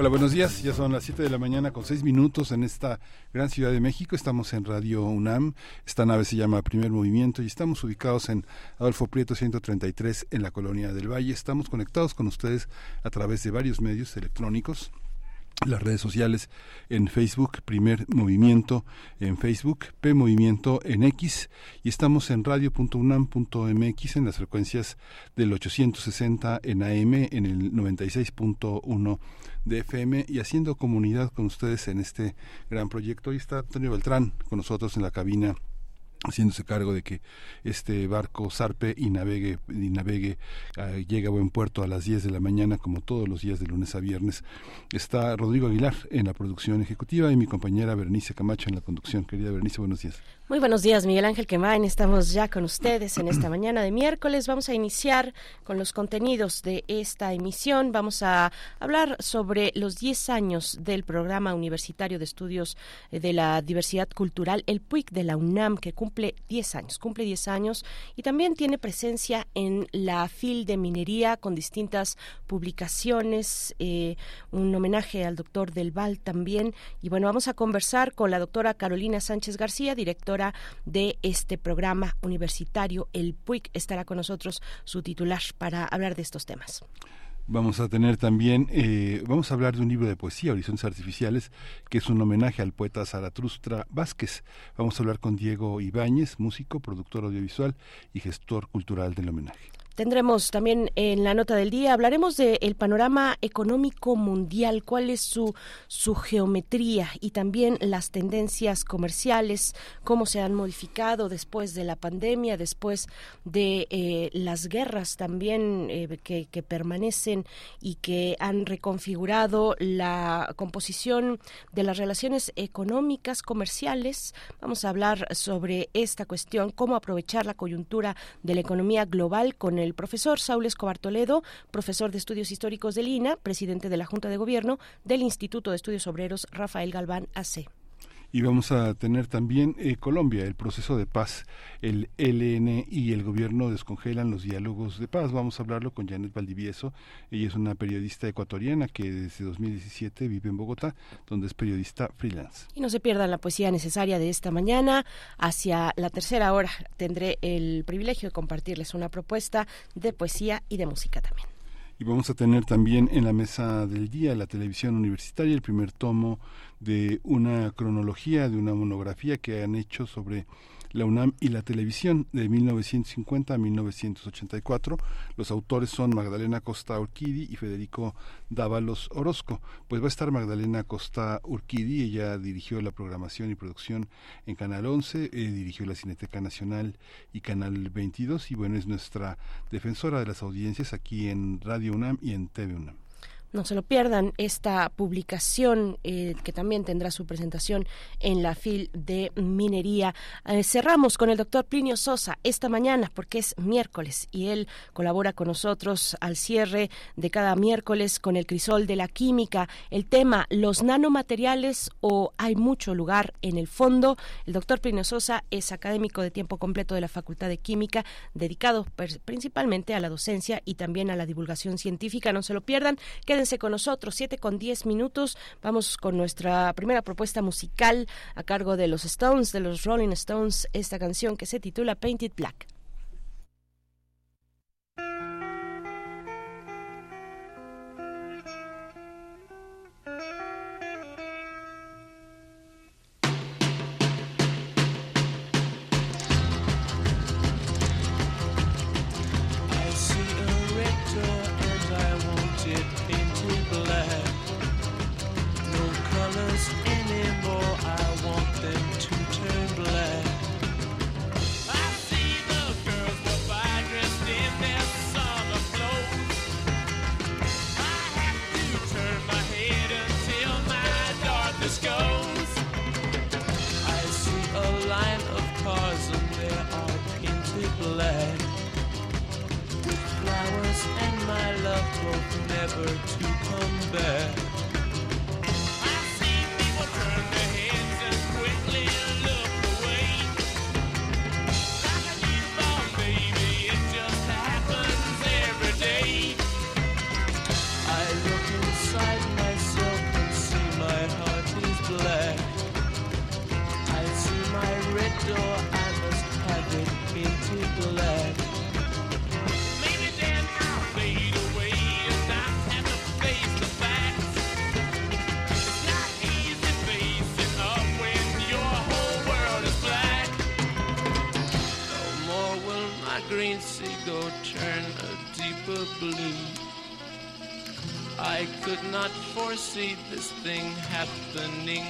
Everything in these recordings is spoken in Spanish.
Hola, buenos días. Ya son las 7 de la mañana con 6 minutos en esta gran ciudad de México. Estamos en Radio UNAM. Esta nave se llama Primer Movimiento y estamos ubicados en Adolfo Prieto 133 en la Colonia del Valle. Estamos conectados con ustedes a través de varios medios electrónicos las redes sociales en Facebook, Primer Movimiento en Facebook, P Movimiento en X y estamos en radio.unam.mx en las frecuencias del 860 en AM, en el 96.1 de FM y haciendo comunidad con ustedes en este gran proyecto. Hoy está Antonio Beltrán con nosotros en la cabina haciéndose cargo de que este barco zarpe y navegue, y navegue uh, llegue a buen puerto a las 10 de la mañana como todos los días de lunes a viernes. Está Rodrigo Aguilar en la producción ejecutiva y mi compañera Bernice Camacho en la conducción. Querida Bernice, buenos días. Muy buenos días, Miguel Ángel Quemain. Estamos ya con ustedes en esta mañana de miércoles. Vamos a iniciar con los contenidos de esta emisión. Vamos a hablar sobre los 10 años del Programa Universitario de Estudios de la Diversidad Cultural, el PUIC de la UNAM, que cumple 10 años, cumple 10 años y también tiene presencia en la FIL de Minería con distintas publicaciones, eh, un homenaje al doctor Del Val también. Y bueno, vamos a conversar con la doctora Carolina Sánchez García, directora de este programa universitario, el PUIC. Estará con nosotros su titular para hablar de estos temas. Vamos a tener también, eh, vamos a hablar de un libro de poesía, Horizontes Artificiales, que es un homenaje al poeta Zaratustra Vázquez. Vamos a hablar con Diego Ibáñez, músico, productor audiovisual y gestor cultural del homenaje. Tendremos también en la nota del día, hablaremos del panorama económico mundial, cuál es su, su geometría y también las tendencias comerciales, cómo se han modificado después de la pandemia, después de eh, las guerras también eh, que, que permanecen y que han reconfigurado la composición de las relaciones económicas, comerciales. Vamos a hablar sobre esta cuestión, cómo aprovechar la coyuntura de la economía global con el profesor Saúl Escobar Toledo, profesor de Estudios Históricos del INA, presidente de la Junta de Gobierno del Instituto de Estudios Obreros Rafael Galván AC y vamos a tener también eh, Colombia, el proceso de paz, el LN y el gobierno descongelan los diálogos de paz. Vamos a hablarlo con Janet Valdivieso. Ella es una periodista ecuatoriana que desde 2017 vive en Bogotá, donde es periodista freelance. Y no se pierdan la poesía necesaria de esta mañana. Hacia la tercera hora tendré el privilegio de compartirles una propuesta de poesía y de música también. Y vamos a tener también en la mesa del día la televisión universitaria, el primer tomo de una cronología, de una monografía que han hecho sobre la UNAM y la televisión de 1950 a 1984. Los autores son Magdalena Costa Urquidi y Federico Dávalos Orozco. Pues va a estar Magdalena Costa Urquidi, ella dirigió la programación y producción en Canal 11, eh, dirigió la Cineteca Nacional y Canal 22 y bueno, es nuestra defensora de las audiencias aquí en Radio UNAM y en TV UNAM. No se lo pierdan esta publicación eh, que también tendrá su presentación en la FIL de Minería. Eh, cerramos con el doctor Plinio Sosa esta mañana porque es miércoles y él colabora con nosotros al cierre de cada miércoles con el crisol de la química. El tema, los nanomateriales o hay mucho lugar en el fondo. El doctor Plinio Sosa es académico de tiempo completo de la Facultad de Química, dedicado principalmente a la docencia y también a la divulgación científica. No se lo pierdan. Quédense con nosotros, 7 con 10 minutos. Vamos con nuestra primera propuesta musical a cargo de los Stones, de los Rolling Stones, esta canción que se titula Painted Black. Foresee this thing happening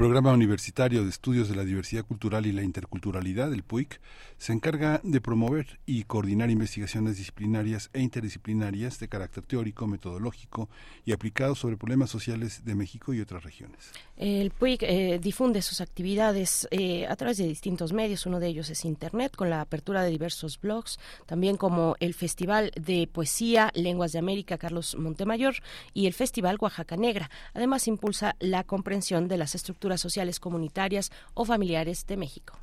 Programa Universitario de Estudios de la Diversidad Cultural y la Interculturalidad, el PUIC, se encarga de promover y coordinar investigaciones disciplinarias e interdisciplinarias de carácter teórico, metodológico y aplicado sobre problemas sociales de México y otras regiones. El PUIC eh, difunde sus actividades eh, a través de distintos medios, uno de ellos es Internet, con la apertura de diversos blogs, también como el Festival de Poesía Lenguas de América Carlos Montemayor y el Festival Oaxaca Negra. Además, impulsa la comprensión de las estructuras sociales comunitarias o familiares de México.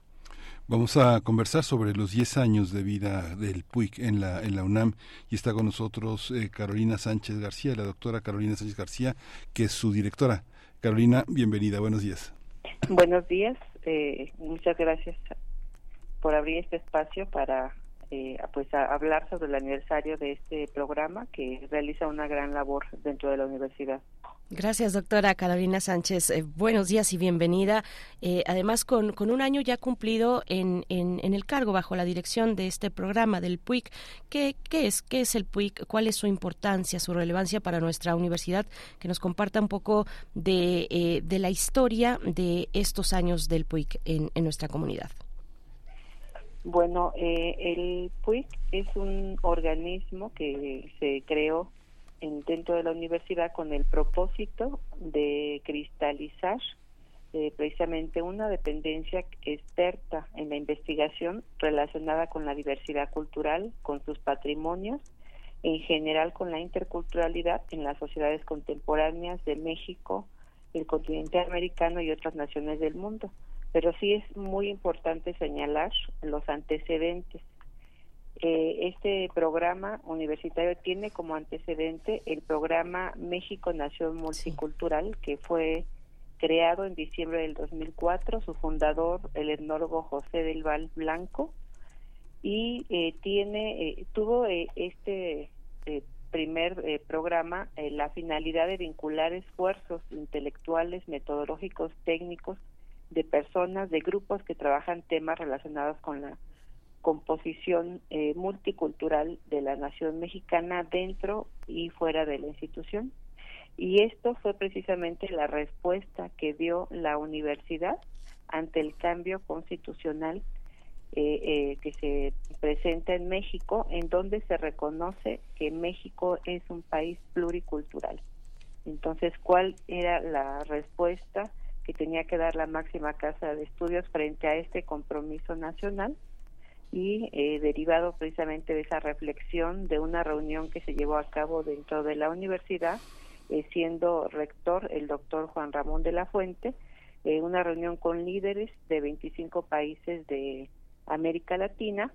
Vamos a conversar sobre los 10 años de vida del PUIC en la, en la UNAM y está con nosotros eh, Carolina Sánchez García, la doctora Carolina Sánchez García, que es su directora. Carolina, bienvenida, buenos días. Buenos días, eh, muchas gracias por abrir este espacio para eh, pues hablar sobre el aniversario de este programa que realiza una gran labor dentro de la universidad. Gracias, doctora Carolina Sánchez. Eh, buenos días y bienvenida. Eh, además, con, con, un año ya cumplido en, en, el cargo bajo la dirección de este programa del PUIC, ¿qué, qué es, ¿qué es el PUIC? ¿Cuál es su importancia, su relevancia para nuestra universidad? Que nos comparta un poco de, eh, de la historia de estos años del PUIC en, en nuestra comunidad. Bueno, el PUIC es un organismo que se creó en, dentro de la universidad con el propósito de cristalizar eh, precisamente una dependencia experta en la investigación relacionada con la diversidad cultural, con sus patrimonios en general con la interculturalidad en las sociedades contemporáneas de México, el continente americano y otras naciones del mundo. Pero sí es muy importante señalar los antecedentes. Eh, este programa universitario tiene como antecedente el programa México Nación Multicultural, que fue creado en diciembre del 2004, su fundador, el etnólogo José del Val Blanco, y eh, tiene eh, tuvo eh, este primer programa la finalidad de vincular esfuerzos intelectuales, metodológicos, técnicos de personas, de grupos que trabajan temas relacionados con la composición multicultural de la nación mexicana dentro y fuera de la institución. Y esto fue precisamente la respuesta que dio la universidad ante el cambio constitucional eh, eh, que se presenta en México, en donde se reconoce que México es un país pluricultural. Entonces, ¿cuál era la respuesta que tenía que dar la máxima casa de estudios frente a este compromiso nacional? Y eh, derivado precisamente de esa reflexión de una reunión que se llevó a cabo dentro de la universidad, eh, siendo rector el doctor Juan Ramón de la Fuente, eh, una reunión con líderes de 25 países de América Latina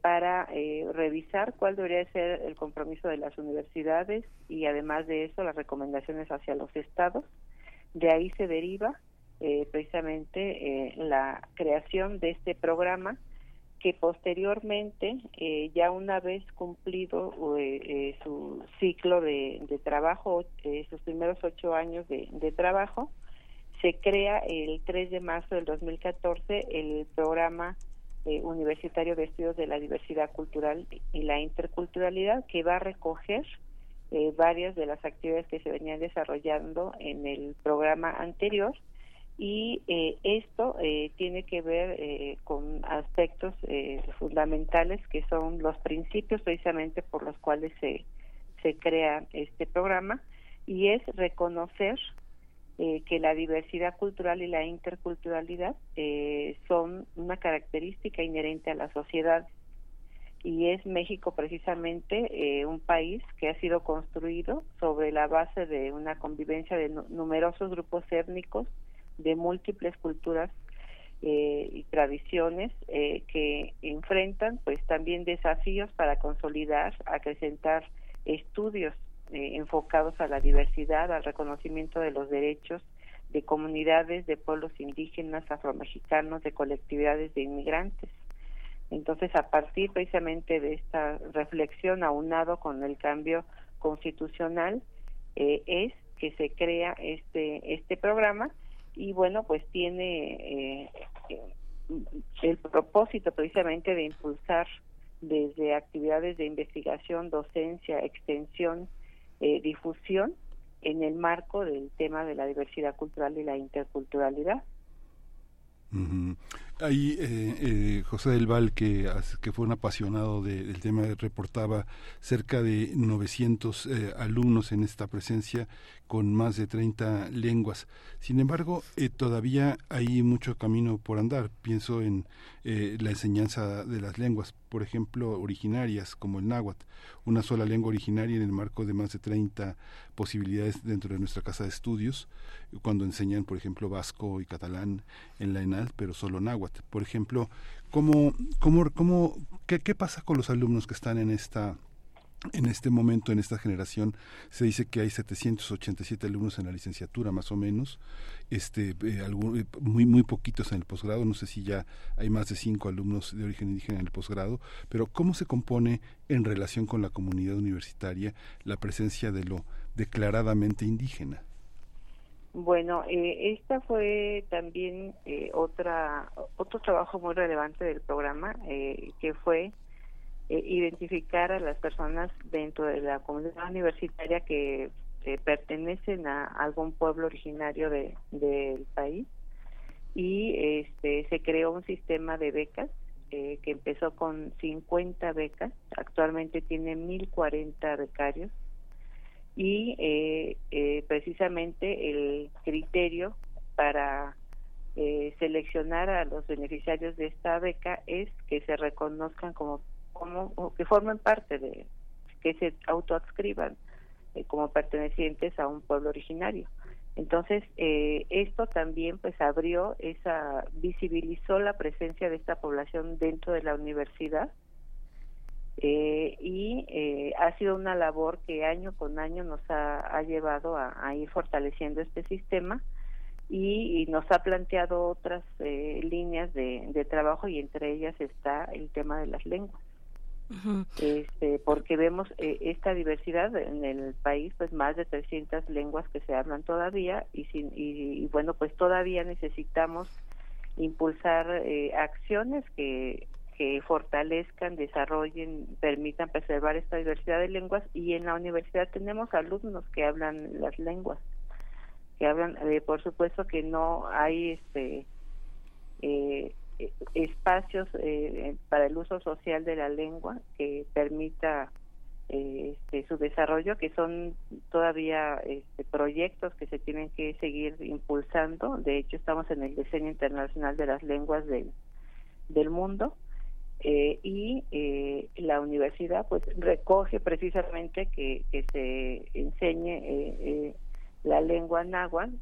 para revisar cuál debería ser el compromiso de las universidades y además de eso las recomendaciones hacia los estados. De ahí se deriva precisamente la creación de este programa que posteriormente, eh, ya una vez cumplido eh, eh, su ciclo de, trabajo, sus primeros ocho años de, trabajo, se crea el 3 de marzo del 2014 el programa universitario de estudios de la diversidad cultural y la interculturalidad, que va a recoger varias de las actividades que se venían desarrollando en el programa anterior y eh, esto eh, tiene que ver eh, con aspectos fundamentales que son los principios precisamente por los cuales se, se crea este programa y es reconocer que la diversidad cultural y la interculturalidad son una característica inherente a la sociedad y es México precisamente un país que ha sido construido sobre la base de una convivencia de numerosos grupos étnicos de múltiples culturas eh, y tradiciones eh, que enfrentan pues también desafíos para consolidar, acrecentar estudios eh, enfocados a la diversidad, al reconocimiento de los derechos de comunidades, de pueblos indígenas, afromexicanos, de colectividades de inmigrantes. Entonces, a partir precisamente de esta reflexión aunado con el cambio constitucional, es que se crea este este programa y bueno, pues tiene eh, el propósito precisamente de impulsar desde actividades de investigación, docencia, extensión, eh, difusión en el marco del tema de la diversidad cultural y la interculturalidad. Ahí eh, eh, José del Val, que, que fue un apasionado del tema, reportaba cerca de 900 eh, alumnos en esta presencia con más de 30 lenguas. Sin embargo, eh, todavía hay mucho camino por andar. Pienso en la enseñanza de las lenguas, por ejemplo, originarias como el náhuatl, una sola lengua originaria en el marco de más de 30 posibilidades dentro de nuestra casa de estudios, cuando enseñan, por ejemplo, vasco y catalán en la ENAL, pero solo náhuatl por ejemplo, ¿cómo, cómo, cómo, qué, qué pasa con los alumnos que están en esta en este momento, en esta generación, se dice que hay 787 alumnos en la licenciatura, más o menos, este, eh, eh, muy, muy poquitos en el posgrado, no sé si ya hay más de cinco alumnos de origen indígena en el posgrado, pero ¿cómo se compone en relación con la comunidad universitaria la presencia de lo declaradamente indígena? Bueno, eh, esta fue también eh, otra otro trabajo muy relevante del programa, eh, que fue eh, identificar a las personas dentro de la comunidad universitaria que pertenecen a algún pueblo originario de, del país. Y este se creó un sistema de becas que empezó con 50 becas, actualmente tiene 1040 becarios. Y eh, eh, precisamente el criterio para eh, seleccionar a los beneficiarios de esta beca es que se reconozcan como, como que formen parte de que se autoadscriban eh, como pertenecientes a un pueblo originario. Entonces, eh, esto también pues abrió esa, visibilizó la presencia de esta población dentro de la universidad eh, y eh, ha sido una labor que año con año nos ha, llevado a, ir fortaleciendo este sistema y, nos ha planteado otras eh, líneas de, trabajo y entre ellas está el tema de las lenguas. Este, porque vemos esta diversidad en el país, pues más de 300 lenguas que se hablan todavía y, sin, y bueno, pues todavía necesitamos impulsar acciones que que fortalezcan, desarrollen, permitan preservar esta diversidad de lenguas. Y en la universidad tenemos alumnos que hablan las lenguas, que hablan, eh, por supuesto que no hay este eh, espacios eh, para el uso social de la lengua que permita este, su desarrollo, que son todavía este, proyectos que se tienen que seguir impulsando. De hecho, estamos en el diseño internacional de las lenguas del, del mundo eh, y eh, la universidad pues recoge precisamente que, que se enseñe eh, eh la lengua náhuatl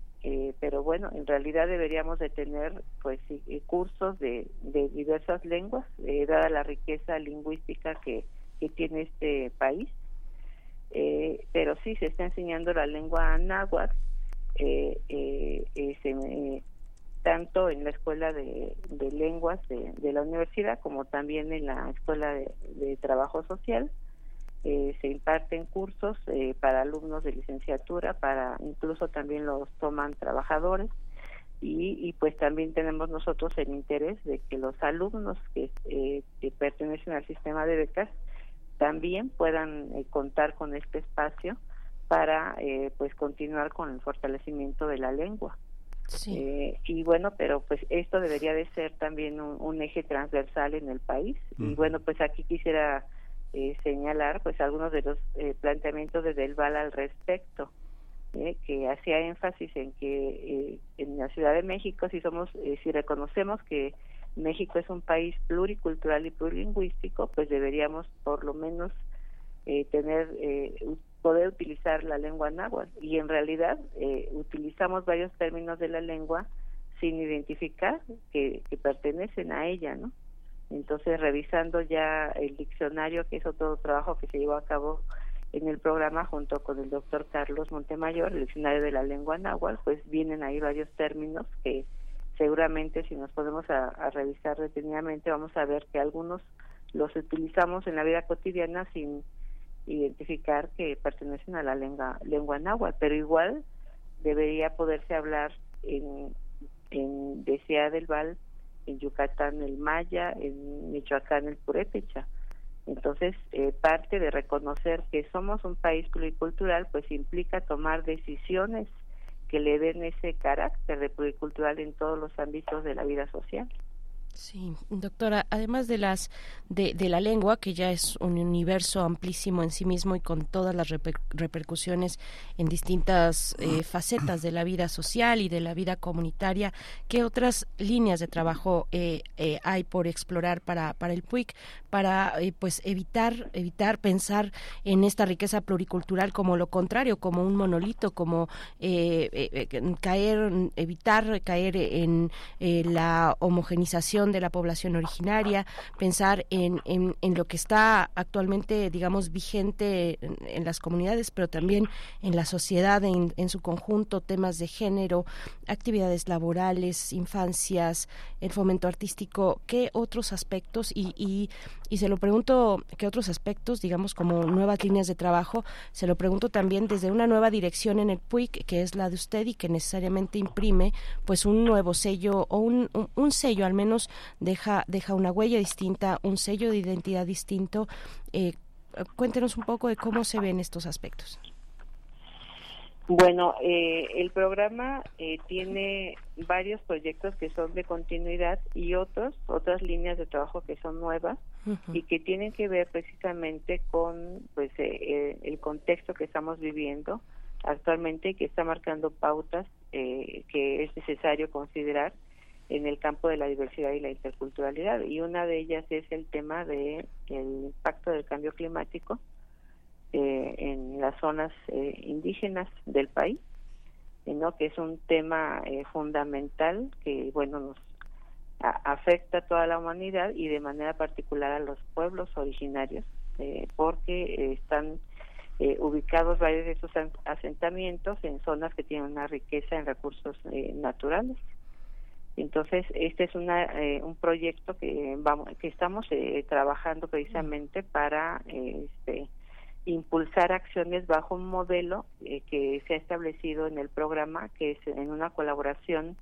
pero bueno en realidad deberíamos de tener pues cursos de, de diversas lenguas dada la riqueza lingüística que, que tiene este país pero sí se está enseñando la lengua náhuatl eh, se, tanto en la Escuela de, Lenguas de, la universidad como también en la Escuela de, Trabajo Social. Eh, se imparten cursos eh, para alumnos de licenciatura, para incluso también los toman trabajadores y, pues también tenemos nosotros el interés de que los alumnos que, eh, que pertenecen al sistema de becas también puedan contar con este espacio para pues continuar con el fortalecimiento de la lengua. Eh, y bueno, pero pues esto debería de ser también un, eje transversal en el país. Y bueno, pues aquí quisiera eh, señalar pues algunos de los eh, planteamientos de Del Val al respecto, que hacía énfasis en que en la Ciudad de México, si somos, si reconocemos que México es un país pluricultural y plurilingüístico, pues deberíamos por lo menos tener poder utilizar la lengua náhuatl y en realidad eh, utilizamos varios términos de la lengua sin identificar que, pertenecen a ella, ¿no? Entonces, revisando ya el diccionario, que es otro trabajo que se llevó a cabo en el programa junto con el doctor Carlos Montemayor, el diccionario de la lengua náhuatl, pues vienen ahí varios términos que seguramente si nos podemos a revisar detenidamente vamos a ver que algunos los utilizamos en la vida cotidiana sin identificar que pertenecen a la lengua, lengua náhuatl, pero igual debería poderse hablar en, en del Val, en Yucatán el maya, en Michoacán el purépecha. Entonces, eh, parte de reconocer que somos un país pluricultural, pues implica tomar decisiones que le den ese carácter de pluricultural en todos los ámbitos de la vida social. Sí, doctora, además de las de, la lengua, que ya es un universo amplísimo en sí mismo y con todas las repercusiones en distintas eh, facetas de la vida social y de la vida comunitaria, ¿qué otras líneas de trabajo eh, eh, hay por explorar para, para el PUIC para pues evitar evitar pensar en esta riqueza pluricultural como lo contrario, como un monolito, como caer evitar caer en la homogenización de la población originaria, pensar en, en, lo que está actualmente, digamos, vigente en, las comunidades, pero también en la sociedad en, en, su conjunto, temas de género, actividades laborales, infancias, el fomento artístico, ¿qué otros aspectos? Y, y, y se lo pregunto, ¿qué otros aspectos, digamos, como nuevas líneas de trabajo? Se lo pregunto también desde una nueva dirección en el PUIC, que es la de usted y que necesariamente imprime pues un nuevo sello o un, un sello al menos deja, deja una huella distinta, un sello de identidad distinto. Eh, cuéntenos un poco de cómo se ven estos aspectos. Bueno, eh, el programa eh, tiene varios proyectos que son de continuidad y otros, otras líneas de trabajo que son nuevas y que tienen que ver precisamente con pues el contexto que estamos viviendo actualmente que está marcando pautas que es necesario considerar en el campo de la diversidad y la interculturalidad. Y una de ellas es el tema de el impacto del cambio climático en las zonas indígenas del país, que es un tema fundamental que bueno nos afecta a toda la humanidad y de manera particular a los pueblos originarios, eh, porque eh, están eh, ubicados varios de esos asentamientos en zonas que tienen una riqueza en recursos naturales. Entonces, este es una, un proyecto que vamos, que estamos trabajando precisamente para este, impulsar acciones bajo un modelo que se ha establecido en el programa, que es en una colaboración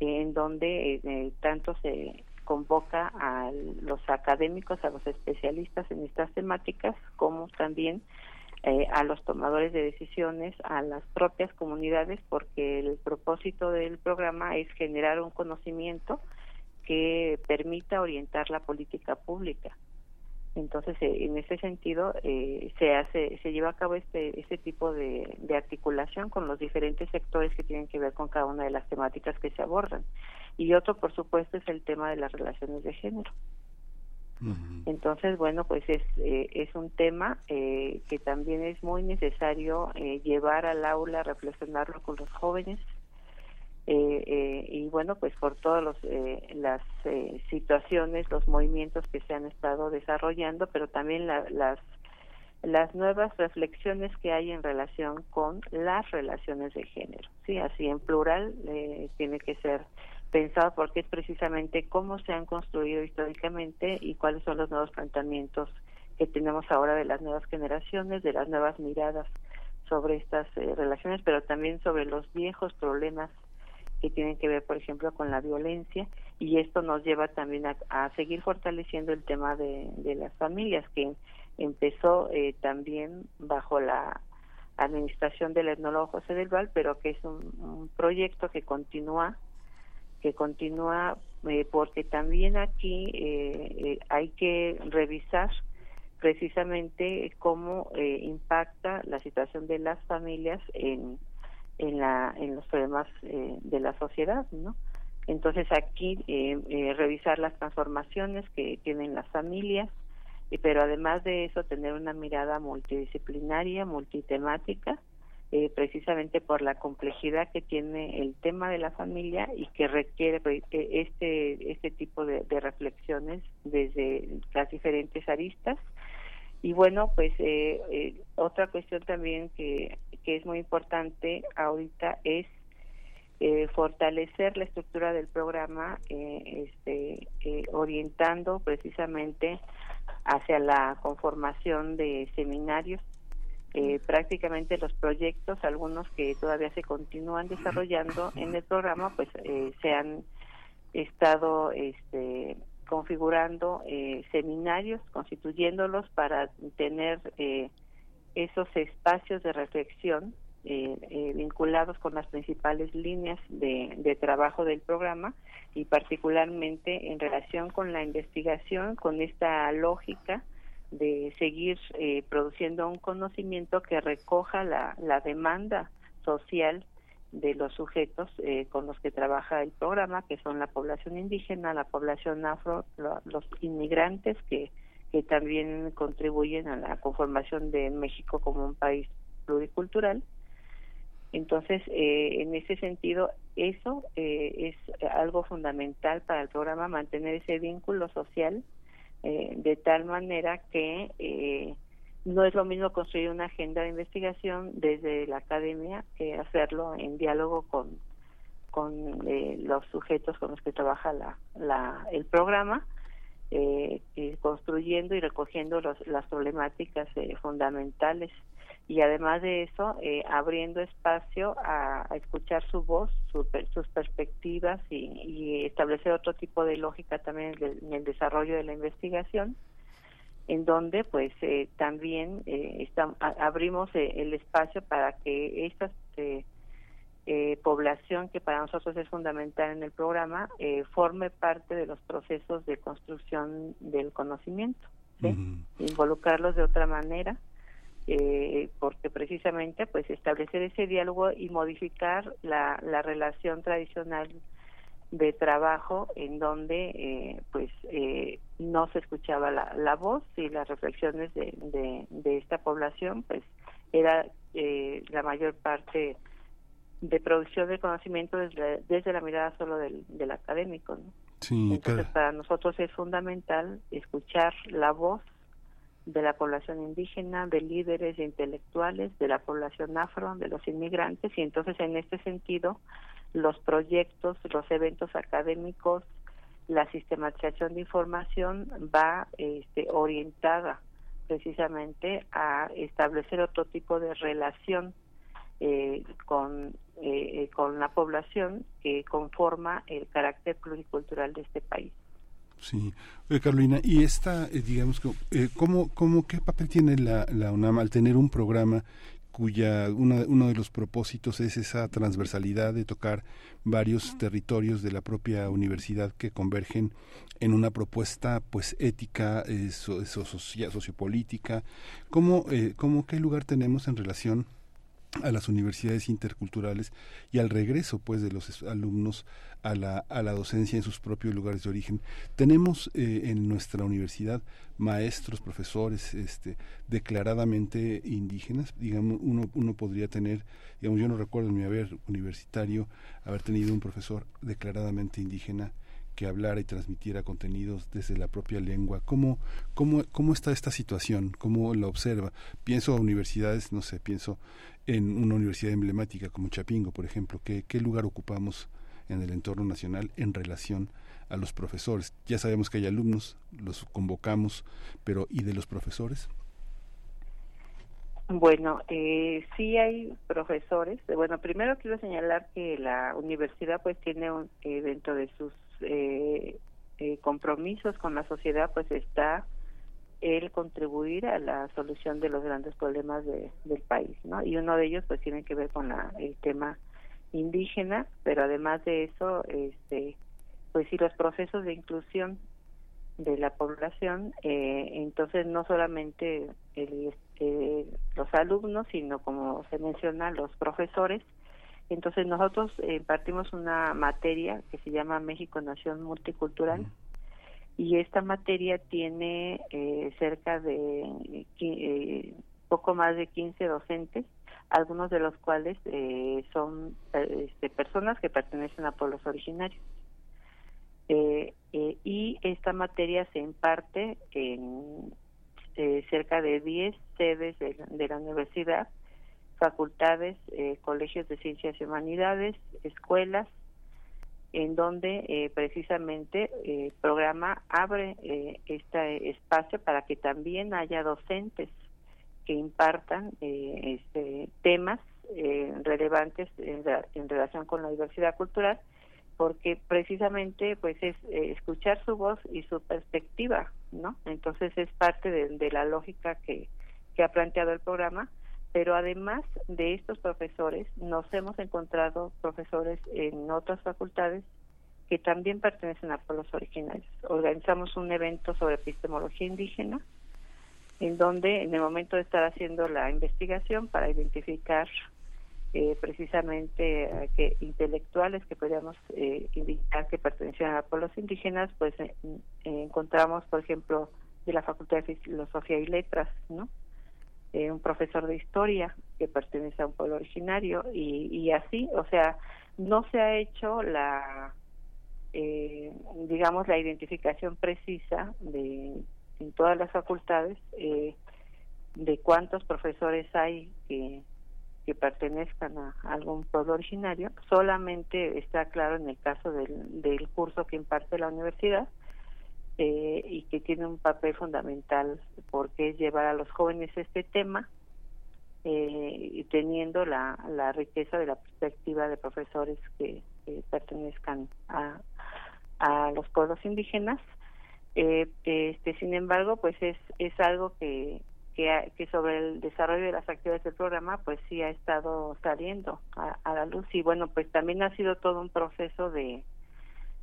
en donde eh, eh, tanto se convoca a los académicos, a los especialistas en estas temáticas, como también eh, a los tomadores de decisiones, a las propias comunidades, porque el propósito del programa es generar un conocimiento que permita orientar la política pública. Entonces, eh, en ese sentido, eh, se hace, se lleva a cabo este, este tipo de, articulación con los diferentes sectores que tienen que ver con cada una de las temáticas que se abordan. Y otro, por supuesto, es el tema de las relaciones de género. Entonces, bueno, pues es, eh, es un tema que también es muy necesario llevar al aula, reflexionarlo con los jóvenes, eh, eh, y bueno pues por todas eh, las eh, situaciones los movimientos que se han estado desarrollando pero también las las nuevas reflexiones que hay en relación con las relaciones de género sí así en plural tiene que ser pensado porque es precisamente cómo se han construido históricamente y cuáles son los nuevos planteamientos que tenemos ahora de las nuevas generaciones de las nuevas miradas sobre estas relaciones pero también sobre los viejos problemas que tienen que ver, por ejemplo, con la violencia y esto nos lleva también a, seguir fortaleciendo el tema de, las familias que empezó eh, también bajo la administración del etnólogo José del Val, pero que es un, proyecto que continúa que continúa eh, porque también aquí eh, hay que revisar precisamente cómo impacta la situación de las familias en en la en los problemas eh, de la sociedad no entonces aquí eh, eh, revisar las transformaciones que tienen las familias pero además de eso tener una mirada multidisciplinaria multitemática precisamente por la complejidad que tiene el tema de la familia y que requiere este este tipo de, de reflexiones desde las diferentes aristas. Y bueno, pues eh, eh, otra cuestión también que, que, es muy importante ahorita es eh, fortalecer la estructura del programa, este, orientando precisamente hacia la conformación de seminarios. prácticamente los proyectos, algunos que todavía se continúan desarrollando en el programa, pues se han estado este, configurando eh, seminarios, constituyéndolos para tener eh, esos espacios de reflexión eh, vinculados con las principales líneas de, trabajo del programa y particularmente en relación con la investigación, con esta lógica de seguir produciendo un conocimiento que recoja la, la demanda social de los sujetos eh, con los que trabaja el programa, que son la población indígena, la población afro, los inmigrantes que, que también contribuyen a la conformación de México como un país pluricultural. Entonces, eh, en ese sentido, eso eh, es algo fundamental para el programa, mantener ese vínculo social de tal manera que no es lo mismo construir una agenda de investigación desde la academia que hacerlo en diálogo con, con eh, los sujetos con los que trabaja la, la, el programa, eh, construyendo y recogiendo los, las problemáticas eh, fundamentales. Y además de eso eh, abriendo espacio a, escuchar su voz, sus perspectivas y, establecer otro tipo de lógica también en el desarrollo de la investigación en donde pues eh, también eh, abrimos eh, el espacio para que esta población que para nosotros es fundamental en el programa forme parte de los procesos de construcción del conocimiento, involucrarlos de otra manera, porque precisamente pues establecer ese diálogo y modificar la, la relación tradicional de trabajo en donde eh, pues eh, no se escuchaba la, la, voz y las reflexiones de, de, esta población pues era eh, la mayor parte de producción de conocimiento desde, desde la mirada solo del, del académico ¿no? entonces para nosotros es fundamental escuchar la voz de la población indígena, de líderes intelectuales, de la población afro, de los inmigrantes, y entonces en este sentido los proyectos, los eventos académicos, la sistematización de información va este, orientada precisamente a establecer otro tipo de relación eh, con, eh, con la población que conforma el carácter pluricultural de este país. Sí, Carolina, y esta, eh, digamos, eh, ¿cómo, cómo, ¿qué papel tiene la, la UNAM al tener un programa cuya una, uno de los propósitos es esa transversalidad de tocar varios territorios de la propia universidad que convergen en una propuesta pues ética eh, sociopolítica cómo eh, cómo qué lugar tenemos en relación a las universidades interculturales y al regreso pues de los alumnos a la, a la docencia en sus propios lugares de origen. Tenemos eh, en nuestra universidad maestros, profesores este, declaradamente indígenas. Digamos, uno, uno podría tener, digamos, yo no recuerdo en mi haber universitario haber tenido un profesor declaradamente indígena que hablara y transmitiera contenidos desde la propia lengua. ¿Cómo, cómo, cómo está esta situación? ¿Cómo la observa? Pienso a universidades, no sé, pienso en una universidad emblemática como Chapingo, por ejemplo, ¿qué, qué lugar ocupamos en el entorno nacional en relación a los profesores? Ya sabemos que hay alumnos, los convocamos, pero ¿y de los profesores? Bueno, eh, sí hay profesores. Bueno, primero quiero señalar que la universidad pues tiene un, eh, dentro de sus eh, eh, compromisos con la sociedad pues está el contribuir a la solución de los grandes problemas de, del país, ¿no? Y uno de ellos pues tiene que ver con la, el tema indígena, pero además de eso, este, pues sí los procesos de inclusión de la población, eh, entonces no solamente el, eh, los alumnos, sino como se menciona los profesores. Entonces nosotros impartimos una materia que se llama México Nación Multicultural y esta materia tiene eh, cerca de eh, poco más de 15 docentes, algunos de los cuales eh, son este, personas que pertenecen a pueblos originarios. y esta materia se imparte en cerca de 10 sedes de, de la universidad, facultades, colegios de ciencias y humanidades, escuelas, en donde eh, precisamente el programa abre eh, este espacio para que también haya docentes que impartan eh, este, temas relevantes en, en, relación con la diversidad cultural porque precisamente pues es escuchar su voz y su perspectiva no entonces es parte de, de la lógica que, que ha planteado el programa pero además de estos profesores nos hemos encontrado profesores en otras facultades que también pertenecen a pueblos originarios. Organizamos un evento sobre epistemología indígena en donde en el momento de estar haciendo la investigación para identificar eh, precisamente eh, que intelectuales que podríamos eh, indicar que pertenecían a pueblos indígenas, pues encontramos, por ejemplo, de la Facultad de Filosofía y Letras, ¿no? Eh, un profesor de historia que pertenece a un pueblo originario y, y así, o sea, no se ha hecho la, eh, digamos, la identificación precisa de en todas las facultades eh, de cuántos profesores hay que, que pertenezcan a algún pueblo originario. Solamente está claro en el caso del, del curso que imparte la universidad, eh, y que tiene un papel fundamental porque es llevar a los jóvenes este tema eh, y teniendo la, la riqueza de la perspectiva de profesores que, pertenezcan a, a los pueblos indígenas. Eh, este, sin embargo, pues es, es algo que, que, que, sobre el desarrollo de las actividades del programa, pues sí ha estado saliendo a, a la luz y bueno, pues también ha sido todo un proceso de,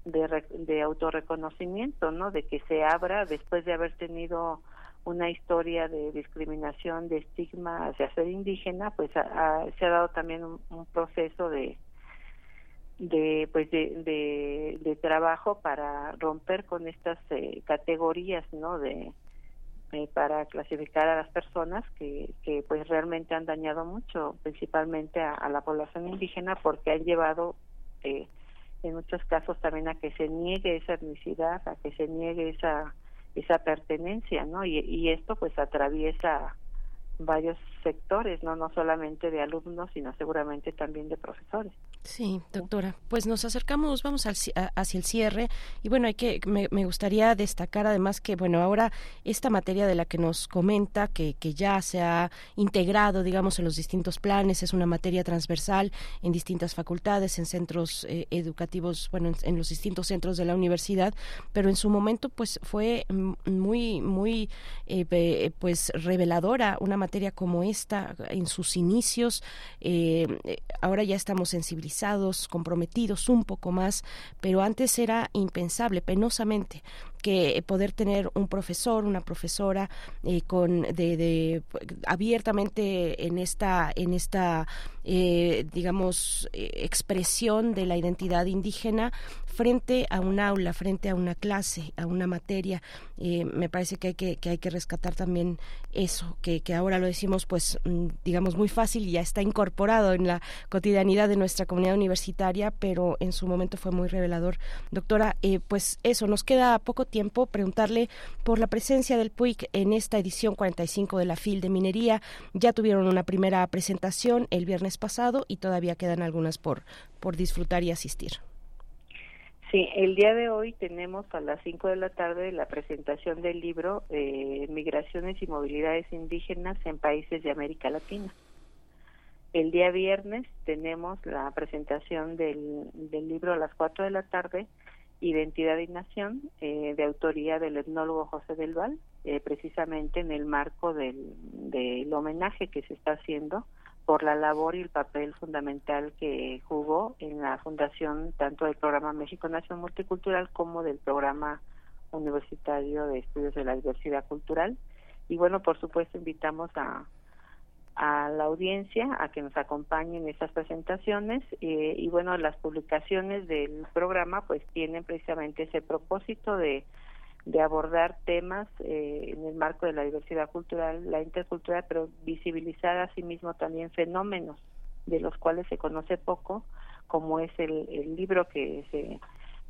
de, de autorreconocimiento, ¿no? De que se abra después de haber tenido una historia de discriminación, de estigma hacia ser indígena, pues se ha dado también un, proceso de de pues de, de, trabajo para romper con estas eh, categorías no de eh, para clasificar a las personas que, que pues realmente han dañado mucho principalmente a, la población indígena porque han llevado eh, en muchos casos también a que se niegue esa etnicidad a que se niegue esa esa pertenencia no y, y esto pues atraviesa varios sectores, no no solamente de alumnos, sino seguramente también de profesores. Sí, doctora. Pues nos acercamos, vamos al, hacia el cierre y bueno, hay que me, gustaría destacar además que bueno ahora esta materia de la que nos comenta que, que ya se ha integrado, digamos, en los distintos planes es una materia transversal en distintas facultades, en centros eh, educativos, bueno, en, los distintos centros de la universidad, pero en su momento pues fue muy muy eh, pues reveladora una materia como esta en sus inicios. Eh, ahora ya estamos sensibilizados comprometidos un poco más, pero antes era impensable, penosamente que poder tener un profesor, una profesora eh, con de, abiertamente en esta en esta eh, digamos eh, expresión de la identidad indígena frente a un aula, frente a una clase, a una materia. me parece que hay que, que hay que rescatar también eso, que, que ahora lo decimos pues mm, digamos muy fácil y ya está incorporado en la cotidianidad de nuestra comunidad universitaria, pero en su momento fue muy revelador. Doctora, pues eso, nos queda poco tiempo, preguntarle por la presencia del PUIC en esta edición 45 de la FIL de Minería. Ya tuvieron una primera presentación el viernes pasado y todavía quedan algunas por, por disfrutar y asistir. Sí, el día de hoy tenemos a las 5 de la tarde la presentación del libro eh, Migraciones y Movilidades Indígenas en Países de América Latina. El día viernes tenemos la presentación del, del libro a las 4 de la tarde Identidad y Nación, eh, de autoría del etnólogo José del Val, eh, precisamente en el marco del, del homenaje que se está haciendo por la labor y el papel fundamental que jugó en la fundación tanto del programa México Nación Multicultural como del programa universitario de estudios de la diversidad cultural. Y bueno, por supuesto, invitamos a, a la audiencia a que nos acompañen en estas presentaciones eh, y bueno las publicaciones del programa pues tienen precisamente ese propósito de, de abordar temas eh, en el marco de la diversidad cultural la intercultural pero visibilizar asimismo también fenómenos de los cuales se conoce poco como es el, el libro que se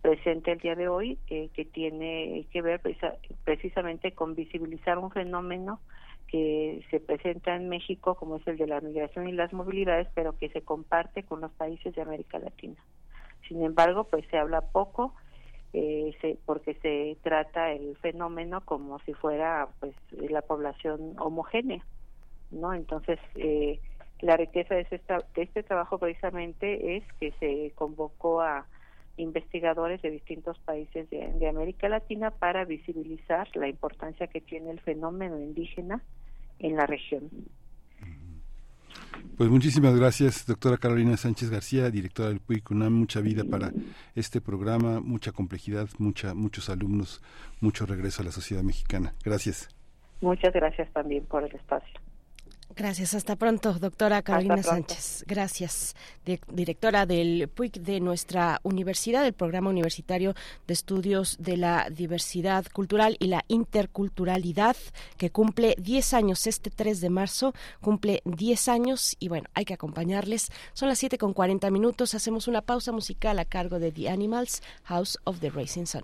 presenta el día de hoy eh, que tiene que ver precisamente con visibilizar un fenómeno que se presenta en México, como es el de la migración y las movilidades, pero que se comparte con los países de América Latina. Sin embargo, pues se habla poco eh, porque se trata el fenómeno como si fuera pues la población homogénea, ¿no? Entonces, eh, la riqueza de este, de este trabajo precisamente es que se convocó a investigadores de distintos países de, América Latina para visibilizar la importancia que tiene el fenómeno indígena en la región. Pues muchísimas gracias, doctora Carolina Sánchez García, directora del PUIC UNAM. Mucha vida para este programa, mucha complejidad, mucha, muchos alumnos, mucho regreso a la sociedad mexicana. Gracias. Muchas gracias también por el espacio. Gracias, hasta pronto, doctora Carolina Sánchez. Gracias, directora del PUIC de nuestra universidad, del Programa Universitario de Estudios de la Diversidad Cultural y la Interculturalidad, que cumple 10 años este 3 de marzo, cumple 10 años y bueno, hay que acompañarles. Son las 7 con 40 minutos, hacemos una pausa musical a cargo de The Animals, House of the Racing Sun.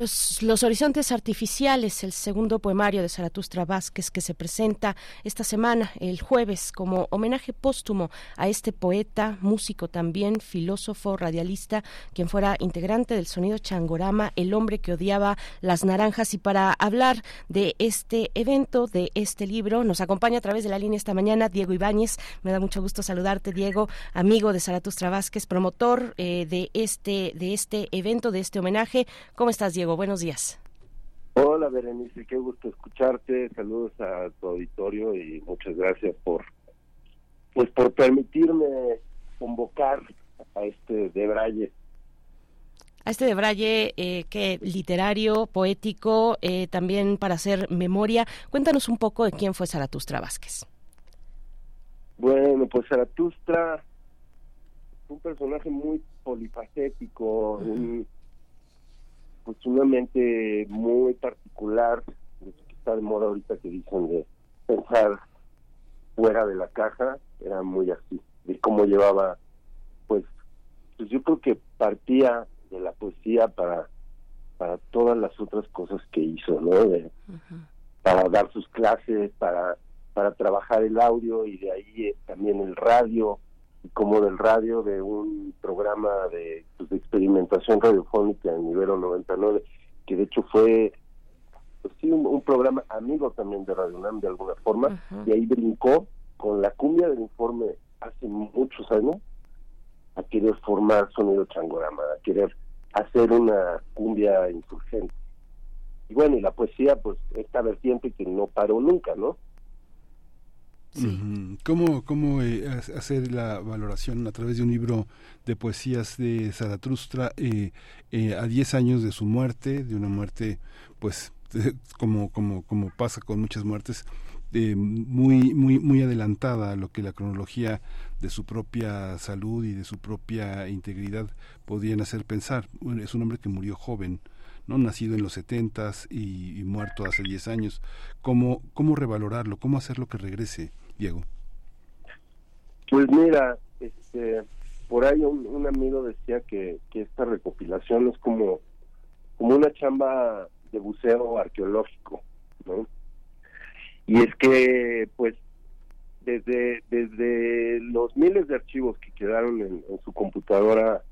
Los, Horizontes Artificiales, el segundo poemario de Zaratustra Vázquez que se presenta esta semana, el jueves, como homenaje póstumo a este poeta, músico también, filósofo, radialista, quien fuera integrante del sonido Changorama, el hombre que odiaba las naranjas. Y para hablar de este evento, de este libro, nos acompaña a través de la línea esta mañana Diego Ibáñez. Me da mucho gusto saludarte, Diego, amigo de Zaratustra Vázquez, promotor eh, de, este, de este evento, de este homenaje. ¿Cómo estás, Diego? Buenos días. Hola Berenice, qué gusto escucharte. Saludos a tu auditorio y muchas gracias por pues por permitirme convocar a este Debraye. A este Debraye eh, que literario, poético, eh, también para hacer memoria. Cuéntanos un poco de quién fue Zaratustra Vázquez. Bueno, pues Zaratustra un personaje muy polifacético, uh -huh. un pues una mente muy particular, que está de moda ahorita que dicen de pensar fuera de la caja, era muy así, de cómo llevaba, pues, pues yo creo que partía de la poesía para para todas las otras cosas que hizo, ¿no? De. Para dar sus clases, para para trabajar el audio y de ahí eh, también el radio, como del radio de un programa de, pues, de experimentación radiofónica en Ibero 99, que de hecho fue pues, sí, un, un, programa amigo también de Radio UNAM de alguna forma, uh -huh. y ahí brincó con la cumbia del informe hace muchos años a querer formar sonido changorama, a querer hacer una cumbia insurgente. Y bueno, y la poesía, pues esta vertiente que no paró nunca, ¿no? ¿Cómo, cómo eh, hacer la valoración a través de un libro de poesías de Zaratustra eh, eh, a 10 años de su muerte, de una muerte, pues, como, como, como pasa con muchas muertes, muy, muy, muy adelantada a lo que la cronología de su propia salud y de su propia integridad podían hacer pensar? Es un hombre que murió joven, ¿no? nacido en los setentas y, y, muerto hace 10 años. ¿Cómo, ¿Cómo revalorarlo? ¿Cómo hacerlo que regrese, Diego? Pues mira, este, por ahí un, amigo decía que, esta recopilación es como, como una chamba de buceo arqueológico, ¿no? Y es que, pues, desde, desde los miles de archivos que quedaron en su computadora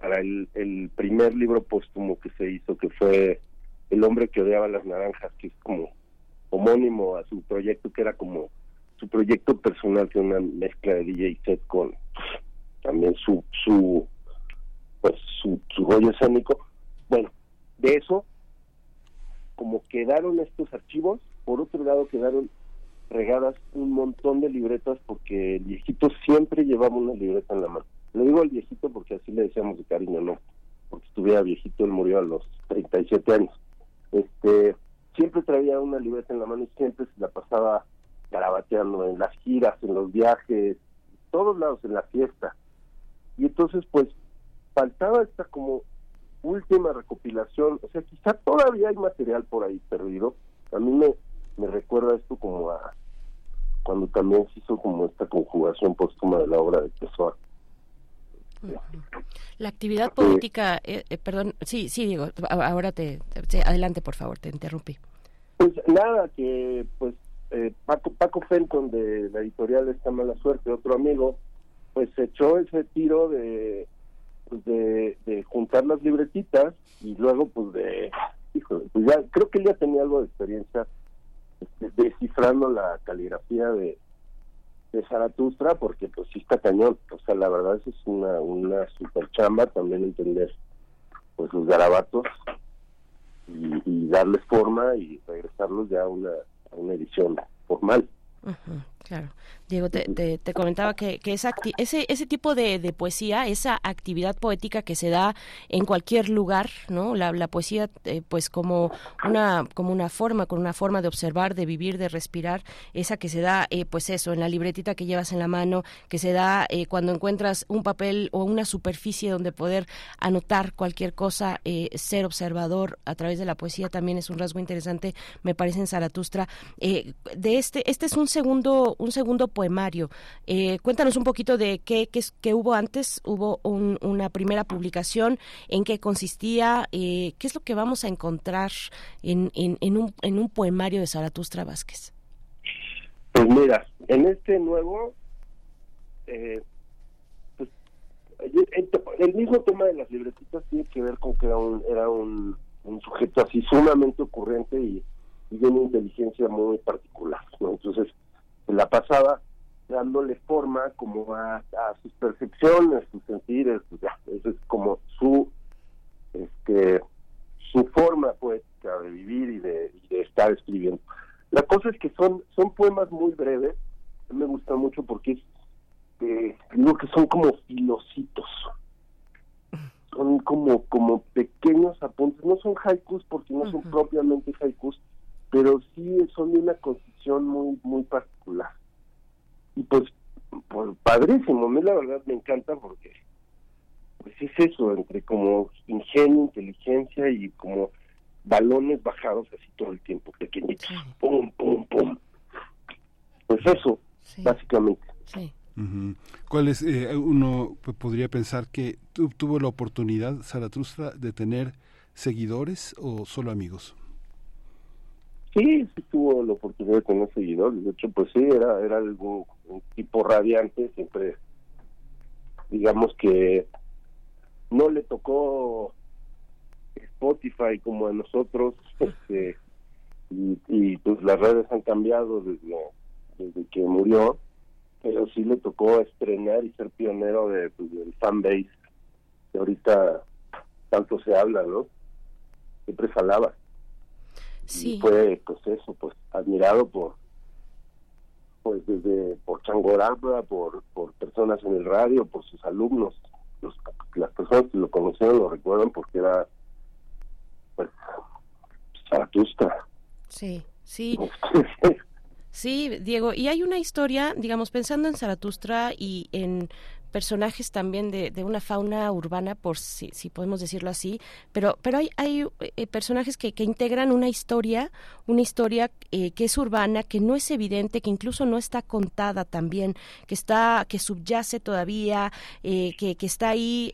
para el, el primer libro póstumo que se hizo, que fue El hombre que odiaba las naranjas, que es como homónimo a su proyecto, que era como su proyecto personal, que una mezcla de DJ set con también su su pues su, su rollo escénico. Bueno, de eso, como quedaron estos archivos, por otro lado quedaron regadas un montón de libretas porque el viejito siempre llevaba una libreta en la mano. Le digo al viejito porque así le decíamos de cariño, no, porque estuviera viejito, él murió a los 37 años. Este, siempre traía una libreta en la mano y siempre se la pasaba garabateando en las giras, en los viajes, todos lados, en la fiesta. Y entonces, pues, faltaba esta como última recopilación, o sea, quizá todavía hay material por ahí perdido. A mí me, me recuerda esto como a cuando también se hizo como esta conjugación póstuma de la obra de Pessoa. La actividad política, eh, eh, perdón, sí, sí, digo, ahora te, te, adelante, por favor, te interrumpí. Pues nada, que pues eh, Paco Paco Fenton de la editorial Esta Mala Suerte, otro amigo, pues echó ese tiro de, pues, de, de juntar las libretitas y luego pues de, híjole, pues ya creo que él ya tenía algo de experiencia este, descifrando la caligrafía de, de Zaratustra porque pues sí está cañón o sea la verdad es una una super chamba también entender pues los garabatos y, darles forma y regresarlos ya a una a una edición formal claro. Diego, te, te, comentaba que, que esa ese, ese tipo de, poesía, esa actividad poética que se da en cualquier lugar, ¿no? La, poesía, eh, pues como una, como una forma, con una forma de observar, de vivir, de respirar, esa que se da, eh, pues eso, en la libretita que llevas en la mano, que se da eh, cuando encuentras un papel o una superficie donde poder anotar cualquier cosa, ser observador a través de la poesía también es un rasgo interesante, me parece en Zaratustra. de este, este es un segundo, un segundo poemario. Eh, cuéntanos un poquito de qué, qué, hubo antes. Hubo una primera publicación, en qué consistía, eh, qué es lo que vamos a encontrar en, en, un, en un poemario de Zaratustra Vázquez. Pues mira, en este nuevo, eh, pues, el, mismo tema de las libretitas tiene que ver con que era un, era un, sujeto así sumamente ocurrente y, de una inteligencia muy particular. Entonces, en la pasada dándole forma como a, sus percepciones, sus sentires, pues ya, eso es como su este su forma poética de vivir y de, estar escribiendo. La cosa es que son son poemas muy breves, me gusta mucho porque es eh, que son como filocitos, son como como pequeños apuntes, no son haikus porque no son propiamente haikus, pero sí son de una constitución muy muy particular y pues, pues padrísimo, a mí la verdad me encanta porque pues es eso, entre como ingenio, inteligencia y como balones bajados así todo el tiempo, pequeñitos, pum, pum, pum. Pues eso, básicamente. Sí. ¿Cuál es, eh, uno podría pensar que tuvo la oportunidad, Zaratustra, de tener seguidores o solo amigos? Sí, sí tuvo la oportunidad de tener seguidores. De hecho, pues sí, era, era algo, un tipo radiante. Siempre, digamos que no le tocó Spotify como a nosotros. Este, y, y pues las redes han cambiado desde, desde que murió. Pero sí le tocó estrenar y ser pionero de, pues, del fanbase que ahorita tanto se habla, ¿no? Siempre falaba. Sí. fue, pues eso, pues admirado por, pues desde, por Changoramba, por, por personas en el radio, por sus alumnos. Los, las personas que lo conocieron lo recuerdan porque era, pues, Zaratustra. Sí, sí. Sí, Diego, y hay una historia, digamos, pensando en Zaratustra y en personajes también de, de, una fauna urbana, por si, si podemos decirlo así, pero, pero hay, hay eh, personajes que, que, integran una historia, una historia eh, que es urbana, que no es evidente, que incluso no está contada también, que está, que subyace todavía, eh, que, que, está ahí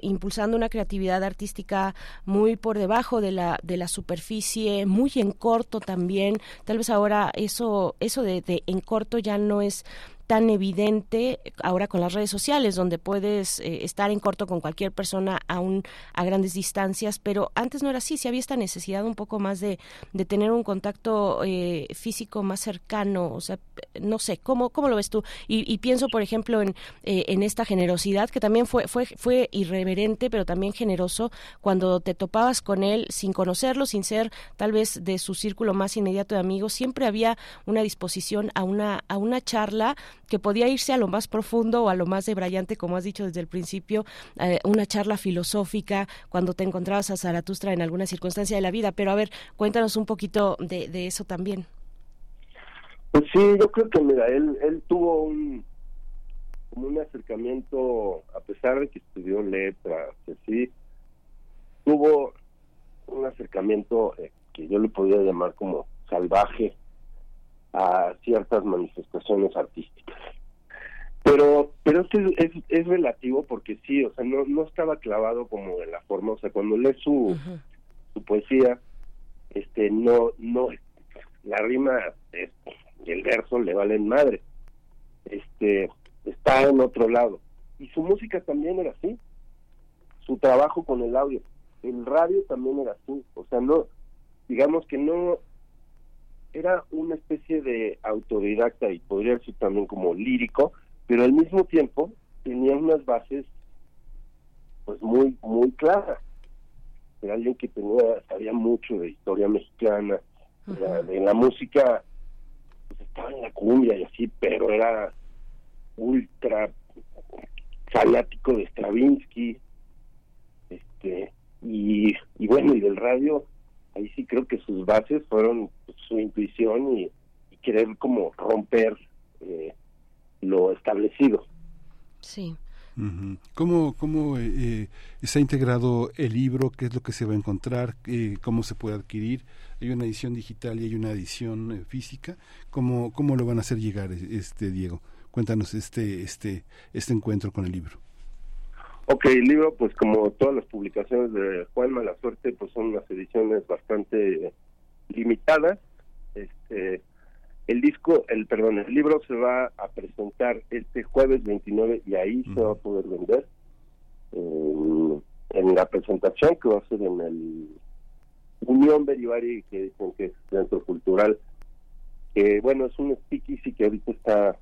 impulsando una creatividad artística muy por debajo de la, de la superficie, muy en corto también. Tal vez ahora eso, eso de en corto ya no es tan evidente ahora con las redes sociales, donde puedes eh, estar en corto con cualquier persona aún a grandes distancias, pero antes no era así, si había esta necesidad un poco más de, de tener un contacto eh, físico más cercano, o sea, no sé, ¿cómo, cómo lo ves tú? Y, pienso, por ejemplo, en, eh, en esta generosidad, que también fue, fue, fue irreverente, pero también generoso, cuando te topabas con él sin conocerlo, sin ser tal vez de su círculo más inmediato de amigos, siempre había una disposición a una, a una charla que podía irse a lo más profundo o a lo más debrayante, como has dicho desde el principio, eh, una charla filosófica cuando te encontrabas a Zaratustra en alguna circunstancia de la vida. Pero a ver, cuéntanos un poquito de, eso también. Pues sí, yo creo que, mira, él, él tuvo un, como un acercamiento, a pesar de que estudió letras, sí, tuvo un acercamiento eh, que yo le podría llamar como salvaje a ciertas manifestaciones artísticas. Pero pero es, es, relativo porque sí, o sea, no, no estaba clavado como en la forma, o sea, cuando lees su, su poesía, este no no la rima y el verso le valen madre. Este está en otro lado. Y su música también era así. Su trabajo con el audio, el radio también era así, o sea, no digamos que no era una especie de autodidacta y podría decir también como lírico, pero al mismo tiempo tenía unas bases pues muy muy claras. Era alguien que tenía sabía mucho de historia mexicana, de la música pues estaba en la cumbia y así, pero era ultra fanático de Stravinsky, este y, y bueno y del radio ahí sí creo que sus bases fueron su intuición y, querer como romper eh, lo establecido. Sí. ¿Cómo, cómo eh, eh, está integrado el libro? ¿Qué es lo que se va a encontrar? ¿Cómo se puede adquirir? ¿Hay una edición digital y hay una edición física? ¿Cómo, ¿Cómo lo van a hacer llegar, este Diego? Cuéntanos este, este, este encuentro con el libro. Ok, el libro, pues como todas las publicaciones de Juan Mala Suerte, pues son unas ediciones bastante limitadas. Este, el disco, el perdón, el libro se va a presentar este jueves 29 y ahí se va a poder vender en la presentación que va a ser en el Unión Beribari, que dicen que es centro cultural, que bueno, es un speakeasy que ahorita está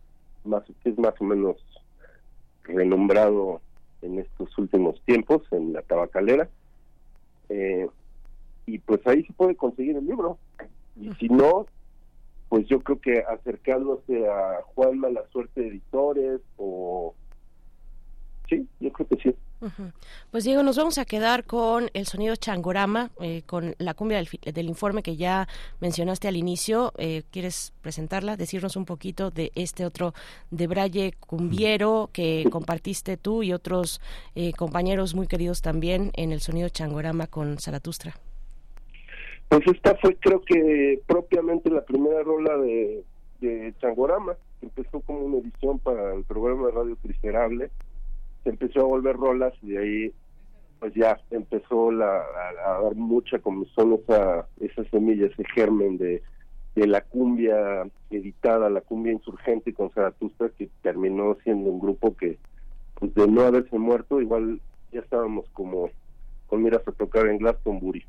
más, que es más o menos renombrado en estos últimos tiempos en la tabacalera. Eh, y pues ahí se puede conseguir el libro. Y si no, pues yo creo que acercándose a Juan Mala Suerte Editores o... Sí, yo creo que sí. Pues Diego, nos vamos a quedar con el sonido changorama, eh, con la cumbia del, informe que ya mencionaste al inicio. Eh, ¿Quieres presentarla? Decirnos un poquito de este otro de Braille cumbiero que compartiste tú y otros eh, compañeros muy queridos también en el sonido changorama con Zaratustra. Pues esta fue creo que propiamente la primera rola de, Changorama, que empezó como una edición para el programa de Radio Empezó a volver rolas y de ahí pues ya empezó la, a, dar mucha comezón esa, esas semillas, ese germen de, de la cumbia editada, la cumbia insurgente con Zaratustra, que terminó siendo un grupo que, pues de no haberse muerto, igual ya estábamos como con miras a tocar en Glastonbury.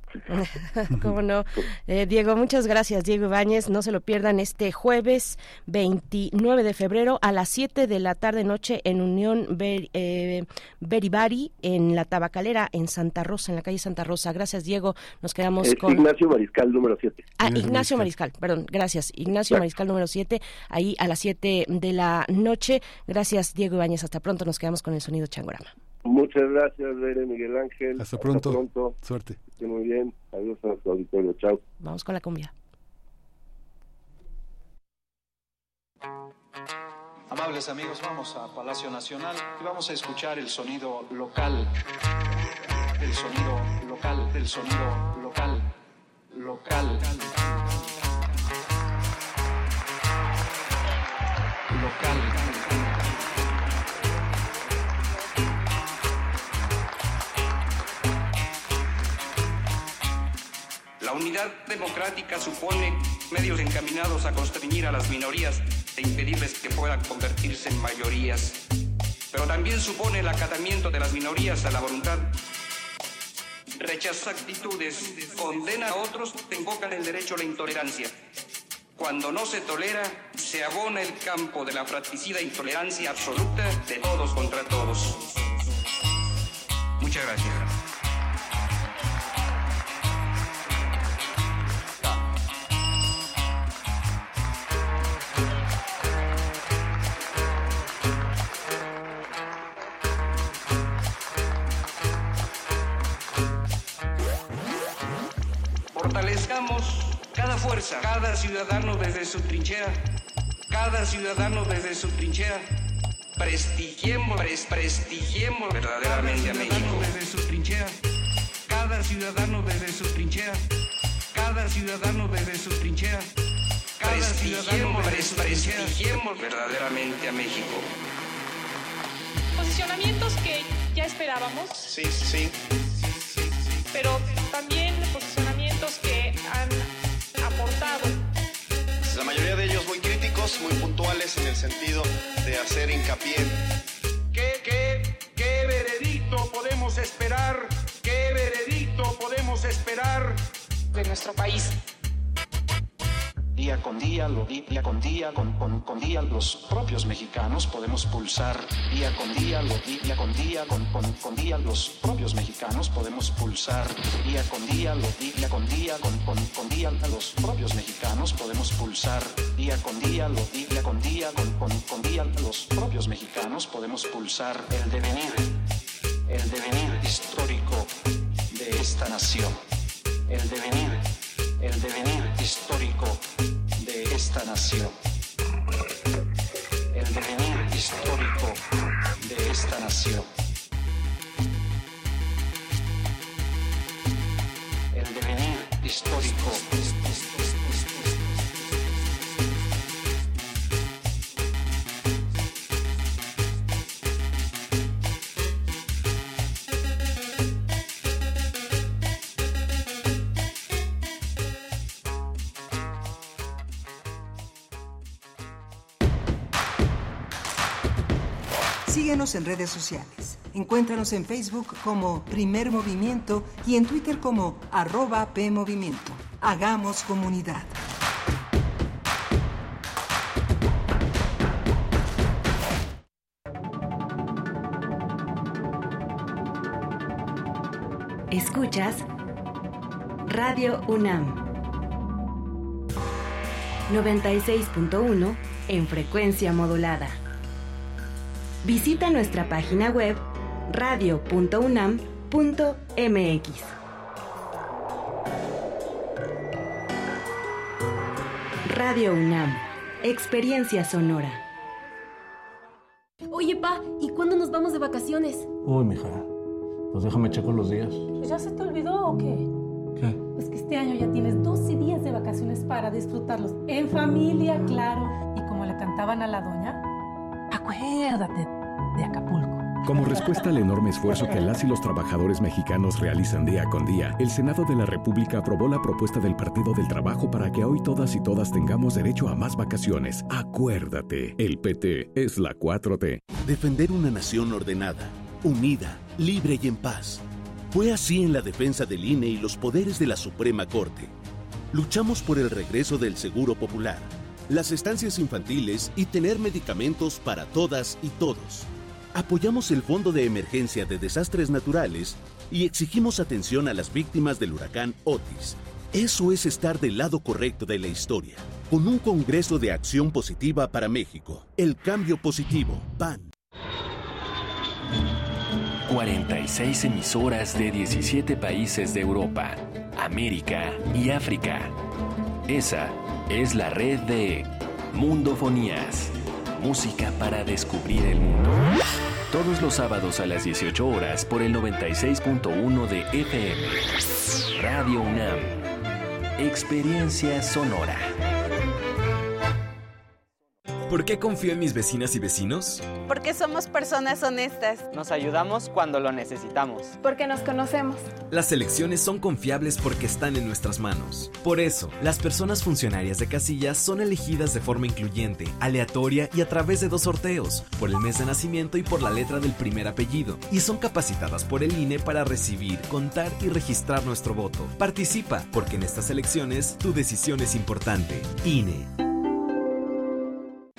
¿Cómo no? Eh, Diego, muchas gracias, Diego Ibáñez. No se lo pierdan este jueves 29 de febrero a las 7 de la tarde noche en Unión eh, Beribari, en la Tabacalera, en Santa Rosa, en la calle Santa Rosa. Gracias, Diego. Nos quedamos con... Ignacio Mariscal, número 7. Ah, Ignacio Mariscal, perdón, gracias. Ignacio Mariscal, número 7, ahí a las 7 de la noche. Gracias, Diego Ibáñez. Hasta pronto. Nos quedamos con el sonido Changorama. Muchas gracias, Bere Miguel Ángel. Hasta pronto. Suerte. muy bien. Adiós a su auditorio. Chao. Vamos con la cumbia. Amables amigos, vamos a Palacio Nacional y vamos a escuchar el sonido local, el sonido local, el sonido local, local. Local. La unidad democrática supone medios encaminados a constreñir a las minorías e impedirles que puedan convertirse en mayorías. Pero también supone el acatamiento de las minorías a la voluntad. Rechaza actitudes, condena a otros, invocan el derecho a la intolerancia. Cuando no se tolera, se abona el campo de la fratricida intolerancia absoluta de todos contra todos. Muchas gracias. Cada fuerza, cada ciudadano desde su trinchera, cada ciudadano desde su trinchera. Prestigiemos, pres- prestigiemos verdaderamente a México desde su trinchera, cada ciudadano desde su trinchera, cada ciudadano desde su trinchera. Cada ciudadano pres- prestigiemos verdaderamente a México. Posicionamientos que ya esperábamos, Sí, sí. pero también muy puntuales en el sentido de hacer hincapié. ¿Qué, qué, qué veredicto podemos esperar? ¿Qué veredicto podemos esperar? de nuestro país. Día con día, lo día con día, con, con, con día, los propios mexicanos podemos pulsar. Día con día, lo día con día, con, con, con día, los propios mexicanos podemos pulsar. Día con día, lo día con día, con, con, con día, los propios mexicanos podemos pulsar. Día con día, lo día con día, con, con, con día, los propios mexicanos podemos pulsar el devenir, el devenir histórico de esta nación. El devenir, el devenir histórico de esta nación. El devenir histórico de esta nación. El devenir histórico. En redes sociales. Encuéntranos en Facebook como Primer Movimiento y en Twitter como arroba PMovimiento. Hagamos comunidad. Escuchas Radio UNAM 96.1 en frecuencia modulada. Visita nuestra página web radio.unam.mx. Radio UNAM, experiencia sonora. Oye, pa, ¿y cuándo nos vamos de vacaciones? Uy, mija, pues déjame checo los días. ¿Ya se te olvidó o qué? ¿Qué? Pues que este año ya tienes 12 días de vacaciones para disfrutarlos en familia, claro. Y como le cantaban a la doña, acuérdate de Acapulco. Como respuesta al enorme esfuerzo que las y los trabajadores mexicanos realizan día con día, el Senado de la República aprobó la propuesta del Partido del Trabajo para que hoy todas y todas tengamos derecho a más vacaciones. Acuérdate, el PT es la 4T. Defender una nación ordenada, unida, libre y en paz. Fue así en la defensa del INE y los poderes de la Suprema Corte. Luchamos por el regreso del Seguro Popular, las estancias infantiles y tener medicamentos para todas y todos. Apoyamos el Fondo de Emergencia de Desastres Naturales y exigimos atención a las víctimas del huracán Otis. Eso es estar del lado correcto de la historia, con un Congreso de Acción Positiva para México. El cambio positivo, PAN. 46 emisoras de 17 países de Europa, América y África. Esa es la red de Mundofonías música para descubrir el mundo. Todos los sábados a las 18 horas por el 96.1 de FM. Radio UNAM. Experiencia sonora. ¿Por qué confío en mis vecinas y vecinos? Porque somos personas honestas. Nos ayudamos cuando lo necesitamos. Porque nos conocemos. Las elecciones son confiables porque están en nuestras manos. Por eso, las personas funcionarias de casillas son elegidas de forma incluyente, aleatoria y a través de dos sorteos, por el mes de nacimiento y por la letra del primer apellido, y son capacitadas por el INE para recibir, contar y registrar nuestro voto. Participa, porque en estas elecciones tu decisión es importante. INE.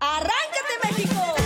¡Arráncate, México!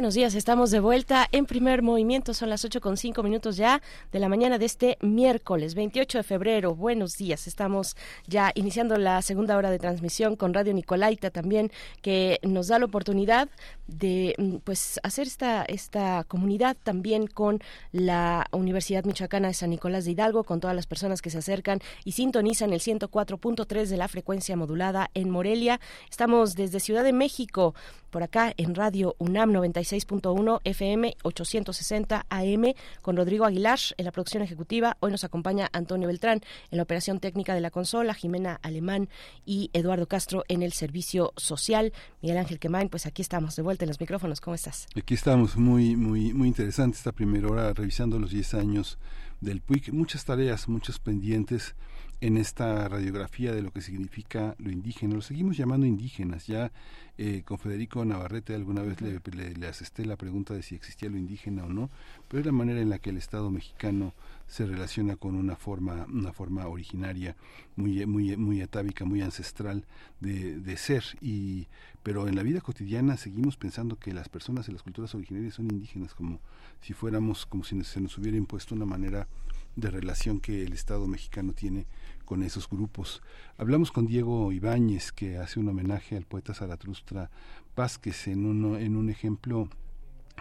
Buenos días, estamos de vuelta en primer movimiento, son las 8 con 5 minutos ya de la mañana de este miércoles 28 de febrero. Buenos días, estamos ya iniciando la segunda hora de transmisión con Radio Nicolaita también, que nos da la oportunidad de pues hacer esta, esta comunidad también con la Universidad Michoacana de San Nicolás de Hidalgo, con todas las personas que se acercan y sintonizan el 104.3 de la frecuencia modulada en Morelia. Estamos desde Ciudad de México, por acá en Radio UNAM 96.1 FM 860 AM con Rodrigo Aguilar en la producción ejecutiva. Hoy nos acompaña Antonio Beltrán en la operación técnica de la consola, Jimena Alemán y Eduardo Castro en el servicio social. Miguel Ángel Quemain, pues aquí estamos de vuelta en los micrófonos. ¿Cómo estás? Aquí estamos muy muy muy interesante esta primera hora revisando los 10 años del PUIC, muchas tareas, muchos pendientes en esta radiografía de lo que significa lo indígena. Lo seguimos llamando indígenas. Ya eh, con Federico Navarrete alguna vez le, le, le, asesté la pregunta de si existía lo indígena o no, pero es la manera en la que el Estado mexicano se relaciona con una forma, una forma originaria, muy, muy, muy atávica, muy ancestral de, de ser. Y, pero en la vida cotidiana seguimos pensando que las personas y las culturas originarias son indígenas, como si fuéramos, como si se nos hubiera impuesto una manera de relación que el Estado mexicano tiene con esos grupos. Hablamos con Diego Ibáñez, que hace un homenaje al poeta Zaratustra Vázquez en, uno, en un ejemplo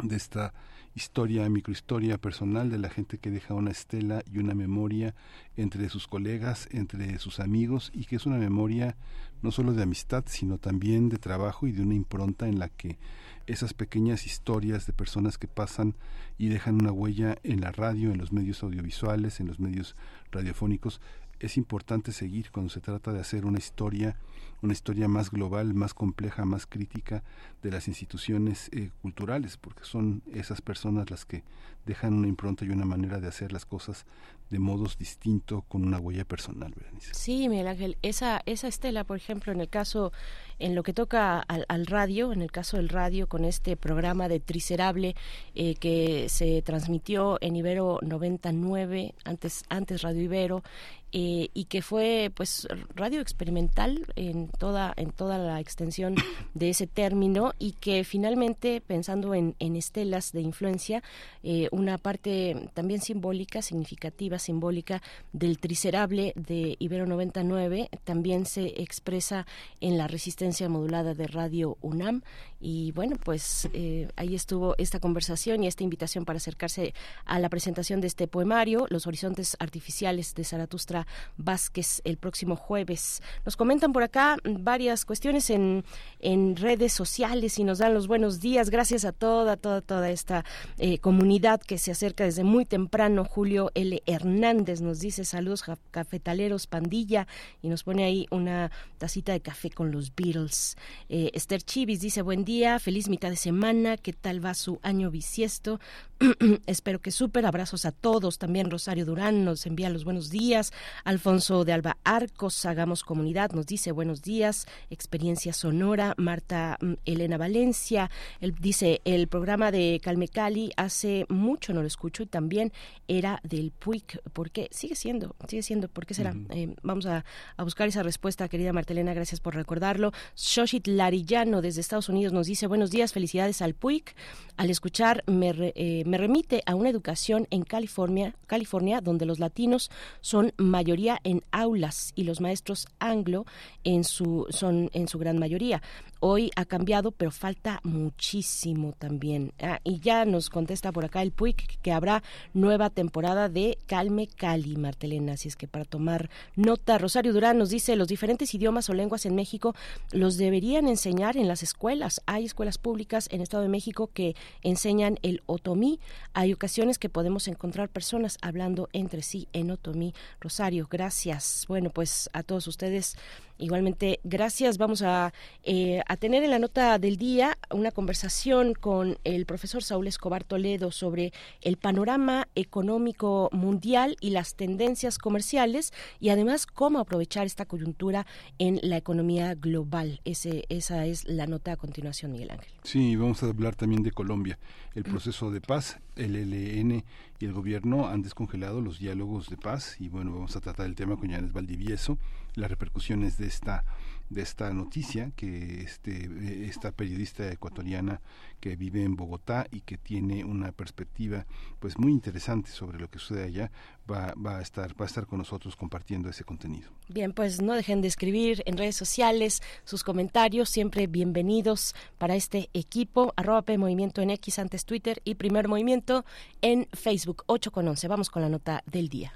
de esta historia, microhistoria personal de la gente que deja una estela y una memoria entre sus colegas, entre sus amigos, y que es una memoria no solo de amistad, sino también de trabajo y de una impronta en la que esas pequeñas historias de personas que pasan y dejan una huella en la radio, en los medios audiovisuales, en los medios radiofónicos, es importante seguir cuando se trata de hacer una historia, una historia más global, más compleja, más crítica de las instituciones eh, culturales, porque son esas personas las que dejan una impronta y una manera de hacer las cosas de modos distintos con una huella personal, Berenice. Sí, Miguel Ángel, esa, esa estela, por ejemplo, en el caso, en lo que toca al, radio, en el caso del radio, con este programa de Tricerable eh, que se transmitió en Ibero 99, antes, antes Radio Ibero, eh, y que fue pues radio experimental en toda en toda la extensión de ese término y que finalmente pensando en, en estelas de influencia eh, una parte también simbólica significativa simbólica del tricerable de Ibero 99 también se expresa en la resistencia modulada de Radio UNAM. Y bueno pues eh, ahí estuvo esta conversación y esta invitación para acercarse a la presentación de este poemario Los horizontes artificiales de Zaratustra Vázquez el próximo jueves. Nos comentan por acá varias cuestiones en, en redes sociales y nos dan los buenos días. Gracias a toda, toda, toda esta eh, comunidad que se acerca desde muy temprano. Julio L. Hernández nos dice saludos cafetaleros pandilla y nos pone ahí una tacita de café con los Beatles. Eh, Esther Chivis dice buen día, feliz mitad de semana, ¿qué tal va su año bisiesto? Espero que súper. Abrazos a todos. También Rosario Durán nos envía los buenos días. Alfonso de Alba Arcos, Hagamos Comunidad, nos dice buenos días. Experiencia Sonora. Marta mm, Elena Valencia él dice el programa de Calme Cali hace mucho no lo escucho y también era del PUIC. ¿Por qué? Sigue siendo, sigue siendo. ¿Por qué será? Eh, vamos a, a, buscar esa respuesta, querida Marta Elena. Gracias por recordarlo. Shoshit Larillano desde Estados Unidos nos dice buenos días, felicidades al PUIC. Al escuchar me, eh, me remite a una educación en California, California, donde los latinos son mayoría en aulas y los maestros anglo en su, son en su gran mayoría. Hoy ha cambiado, pero falta muchísimo también. Ah, y ya nos contesta por acá el PUIC que habrá nueva temporada de Calme Cali, Martelena. Así es que para tomar nota, Rosario Durán nos dice los diferentes idiomas o lenguas en México los deberían enseñar en las escuelas. Hay escuelas públicas en Estado de México que enseñan el otomí. Hay ocasiones que podemos encontrar personas hablando entre sí en otomí. Rosario, gracias. Bueno, pues a todos ustedes Igualmente, gracias. Vamos a, eh, a, tener en la nota del día una conversación con el profesor Saúl Escobar Toledo sobre el panorama económico mundial y las tendencias comerciales y además cómo aprovechar esta coyuntura en la economía global. Ese, esa es la nota a continuación, Miguel Ángel. Sí, vamos a hablar también de Colombia. El proceso de paz, el ELN y el gobierno han descongelado los diálogos de paz. Y bueno, vamos a tratar el tema con Yanes Valdivieso las repercusiones de esta de esta noticia que este esta periodista ecuatoriana que vive en Bogotá y que tiene una perspectiva pues muy interesante sobre lo que sucede allá va, va a estar va a estar con nosotros compartiendo ese contenido. Bien, pues no dejen de escribir en redes sociales sus comentarios, siempre bienvenidos para este equipo, arroba P Movimiento en X antes Twitter y Primer Movimiento en Facebook 8 con 11. Vamos con la nota del día.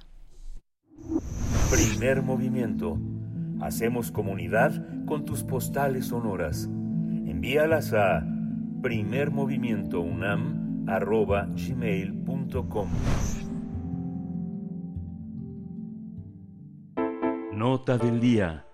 Primer movimiento. Hacemos comunidad con tus postales sonoras. Envíalas a primermovimientounam.gmail.com Nota del día.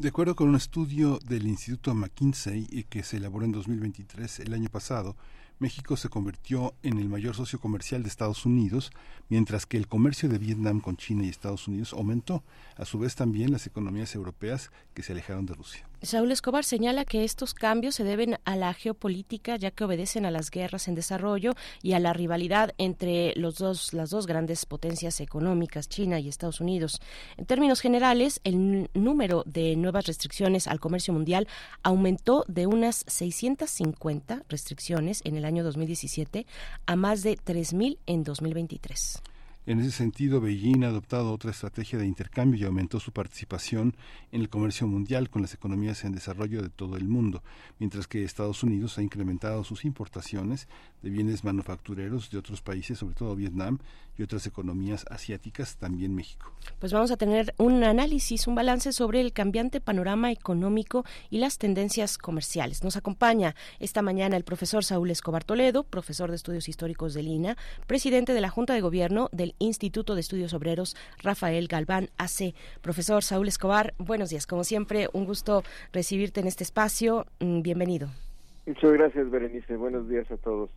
De acuerdo con un estudio del Instituto McKinsey que se elaboró en 2023, el año pasado, México se convirtió en el mayor socio comercial de Estados Unidos, mientras que el comercio de Vietnam con China y Estados Unidos aumentó. A su vez también las economías europeas que se alejaron de Rusia. Saúl Escobar señala que estos cambios se deben a la geopolítica, ya que obedecen a las guerras en desarrollo y a la rivalidad entre los dos, las dos grandes potencias económicas, China y Estados Unidos. En términos generales, el número de nuevas restricciones al comercio mundial aumentó de unas 650 restricciones en el año 2017 a más de 3.000 en 2023. En ese sentido, Beijing ha adoptado otra estrategia de intercambio y aumentó su participación en el comercio mundial con las economías en desarrollo de todo el mundo, mientras que Estados Unidos ha incrementado sus importaciones de bienes manufactureros de otros países, sobre todo Vietnam y otras economías asiáticas, también México. Pues vamos a tener un análisis, un balance sobre el cambiante panorama económico y las tendencias comerciales. Nos acompaña esta mañana el profesor Saúl Escobar Toledo, profesor de Estudios Históricos del INA, presidente de la Junta de Gobierno del Instituto de Estudios Obreros Rafael Galván AC. Profesor Saúl Escobar, buenos días. Como siempre, un gusto recibirte en este espacio. Mm, bienvenido. Muchas gracias, Berenice. Buenos días a todos.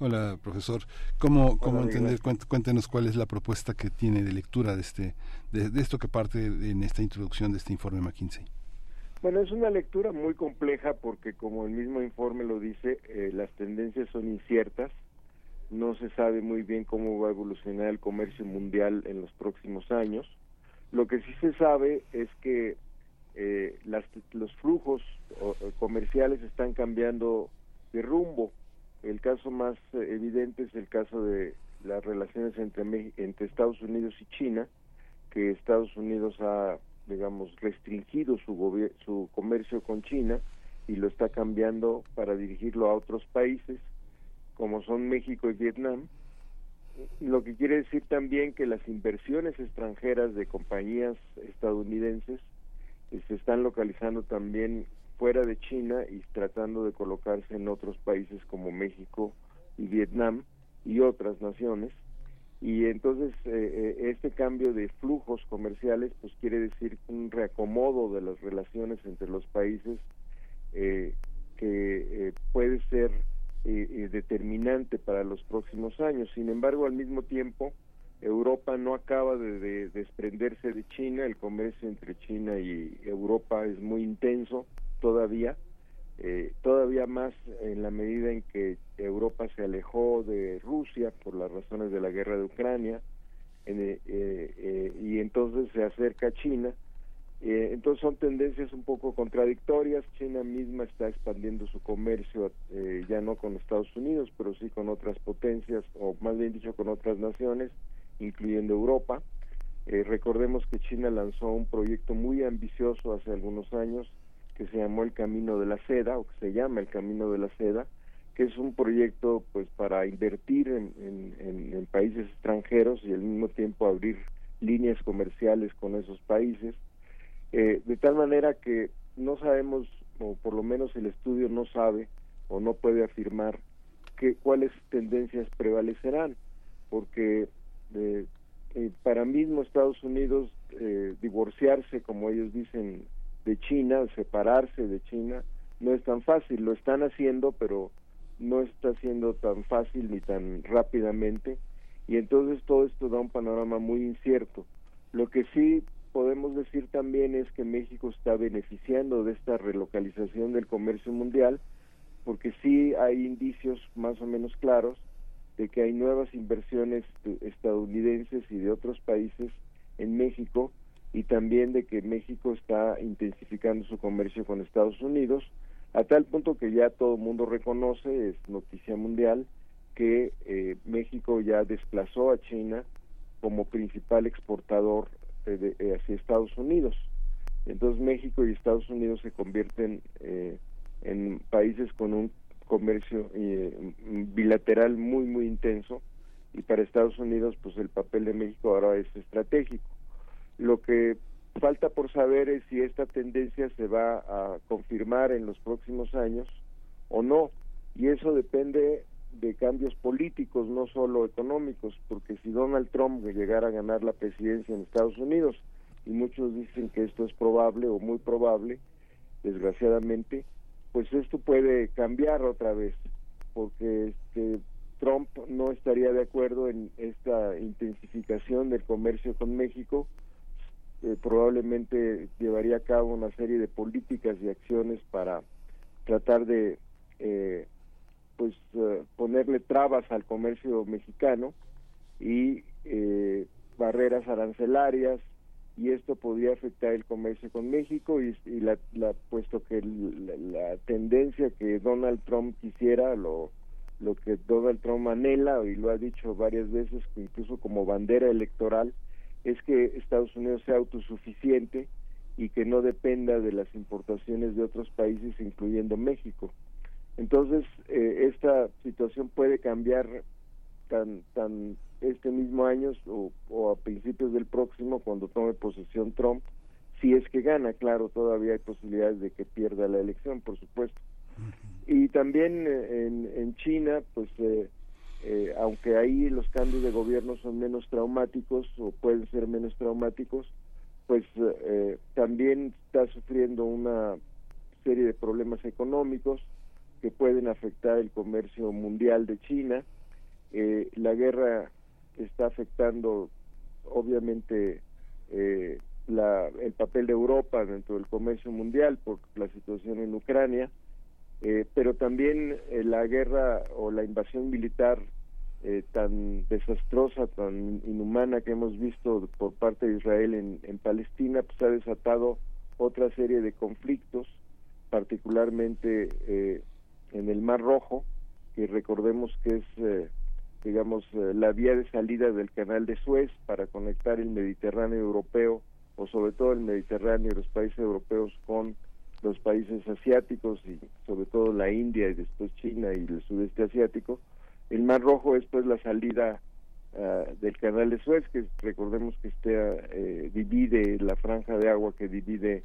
Hola, profesor. ¿Cómo, cómo entender? Cuéntenos cuál es la propuesta que tiene de lectura de este de, esto que parte en esta introducción de este informe McKinsey. Bueno, es una lectura muy compleja porque, como el mismo informe lo dice, eh, las tendencias son inciertas no se sabe muy bien cómo va a evolucionar el comercio mundial en los próximos años. Lo que sí se sabe es que eh, las, los flujos comerciales están cambiando de rumbo. El caso más eh, evidente es el caso de las relaciones entre, entre Estados Unidos y China, que Estados Unidos ha, digamos, restringido su, su comercio con China y lo está cambiando para dirigirlo a otros países como son México y Vietnam, lo que quiere decir también que las inversiones extranjeras de compañías estadounidenses eh, se están localizando también fuera de China y tratando de colocarse en otros países como México y Vietnam y otras naciones. Y entonces eh, eh, este cambio de flujos comerciales pues quiere decir un reacomodo de las relaciones entre los países que puede ser eh, determinante para los próximos años. Sin embargo, al mismo tiempo, Europa no acaba de, desprenderse de China, el comercio entre China y Europa es muy intenso todavía, eh, todavía más en la medida en que Europa se alejó de Rusia por las razones de la guerra de Ucrania, eh, y entonces se acerca a China, eh, entonces son tendencias un poco contradictorias. China misma está expandiendo su comercio eh, ya no con Estados Unidos, pero sí con otras potencias, o más bien dicho con otras naciones, incluyendo Europa. Eh, recordemos que China lanzó un proyecto muy ambicioso hace algunos años que se llamó el Camino de la Seda, o que se llama el Camino de la Seda, que es un proyecto pues para invertir en, países extranjeros y al mismo tiempo abrir líneas comerciales con esos países. Eh, de tal manera que no sabemos, o por lo menos el estudio no sabe o no puede afirmar que, cuáles tendencias prevalecerán, porque eh, eh, para mismo Estados Unidos divorciarse, como ellos dicen, de China, separarse de China, no es tan fácil, lo están haciendo, pero no está siendo tan fácil ni tan rápidamente, y entonces todo esto da un panorama muy incierto. Lo que sí podemos decir también es que México está beneficiando de esta relocalización del comercio mundial, porque sí hay indicios más o menos claros de que hay nuevas inversiones estadounidenses y de otros países en México y también de que México está intensificando su comercio con Estados Unidos, a tal punto que ya todo el mundo reconoce, es noticia mundial, que eh, México ya desplazó a China como principal exportador eh, eh, hacia Estados Unidos. Entonces México y Estados Unidos se convierten eh, en países con un comercio bilateral muy muy intenso y para Estados Unidos pues el papel de México ahora es estratégico. Lo que falta por saber es si esta tendencia se va a confirmar en los próximos años o no. Y eso depende de cambios políticos, no solo económicos, porque si Donald Trump llegara a ganar la presidencia en Estados Unidos, y muchos dicen que esto es probable o muy probable, desgraciadamente, pues esto puede cambiar otra vez, porque este, Trump no estaría de acuerdo en esta intensificación del comercio con México, eh, probablemente llevaría a cabo una serie de políticas y acciones para tratar de eh, pues eh, ponerle trabas al comercio mexicano y eh, barreras arancelarias y esto podría afectar el comercio con México y, la, la- puesto que la, la tendencia que Donald Trump quisiera lo lo que Donald Trump anhela y lo ha dicho varias veces incluso como bandera electoral es que Estados Unidos sea autosuficiente y que no dependa de las importaciones de otros países incluyendo México. Entonces eh, esta situación puede cambiar tan tan este mismo año o, o a principios del próximo cuando tome posesión Trump si es que gana. Claro todavía hay posibilidades de que pierda la elección por supuesto. Y también eh, en, en China pues eh, eh, aunque ahí los cambios de gobierno son menos traumáticos o pueden ser menos traumáticos pues eh, también está sufriendo una serie de problemas económicos que pueden afectar el comercio mundial de China. Eh, la guerra está afectando obviamente eh, la- el papel de Europa dentro del comercio mundial por la situación en Ucrania, eh, pero también eh, la guerra o la invasión militar eh, tan desastrosa, tan inhumana que hemos visto por parte de Israel en, Palestina, pues ha desatado otra serie de conflictos, particularmente eh, en el Mar Rojo, que recordemos que es, digamos, la vía de salida del canal de Suez para conectar el Mediterráneo europeo, o sobre todo el Mediterráneo y los países europeos con los países asiáticos y sobre todo la India y después China y el sudeste asiático. El Mar Rojo es pues la salida ah, del canal de Suez, que recordemos que este, eh, divide la franja de agua que divide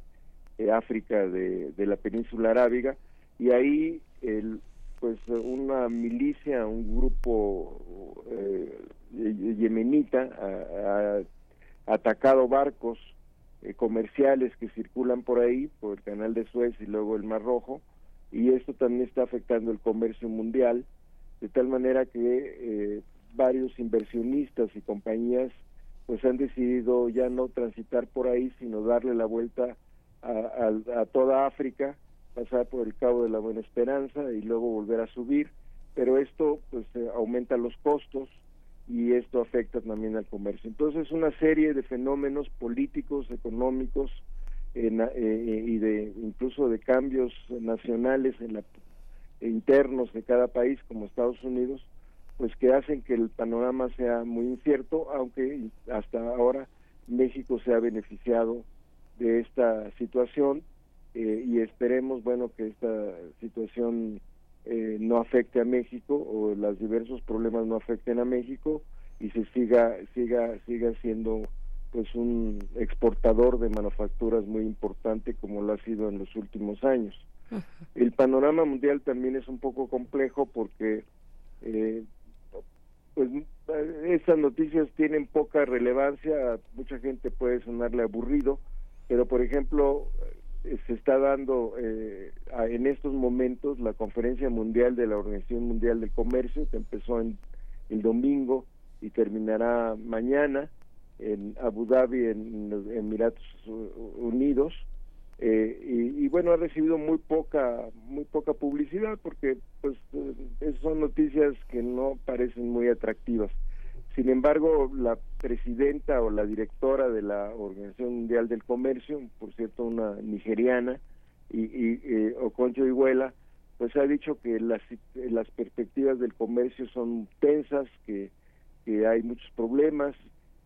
eh, África de, la península arábiga y ahí el, pues una milicia, un grupo eh, ye- yemenita ha, ha atacado barcos eh, comerciales que circulan por ahí, por el canal de Suez y luego el Mar Rojo, y esto también está afectando el comercio mundial, de tal manera que eh, varios inversionistas y compañías pues han decidido ya no transitar por ahí, sino darle la vuelta a, toda África, pasar por el Cabo de la Buena Esperanza y luego volver a subir, pero esto pues eh, aumenta los costos y esto afecta también al comercio. Entonces una serie de fenómenos políticos, económicos en- eh, y de incluso de cambios nacionales en la internos de cada país como Estados Unidos, pues que hacen que el panorama sea muy incierto, aunque hasta ahora México se ha beneficiado de esta situación eh, y esperemos, bueno, que esta situación eh, no afecte a México o los diversos problemas no afecten a México y se siga siga siga siendo pues un exportador de manufacturas muy importante como lo ha sido en los últimos años. El panorama mundial también es un poco complejo porque eh, pues estas noticias tienen poca relevancia, a mucha gente puede sonarle aburrido, pero por ejemplo se está dando eh, en estos momentos la conferencia mundial de la Organización Mundial del Comercio que empezó en el domingo y terminará mañana en Abu Dhabi en los Emiratos Unidos eh, y, bueno ha recibido muy poca muy poca publicidad porque pues eh, son noticias que no parecen muy atractivas sin embargo la presidenta o la directora de la Organización Mundial del Comercio por cierto una nigeriana y, y eh, Oconjo Iweala pues ha dicho que las las perspectivas del comercio son tensas que hay muchos problemas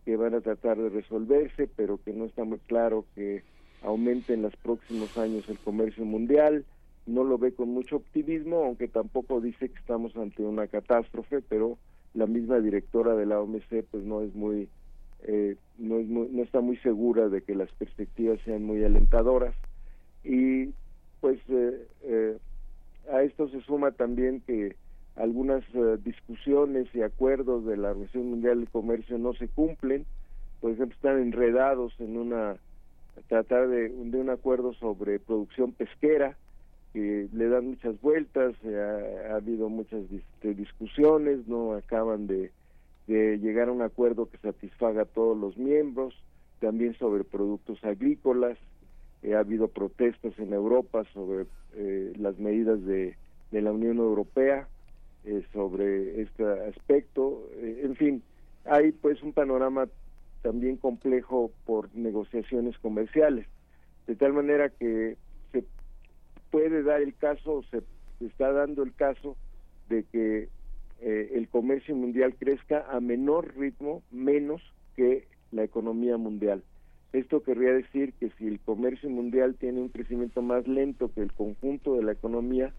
que van a tratar de resolverse, pero que no está muy claro que aumente en los próximos años el comercio mundial. No lo ve con mucho optimismo, aunque tampoco dice que estamos ante una catástrofe, pero la misma directora de la OMC pues no es muy eh, no, es muy- no está muy segura de que las perspectivas sean muy alentadoras. Y pues eh, eh, a esto se suma también que algunas eh, discusiones y acuerdos de la Organización Mundial del Comercio no se cumplen, por ejemplo, están enredados en una tratar de, de un acuerdo sobre producción pesquera que le dan muchas vueltas, eh, ha, ha habido muchas este, discusiones, no acaban de, llegar a un acuerdo que satisfaga a todos los miembros también sobre productos agrícolas, eh, ha habido protestas en Europa sobre eh, las medidas de, la Unión Europea sobre este aspecto. en fin, hay pues un panorama también complejo por negociaciones comerciales, de tal manera que puede dar el caso, se está dando el caso de que el comercio mundial crezca a menor ritmo, menos que la economía mundial. Esto querría decir que si el comercio mundial tiene un crecimiento más lento que el conjunto de la economía,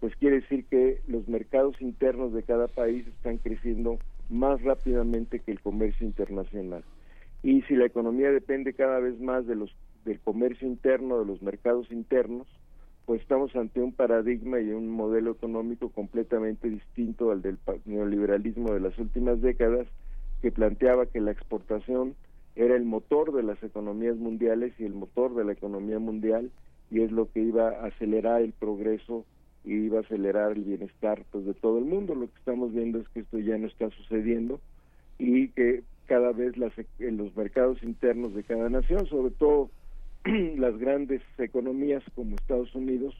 pues quiere decir que los mercados internos de cada país están creciendo más rápidamente que el comercio internacional. Y si la economía depende cada vez más de los del comercio interno, de los mercados internos, pues estamos ante un paradigma y un modelo económico completamente distinto al del neoliberalismo de las últimas décadas, que planteaba que la exportación era el motor de las economías mundiales y el motor de la economía mundial y es lo que iba a acelerar el progreso y iba a acelerar el bienestar pues de todo el mundo. Lo que estamos viendo es que esto ya no está sucediendo y que cada vez las, en los mercados internos de cada nación, sobre todo las grandes economías como Estados Unidos,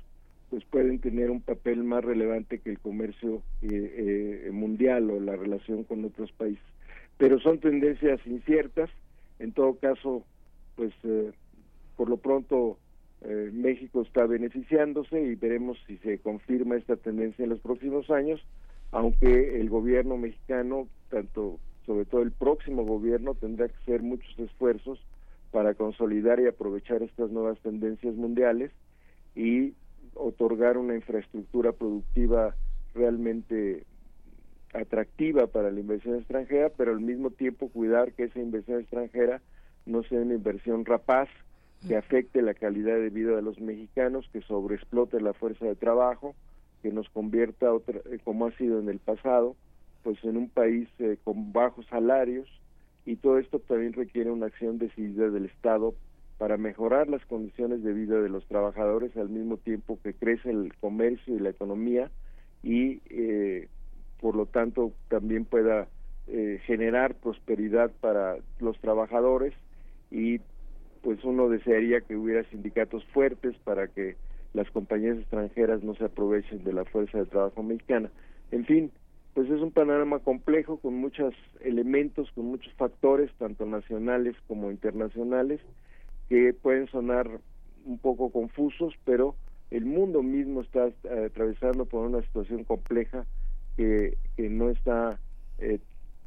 pues pueden tener un papel más relevante que el comercio eh, eh, mundial o la relación con otros países. Pero son tendencias inciertas en todo caso, pues eh, por lo pronto eh, México está beneficiándose y veremos si se confirma esta tendencia en los próximos años, aunque el gobierno mexicano, tanto sobre todo el próximo gobierno, tendrá que hacer muchos esfuerzos para consolidar y aprovechar estas nuevas tendencias mundiales y otorgar una infraestructura productiva realmente atractiva para la inversión extranjera, pero al mismo tiempo cuidar que esa inversión extranjera no sea una inversión rapaz que afecte la calidad de vida de los mexicanos, que sobreexplote la fuerza de trabajo, que nos convierta, otra, como ha sido en el pasado, pues en un país eh, con bajos salarios y todo esto también requiere una acción decidida del Estado para mejorar las condiciones de vida de los trabajadores al mismo tiempo que crece el comercio y la economía y eh, por lo tanto también pueda eh, generar prosperidad para los trabajadores y pues uno desearía que hubiera sindicatos fuertes para que las compañías extranjeras no se aprovechen de la fuerza de trabajo mexicana. En fin, pues es un panorama complejo con muchos elementos, con muchos factores, tanto nacionales como internacionales, que pueden sonar un poco confusos, pero el mundo mismo está atravesando por una situación compleja que, no está eh,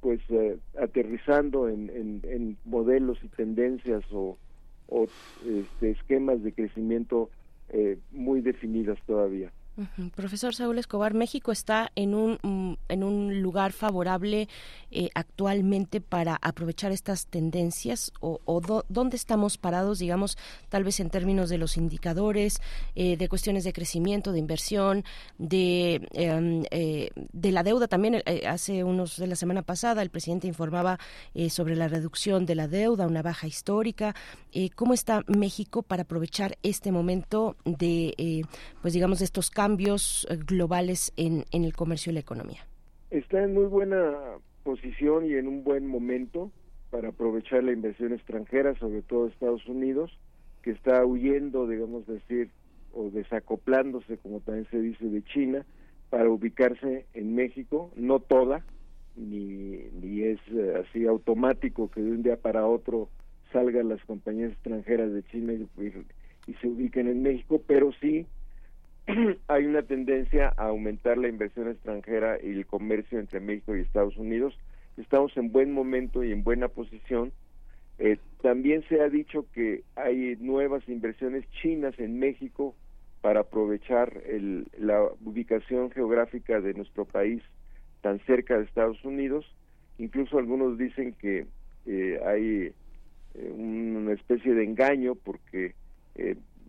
pues eh, aterrizando en, en, modelos y tendencias o, o este, esquemas de crecimiento eh, muy definidas todavía. Profesor Saúl Escobar, México está en un, mm, en un lugar favorable eh, actualmente para aprovechar estas tendencias o, dónde estamos parados, digamos, tal vez en términos de los indicadores, eh, de cuestiones de crecimiento, de inversión, de, em, eh, de la deuda. También hace unos de la semana pasada el presidente informaba sobre la reducción de la deuda, una baja histórica. ¿Cómo está México para aprovechar este momento de, pues digamos, de estos cambios? Cambios eh, globales en, el comercio y la economía? Está en muy buena posición y en un buen momento para aprovechar la inversión extranjera, sobre todo Estados Unidos, que está huyendo, digamos decir, o desacoplándose, como también se dice, de China, para ubicarse en México, no toda, ni, ni es eh, así automático que de un día para otro salgan las compañías extranjeras de China y se ubiquen en México, pero sí hay una tendencia a aumentar la inversión extranjera y el comercio entre México y Estados Unidos. Estamos en buen momento y en buena posición. Eh, también se ha dicho que hay nuevas inversiones chinas en México para aprovechar el, la ubicación geográfica de nuestro país tan cerca de Estados Unidos. Incluso algunos dicen que eh, hay eh, una especie de engaño porque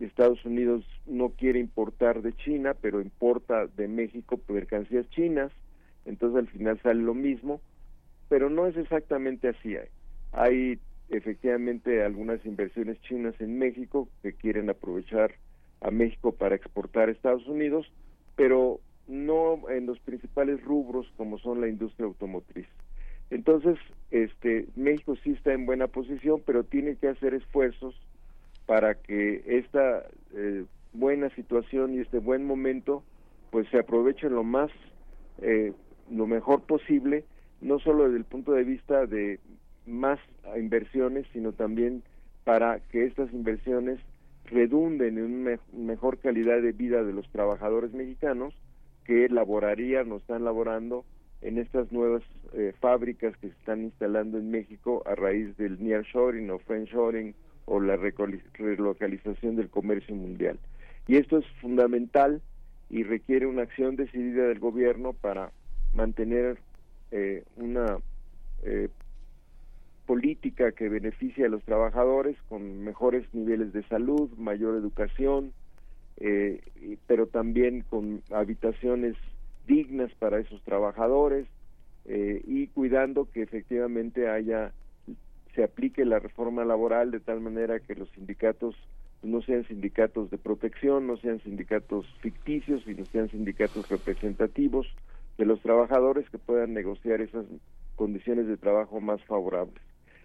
Estados Unidos no quiere importar de China, pero importa de México mercancías chinas, entonces al final sale lo mismo, pero no es exactamente así. Hay efectivamente algunas inversiones chinas en México que quieren aprovechar a México para exportar a Estados Unidos, pero no en los principales rubros como son la industria automotriz. Entonces, este, México sí está en buena posición, pero tiene que hacer esfuerzos para que esta eh, buena situación y este buen momento pues se aproveche lo más eh, lo mejor posible no solo desde el punto de vista de más inversiones sino también para que estas inversiones redunden en una mejor calidad de vida de los trabajadores mexicanos que laborarían o están laborando en estas nuevas eh, fábricas que se están instalando en México a raíz del nearshoring o friendshoring o la relocalización del comercio mundial. Y esto es fundamental y requiere una acción decidida del gobierno para mantener eh, una eh, política que beneficie a los trabajadores con mejores niveles de salud, mayor educación, eh, pero también con habitaciones dignas para esos trabajadores y cuidando que efectivamente haya se aplique la reforma laboral de tal manera que los sindicatos no sean sindicatos de protección, no sean sindicatos ficticios, sino sean sindicatos representativos de los trabajadores que puedan negociar esas condiciones de trabajo más favorables.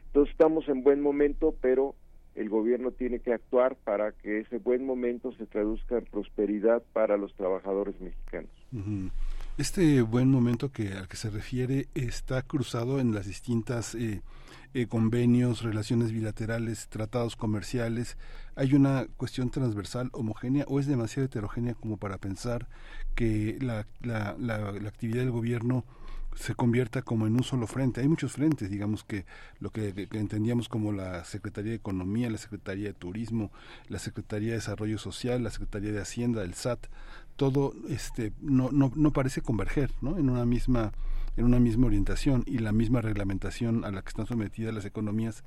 Entonces estamos en buen momento, pero el gobierno tiene que actuar para que ese buen momento se traduzca en prosperidad para los trabajadores mexicanos. Este buen momento que al que se refiere está cruzado en las distintas eh, eh, convenios, relaciones bilaterales, tratados comerciales? ¿Hay una cuestión transversal homogénea o es demasiado heterogénea como para pensar que la, la, la, actividad del gobierno se convierta como en un solo frente. Hay muchos frentes, digamos que lo que, que, entendíamos como la Secretaría de Economía, la Secretaría de Turismo, la Secretaría de Desarrollo Social, la Secretaría de Hacienda, el SAT, todo este no, no, no parece converger ¿no? en una misma en una misma orientación y la misma reglamentación a la que están sometidas las economías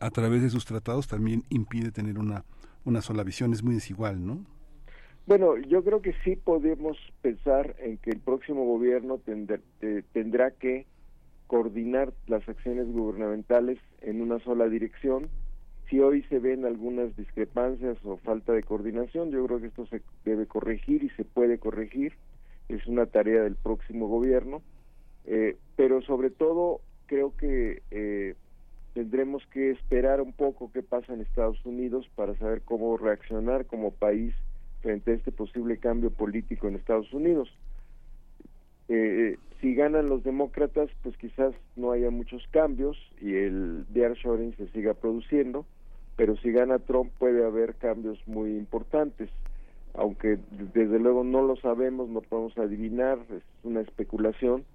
a través de sus tratados también impide tener una, una sola visión, es muy desigual, ¿no? Bueno, yo creo que sí podemos pensar en que el próximo gobierno tendrá que coordinar las acciones gubernamentales en una sola dirección. Si hoy se ven algunas discrepancias o falta de coordinación, yo creo que esto se debe corregir y se puede corregir. Es una tarea del próximo gobierno eh, pero sobre todo creo que eh, tendremos que esperar un poco qué pasa en Estados Unidos para saber cómo reaccionar como país frente a este posible cambio político en Estados Unidos. Eh, si ganan los demócratas, pues quizás no haya muchos cambios y el nearshoring se siga produciendo, pero si gana Trump puede haber cambios muy importantes, aunque desde luego no lo sabemos, no podemos adivinar, es una especulación,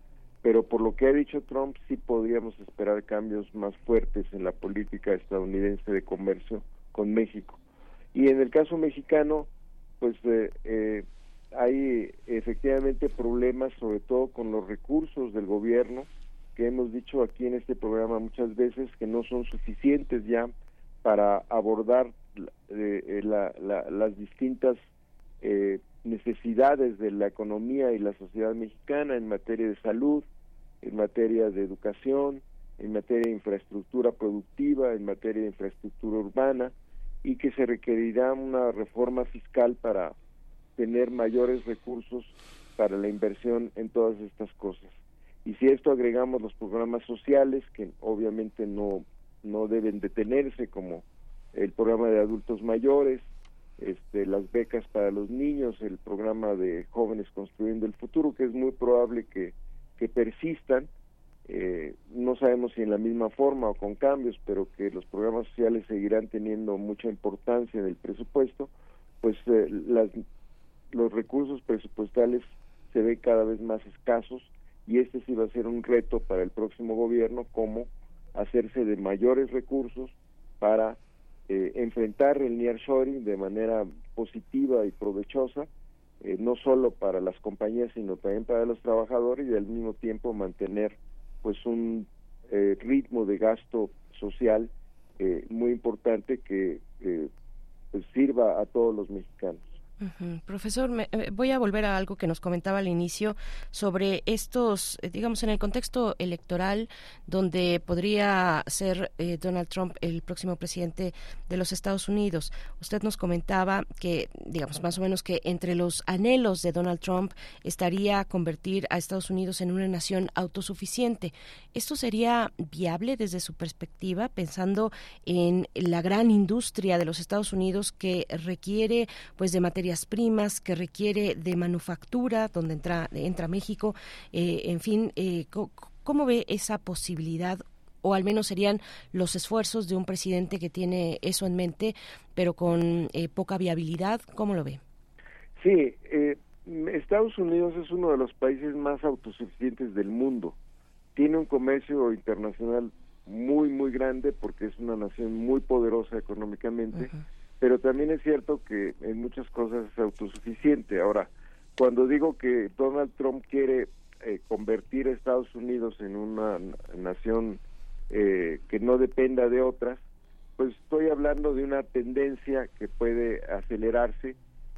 pero por lo que ha dicho Trump sí podríamos esperar cambios más fuertes en la política estadounidense de comercio con México. Y en el caso mexicano, pues eh, eh, hay efectivamente problemas, sobre todo con los recursos del gobierno, que hemos dicho aquí en este programa muchas veces que no son suficientes ya para abordar eh, las distintas necesidades de la economía y la sociedad mexicana en materia de salud, en materia de educación, en materia de infraestructura productiva, en materia de infraestructura urbana, y que se requerirá una reforma fiscal para tener mayores recursos para la inversión en todas estas cosas. Y si esto agregamos los programas sociales, que obviamente no, no deben detenerse, como el programa de adultos mayores, este, las becas para los niños, el programa de jóvenes construyendo el futuro, que es muy probable que que persistan, eh, no sabemos si en la misma forma o con cambios, pero que los programas sociales seguirán teniendo mucha importancia en el presupuesto, pues eh, las, los recursos presupuestales se ven cada vez más escasos y este sí va a ser un reto para el próximo gobierno, como hacerse de mayores recursos para eh, enfrentar el nearshoring de manera positiva y provechosa eh, no solo para las compañías sino también para los trabajadores y al mismo tiempo mantener pues un eh, ritmo de gasto social eh, muy importante que pues, sirva a todos los mexicanos. Profesor, me- eh, voy a volver a algo que nos comentaba al inicio sobre estos, eh, digamos, en el contexto electoral donde podría ser eh, Donald Trump el próximo presidente de los Estados Unidos. Usted nos comentaba que, digamos, más o menos que entre los anhelos de Donald Trump estaría convertir a Estados Unidos en una nación autosuficiente. ¿Esto sería viable desde su perspectiva, pensando en la gran industria de los Estados Unidos que requiere pues de materias primas, que requiere de manufactura, donde entra, entra México, eh, en fin, eh, ¿cómo ve esa posibilidad? O al menos serían los esfuerzos de un presidente que tiene eso en mente, pero con eh, poca viabilidad. ¿Cómo lo ve? Sí, eh, Estados Unidos es uno de los países más autosuficientes del mundo. Tiene un comercio internacional muy, muy grande porque es una nación muy poderosa económicamente, pero también es cierto que en muchas cosas es autosuficiente. Ahora, cuando digo que Donald Trump quiere eh, convertir a Estados Unidos en una nación eh, que no dependa de otras, pues estoy hablando de una tendencia que puede acelerarse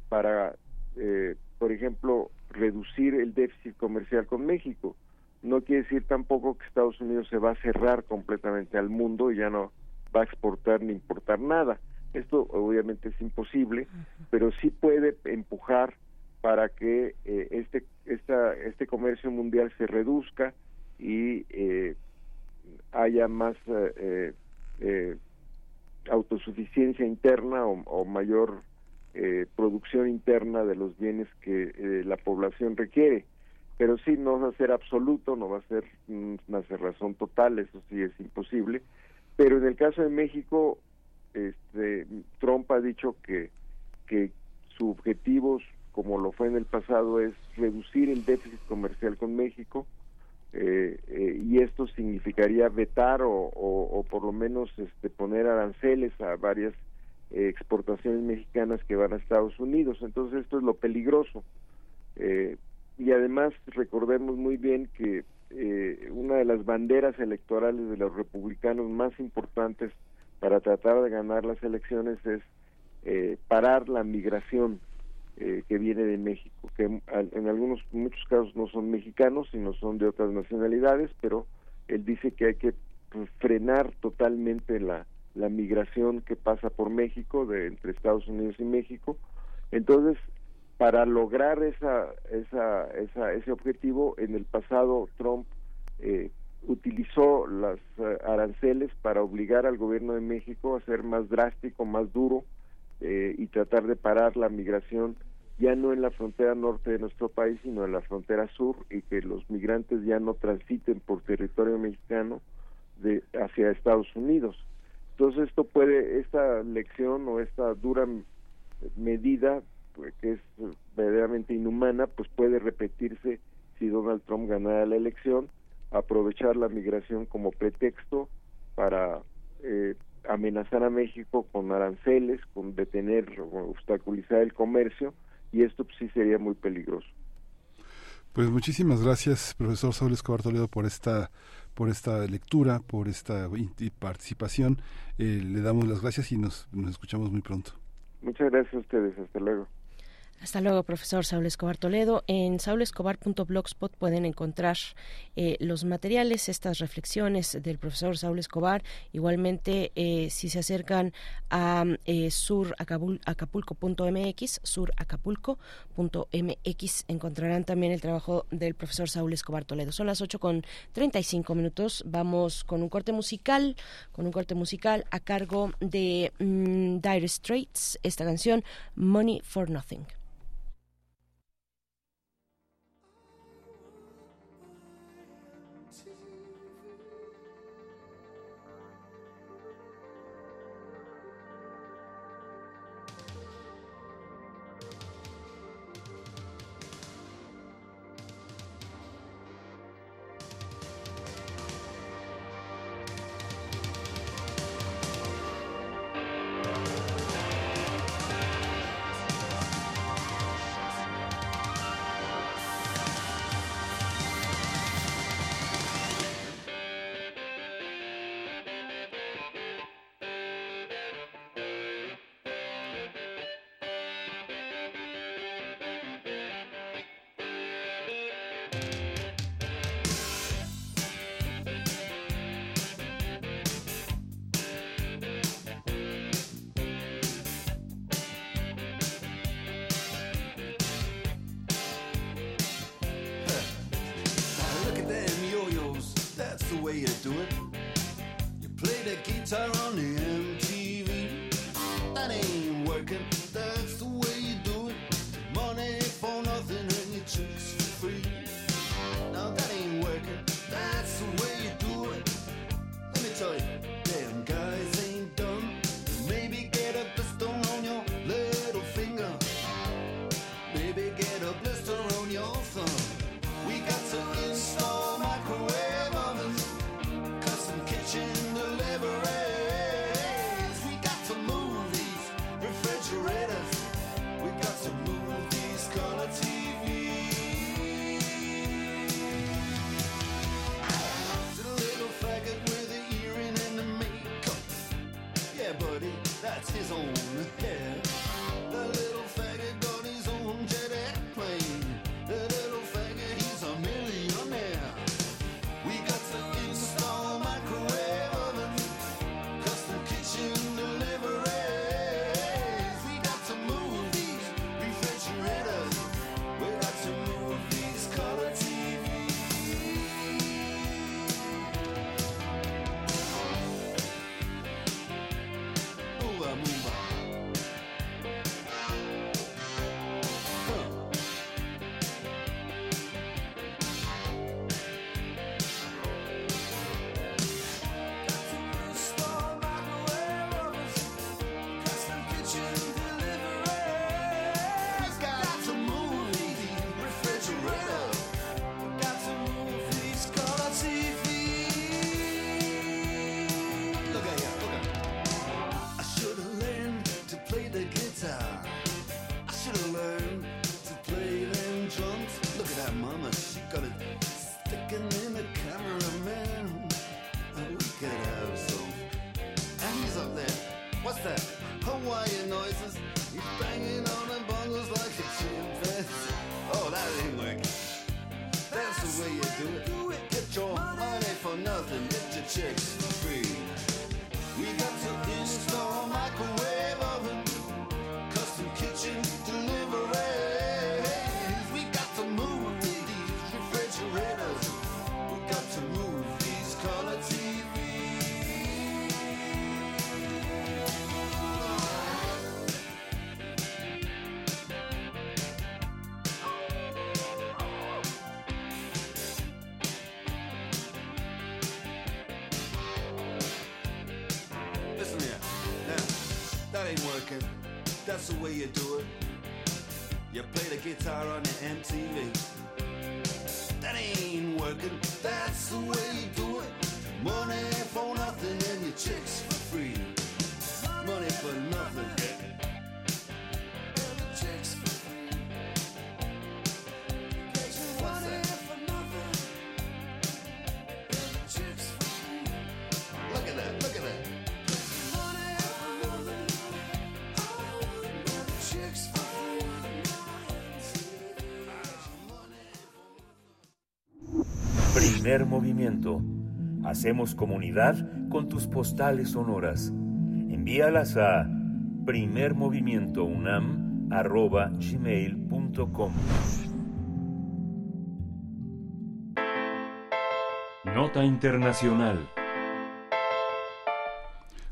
para, eh, por ejemplo, reducir el déficit comercial con México. No quiere decir tampoco que Estados Unidos se va a cerrar completamente al mundo y ya no va a exportar ni importar nada. Esto obviamente es imposible, pero sí puede empujar para que eh, este esta, este comercio mundial se reduzca y eh, haya más eh, eh, eh, autosuficiencia interna o, o mayor eh, producción interna de los bienes que eh, la población requiere. Pero sí, no va a ser absoluto, no va a ser una cerrazón total, eso sí es imposible. Pero en el caso de México, este, Trump ha dicho que, que su objetivo, como lo fue en el pasado, es reducir el déficit comercial con México, eh, eh, y esto significaría vetar o, o, o por lo menos este, poner aranceles a varias eh, exportaciones mexicanas que van a Estados Unidos. Entonces esto es lo peligroso. Y además recordemos muy bien que una de las banderas electorales de los republicanos más importantes para tratar de ganar las elecciones es eh, parar la migración eh, que viene de México, que en, algunos muchos casos no son mexicanos, sino son de otras nacionalidades, pero él dice que hay que pues, frenar totalmente la, la migración que pasa por México, de entre Estados Unidos y México. Entonces, para lograr esa, esa, esa, ese objetivo, en el pasado Trump eh, utilizó las eh, aranceles para obligar al gobierno de México a ser más drástico, más duro eh, y tratar de parar la migración ya no en la frontera norte de nuestro país, sino en la frontera sur y que los migrantes ya no transiten por territorio mexicano de hacia Estados Unidos. Entonces esto puede, esta lección o esta dura medida pues, que es verdaderamente inhumana, pues puede repetirse si Donald Trump ganara la elección, aprovechar la migración como pretexto para eh, amenazar a México con aranceles, con detener o obstaculizar el comercio, y esto pues, sí sería muy peligroso. Pues muchísimas gracias, profesor Saúl Escobar Toledo, por esta por esta lectura, por esta participación. Eh, le damos las gracias y nos, nos escuchamos muy pronto. Muchas gracias a ustedes. Hasta luego. Hasta luego, profesor Saúl Escobar Toledo. En saulescobar.blogspot pueden encontrar eh, los materiales, estas reflexiones del profesor Saúl Escobar. Igualmente, eh, si se acercan a eh, suracapulco.mx, suracapulco.mx, encontrarán también el trabajo del profesor Saúl Escobar Toledo. Son las 8 con 35 minutos. Vamos con un corte musical, con un corte musical a cargo de mm, Dire Straits, esta canción, Money for Nothing. Working. That's the way you do it. You play the guitar on the MTV. That ain't working. That's the way you do it. Primer movimiento. Hacemos comunidad con tus postales sonoras. Envíalas a primermovimientounam.gmail.com Nota Internacional.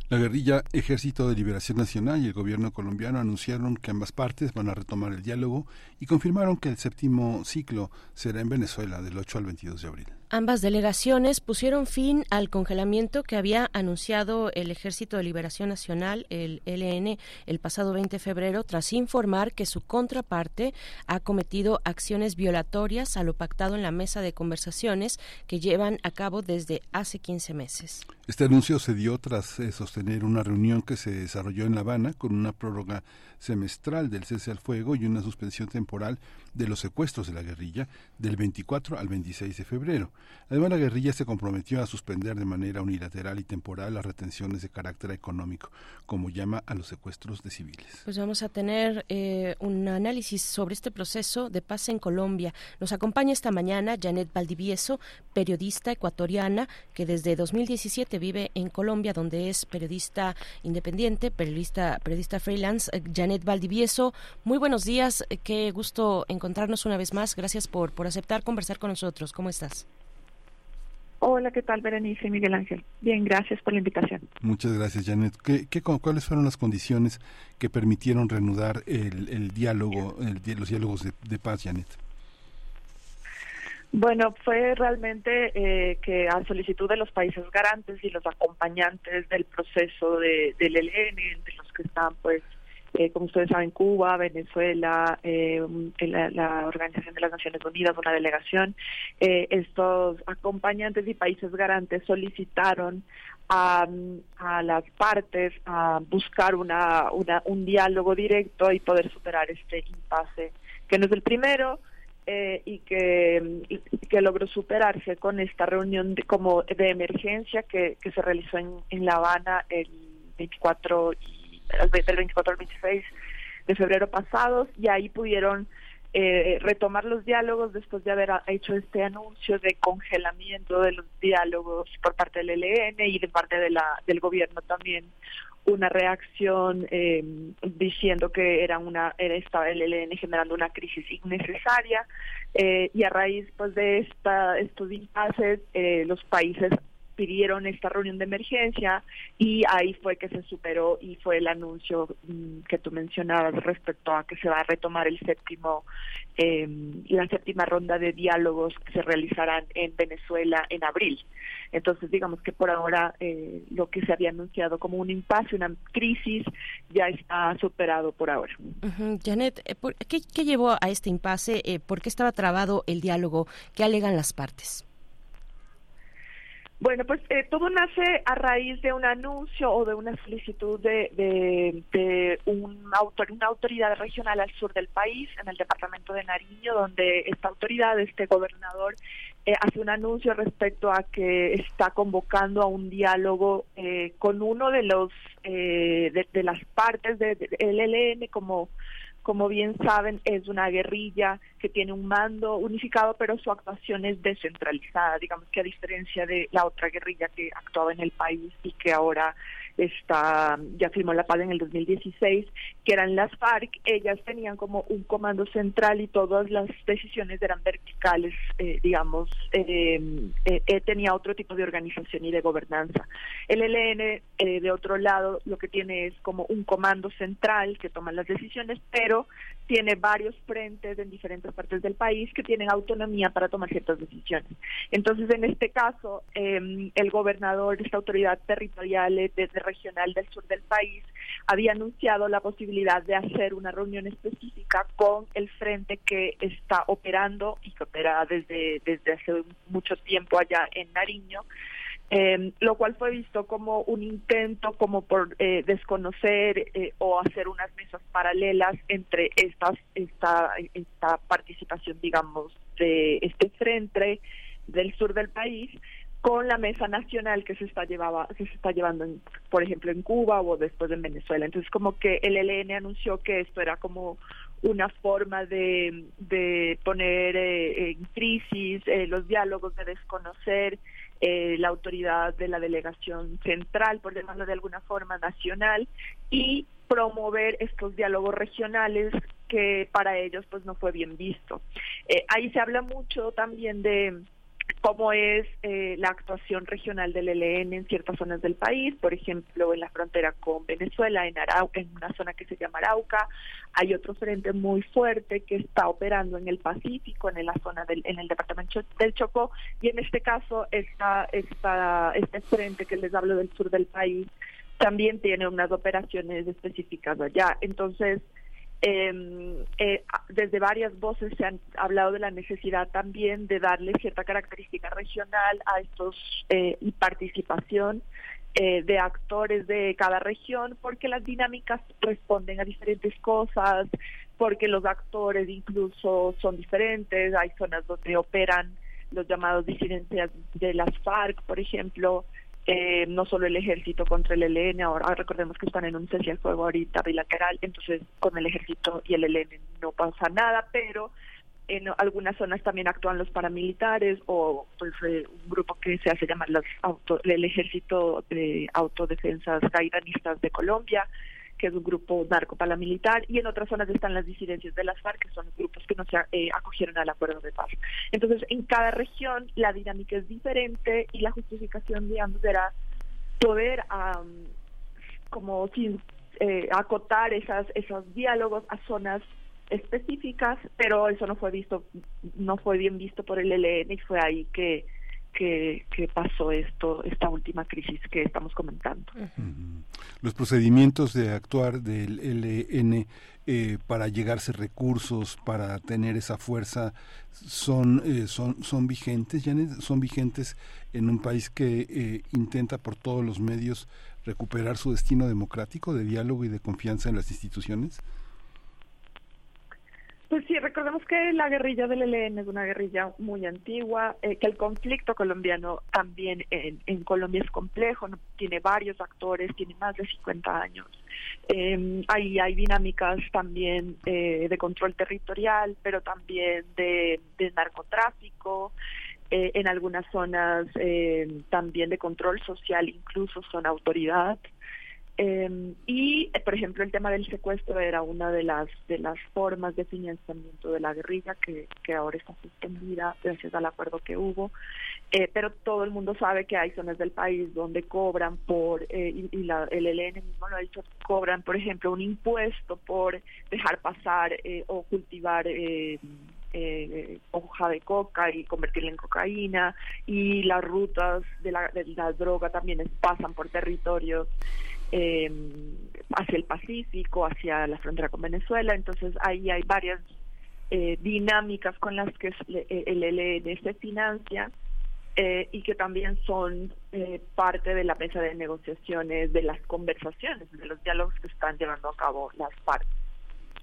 La guerrilla Ejército de Liberación Nacional y el gobierno colombiano anunciaron que ambas partes van a retomar el diálogo y confirmaron que el séptimo ciclo será en Venezuela del 8 al 22 de abril. Ambas delegaciones pusieron fin al congelamiento que había anunciado el Ejército de Liberación Nacional, el LN, el pasado 20 de febrero, tras informar que su contraparte ha cometido acciones violatorias a lo pactado en la mesa de conversaciones que llevan a cabo desde hace 15 meses. Este anuncio se dio tras eh, sostener una reunión que se desarrolló en La Habana con una prórroga semestral del cese al fuego y una suspensión temporal de los secuestros de la guerrilla del 24 al 26 de febrero. Además, la guerrilla se comprometió a suspender de manera unilateral y temporal las retenciones de carácter económico, como llama a los secuestros de civiles. Pues vamos a tener eh, un análisis sobre este proceso de paz en Colombia. Nos acompaña esta mañana Janet Valdivieso, periodista ecuatoriana que desde 2017 vive en Colombia, donde es periodista independiente, periodista, periodista freelance. Eh, Janet Valdivieso, muy buenos días. Eh, Qué gusto encontrarnos una vez más. Gracias por, por aceptar conversar con nosotros. ¿Cómo estás? Hola, ¿qué tal, Berenice y Miguel Ángel? Bien, gracias por la invitación. Muchas gracias, Janet. ¿Qué, qué, ¿Cuáles fueron las condiciones que permitieron reanudar el, el diálogo, el, los diálogos de, de paz, Janet? Bueno, fue realmente eh, que a solicitud de los países garantes y los acompañantes del proceso de, del ELN, entre los que están, pues, eh, como ustedes saben, Cuba, Venezuela, eh, la, Organización de las Naciones Unidas, una delegación, eh, estos acompañantes y países garantes solicitaron a, las partes a buscar una, una, un diálogo directo y poder superar este impasse, que no es el primero, eh, y que que logró superarse con esta reunión de, como de emergencia que, que se realizó en, en La Habana el 24 y del 24 al 26 de febrero pasados y ahí pudieron eh, retomar los diálogos después de haber hecho este anuncio de congelamiento de los diálogos por parte del ELN y de parte de la del gobierno también una reacción eh, diciendo que era una era estaba el ELN generando una crisis innecesaria eh, y a raíz pues de esta estos impases eh, los países pidieron esta reunión de emergencia y ahí fue que se superó y fue el anuncio mmm, que tú mencionabas respecto a que se va a retomar el séptimo eh, la séptima ronda de diálogos que se realizarán en Venezuela en abril. Entonces, digamos que por ahora eh, lo que se había anunciado como un impasse, una crisis, ya está superado por ahora. Uh -huh. Janet, ¿qué, ¿qué, llevó a este impasse? Eh, ¿Por qué estaba trabado el diálogo? ¿Qué alegan las partes? Bueno, pues eh, todo nace a raíz de un anuncio o de una solicitud de, de, un autor, una autoridad regional al sur del país, en el departamento de Nariño, donde esta autoridad, este gobernador, eh, hace un anuncio respecto a que está convocando a un diálogo eh, con uno de los de, de, las partes del de, de, ELN como como bien saben, es una guerrilla que tiene un mando unificado, pero su actuación es descentralizada, digamos que a diferencia de la otra guerrilla que actuaba en el país y que ahora está ya firmó la paz en el 2016, que eran las FARC, ellas tenían como un comando central y todas las decisiones eran verticales, eh, digamos, eh, eh, tenía otro tipo de organización y de gobernanza. El ELN, de otro lado, lo que tiene es como un comando central que toma las decisiones, pero tiene varios frentes en diferentes partes del país que tienen autonomía para tomar ciertas decisiones. Entonces, en este caso, eh, el gobernador, esta autoridad territorial desde regional del sur del país, había anunciado la posibilidad de hacer una reunión específica con el frente que está operando y que opera desde, desde hace mucho tiempo allá en Nariño, eh, lo cual fue visto como un intento como por eh, desconocer eh, o hacer unas mesas paralelas entre estas esta esta participación digamos de este frente del sur del país con la mesa nacional que se está llevaba que se está llevando en, por ejemplo en Cuba o después en Venezuela entonces como que el ELN anunció que esto era como una forma de, de poner eh, en crisis eh, los diálogos de desconocer eh, la autoridad de la delegación central, por llamarlo de alguna forma nacional, y promover estos diálogos regionales que para ellos pues no fue bien visto. Eh, ahí se habla mucho también de cómo es eh, la actuación regional del ELN en ciertas zonas del país, por ejemplo, en la frontera con Venezuela, en, Arauca, en una zona que se llama Arauca, hay otro frente muy fuerte que está operando en el Pacífico, en la zona del, en el departamento del Chocó, y en este caso esta, esta, este frente que les hablo del sur del país también tiene unas operaciones específicas allá. Entonces, eh, eh, desde varias voces se han hablado de la necesidad también de darle cierta característica regional a estos eh, y participación eh, de actores de cada región, porque las dinámicas responden a diferentes cosas, porque los actores incluso son diferentes, hay zonas donde operan los llamados disidencias de las FARC, por ejemplo, eh, no solo el ejército contra el ELN, ahora recordemos que están en un cese al fuego ahorita bilateral, entonces con el ejército y el ELN no pasa nada, pero en algunas zonas también actúan los paramilitares o pues, eh, un grupo que se hace llamar los auto, el ejército de autodefensas gairanistas de Colombia. Que es un grupo narco-paramilitar, y en otras zonas están las disidencias de las FARC, que son grupos que no se eh, acogieron al acuerdo de paz. Entonces, en cada región la dinámica es diferente y la justificación, digamos, era poder como sin, eh, acotar esas, esos diálogos a zonas específicas, pero eso no fue visto, no fue bien visto por el ELN y fue ahí que que, pasó esto, esta última crisis que estamos comentando. Los procedimientos de actuar del ELN eh, para llegarse recursos, para tener esa fuerza, son, eh, son, son vigentes, son vigentes en un país que eh, intenta por todos los medios recuperar su destino democrático de diálogo y de confianza en las instituciones. Pues sí, recordemos que la guerrilla del ELN es una guerrilla muy antigua, eh, que el conflicto colombiano también en, Colombia es complejo, tiene varios actores, tiene más de 50 años. Eh, ahí hay dinámicas también eh, de control territorial, pero también de, de narcotráfico, eh, en algunas zonas también de control social, incluso son autoridad. Eh, y, por ejemplo, el tema del secuestro era una de las de las formas de financiamiento de la guerrilla que, que ahora está suspendida gracias al acuerdo que hubo. Eh, pero todo el mundo sabe que hay zonas del país donde cobran por, eh, y, la, el ELN mismo lo ha dicho, cobran, por ejemplo, un impuesto por dejar pasar eh, o cultivar eh, eh, hoja de coca y convertirla en cocaína y las rutas de la, de la droga también pasan por territorios eh, hacia el Pacífico, hacia la frontera con Venezuela. Entonces ahí hay varias eh, dinámicas con las que el ELN se financia eh, y que también son eh, parte de la mesa de negociaciones, de las conversaciones, de los diálogos que están llevando a cabo las partes.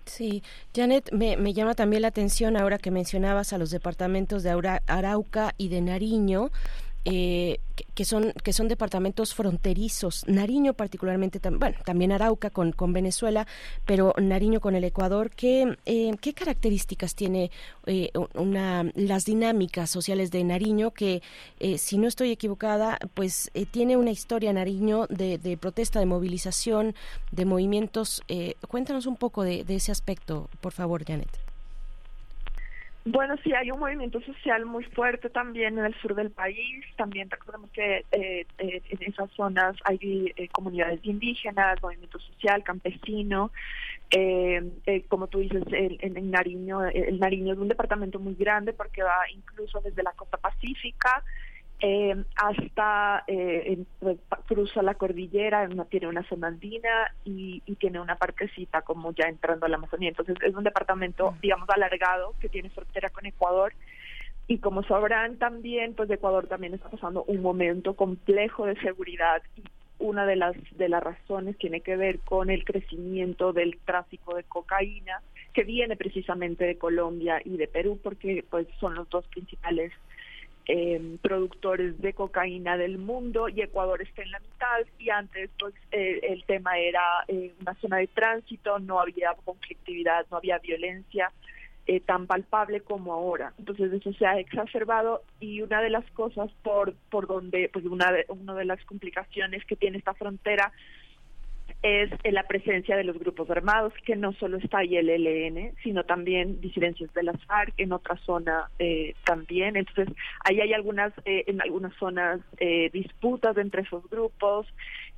Sí, Janet, me, me llama también la atención ahora que mencionabas a los departamentos de Arauca y de Nariño eh, que son que son departamentos fronterizos. Nariño particularmente bueno también Arauca con, con Venezuela pero Nariño con el Ecuador qué eh, qué características tiene eh, una las dinámicas sociales de Nariño que eh, si no estoy equivocada pues tiene una historia Nariño de, de, protesta de movilización de movimientos cuéntanos un poco de ese aspecto por favor Janet bueno, sí, hay un movimiento social muy fuerte también en el sur del país. También recordemos que eh, eh, en esas zonas hay eh, comunidades indígenas, movimiento social, campesino. como tú dices, el, en Nariño, el Nariño es un departamento muy grande porque va incluso desde la costa pacífica eh, hasta eh, pues, cruza la cordillera, tiene una zona andina y, tiene una partecita como ya entrando a la Amazonía. Entonces es un departamento, digamos, alargado que tiene frontera con Ecuador. Y como sabrán también, pues Ecuador también está pasando un momento complejo de seguridad y una de las de las razones tiene que ver con el crecimiento del tráfico de cocaína que viene precisamente de Colombia y de Perú porque pues son los dos principales eh, productores de cocaína del mundo y Ecuador está en la mitad y antes pues eh, el tema era eh, una zona de tránsito, no había conflictividad, no había violencia eh, tan palpable como ahora. Entonces eso se ha exacerbado y una de las cosas por por donde pues una de, una de las complicaciones que tiene esta frontera es la presencia de los grupos armados, que no solo está ahí el ELN, sino también disidencias de las FARC en otra zona eh, también. Entonces, ahí hay algunas, eh, en algunas zonas, eh, disputas entre esos grupos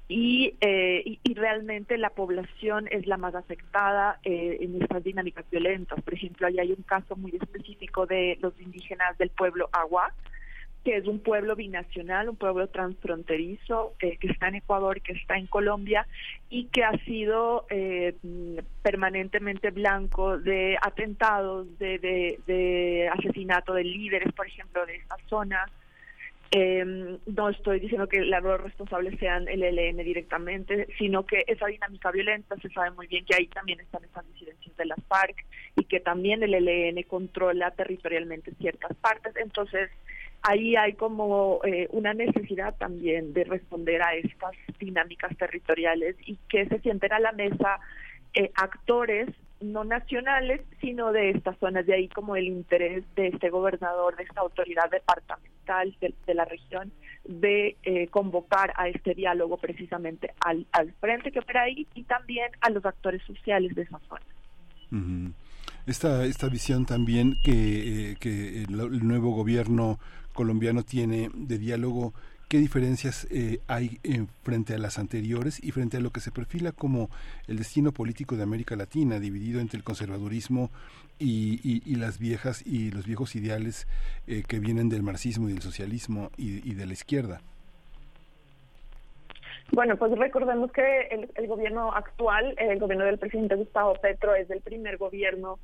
y, y, y, realmente la población es la más afectada en estas dinámicas violentas. Por ejemplo, ahí hay un caso muy específico de los indígenas del pueblo Agua, que es un pueblo binacional, un pueblo transfronterizo eh, que está en Ecuador, que está en Colombia y que ha sido eh, permanentemente blanco de atentados, de, de, asesinato de líderes, por ejemplo, de esta zona. Eh, no estoy diciendo que los responsables sean el ELN directamente, sino que esa dinámica violenta se sabe muy bien que ahí también están esas disidencias de las FARC y que también el ELN controla territorialmente ciertas partes. Entonces, ahí hay como eh, una necesidad también de responder a estas dinámicas territoriales y que se sienten a la mesa eh, actores no nacionales, sino de estas zonas. De ahí como el interés de este gobernador, de esta autoridad departamental de, de la región, de eh, convocar a este diálogo precisamente al, al frente que opera ahí y también a los actores sociales de esa zona. Esta, esta visión también que, eh, que el nuevo gobierno colombiano tiene de diálogo, ¿qué diferencias eh, hay en- frente a las anteriores y frente a lo que se perfila como el destino político de América Latina, dividido entre el conservadurismo y, y- las viejas y los viejos ideales eh, que vienen del marxismo y del socialismo y, de la izquierda? Bueno, pues recordemos que el, gobierno actual, el gobierno del presidente Gustavo Petro, es el primer gobierno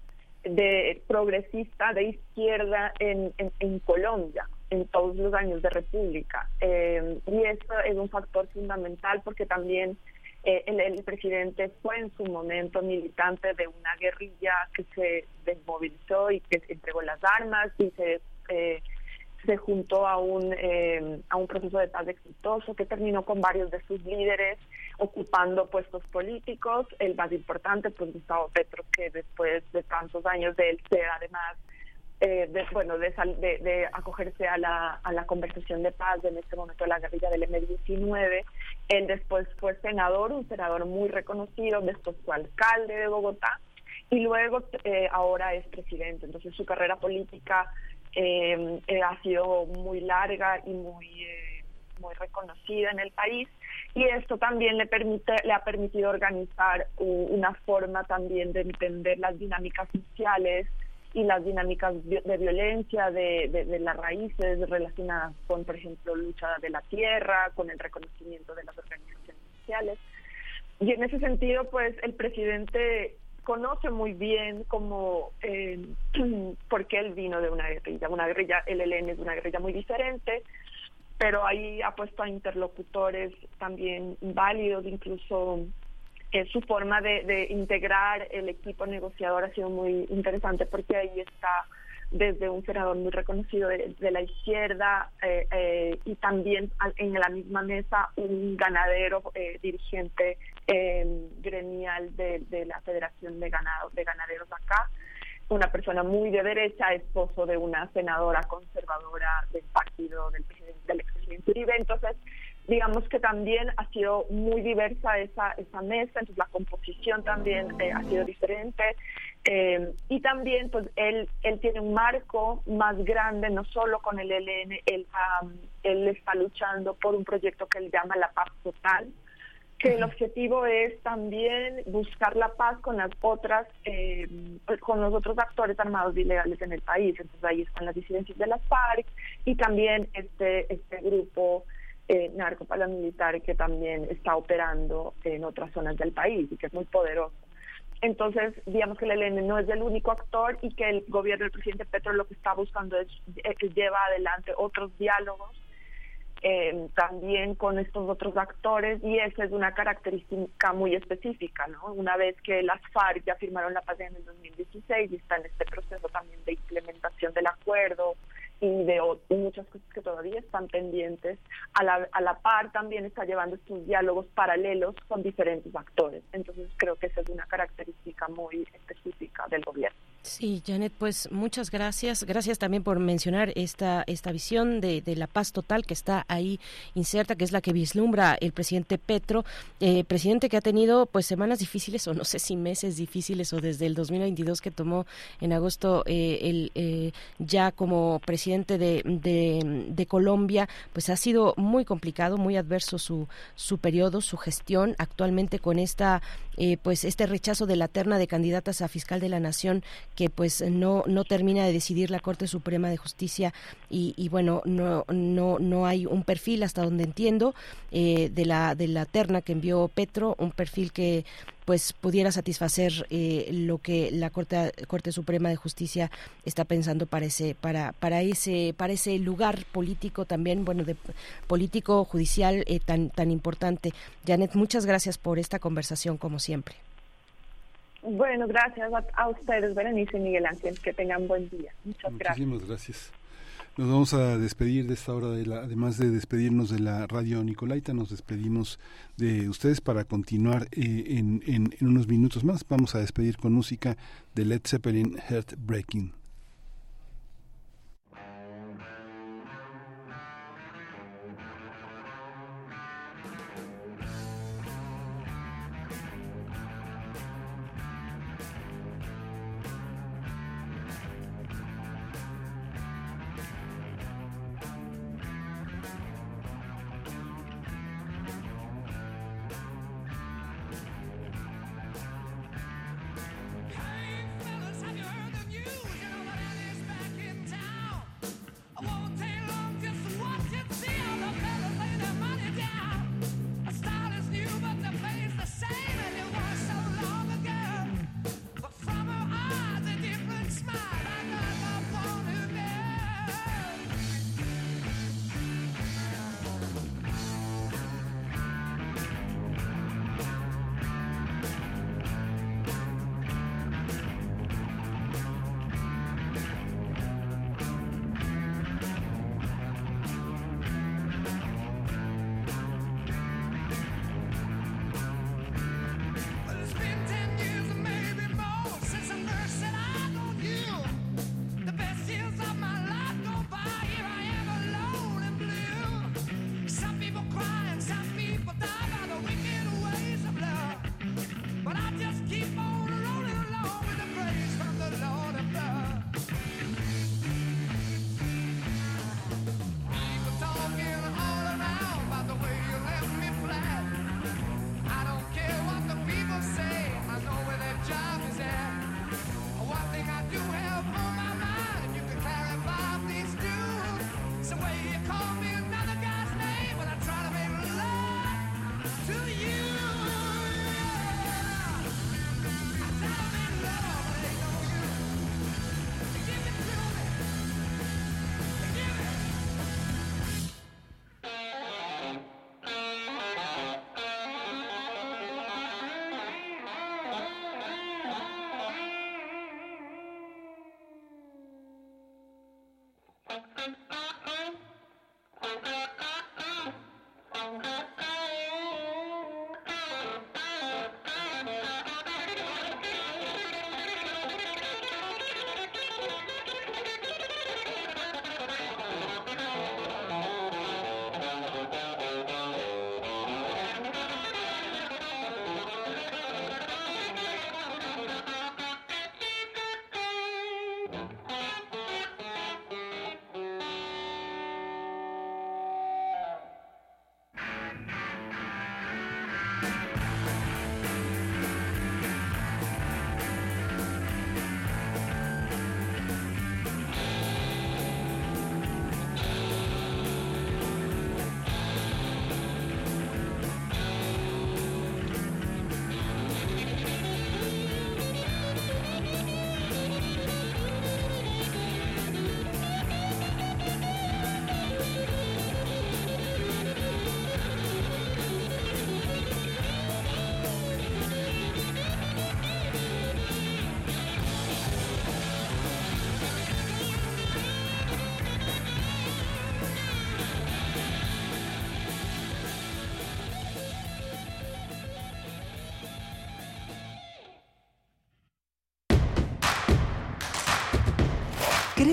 de progresista de izquierda en, en Colombia en todos los años de república. Eh, y eso es un factor fundamental porque también eh, el, el presidente fue en su momento militante de una guerrilla que se desmovilizó y que se entregó las armas y se eh, se juntó a un eh, a un proceso de paz exitoso que terminó con varios de sus líderes ocupando puestos políticos. El más importante pues Gustavo Petro que después de tantos años de él ser además eh, de, bueno de, de, de acogerse a la, a la conversación de paz en este momento de la guerrilla del M19 él después fue senador un senador muy reconocido después fue alcalde de Bogotá y luego eh, ahora es presidente. Entonces su carrera política eh, eh, ha sido muy larga y muy eh, muy reconocida en el país y esto también le permite le ha permitido organizar una forma también de entender las dinámicas sociales y las dinámicas de violencia de, de, de las raíces relacionadas con por ejemplo lucha de la tierra con el reconocimiento de las organizaciones sociales y en ese sentido, pues el presidente conoce muy bien cómo, eh, por qué él vino de una guerrilla. Una guerrilla, el ELN es una guerrilla muy diferente, pero ahí ha puesto a interlocutores también válidos, incluso su forma de, de integrar el equipo negociador ha sido muy interesante porque ahí está desde un senador muy reconocido de, la izquierda eh, eh, y también en la misma mesa un ganadero eh, dirigente eh, gremial de, la Federación de, ganado, de Ganaderos acá, una persona muy de derecha, esposo de una senadora conservadora del partido del, del expresidente Uribe. Entonces, digamos que también ha sido muy diversa esa, esa mesa, entonces la composición también eh, ha sido diferente. Eh, y también, pues, él, él tiene un marco más grande, no solo con el ELN, él, él está luchando por un proyecto que él llama La Paz Total, que el objetivo es también buscar la paz con las otras, eh, con los otros actores armados ilegales en el país. Entonces ahí están las disidencias de las FARC y también este, este grupo eh, narco-paramilitar que también está operando en otras zonas del país y que es muy poderoso. Entonces, digamos que el ELN no es el único actor y que el gobierno del presidente Petro lo que está buscando es eh, que lleva adelante otros diálogos eh, también con estos otros actores y esa es una característica muy específica, ¿no? Una vez que las FARC ya firmaron la paz en el 2016 y está en este proceso también de implementación del acuerdo y de muchas cosas que todavía están pendientes, a la, a la par también está llevando estos diálogos paralelos con diferentes actores. Entonces creo que esa es una característica muy específica del gobierno. Sí, Janet, pues muchas gracias. Gracias también por mencionar esta, esta visión de, de la paz total que está ahí inserta, que es la que vislumbra el presidente Petro, eh, presidente que ha tenido pues semanas difíciles o no sé si meses difíciles o desde el 2022 que tomó en agosto eh, el eh, ya como presidente de, de, de Colombia, pues ha sido muy complicado, muy adverso su, su periodo, su gestión actualmente con esta eh, pues este rechazo de la terna de candidatas a fiscal de la nación que pues no no termina de decidir la Corte Suprema de Justicia y, y bueno no no no hay un perfil hasta donde entiendo eh, de la de la terna que envió Petro un perfil que pues pudiera satisfacer eh, lo que la Corte Corte Suprema de Justicia está pensando para ese para para ese para ese lugar político también bueno de político judicial eh, tan tan importante. Janet muchas gracias por esta conversación como siempre Bueno, gracias a, ustedes, Berenice y Miguel Ángel. Que tengan buen día. Muchas gracias. Muchísimas gracias. Nos vamos a despedir de esta hora, de la, además de despedirnos de la radio Nicolaita, nos despedimos de ustedes para continuar eh, en, en, en unos minutos más. Vamos a despedir con música de Led Zeppelin Heartbreaking.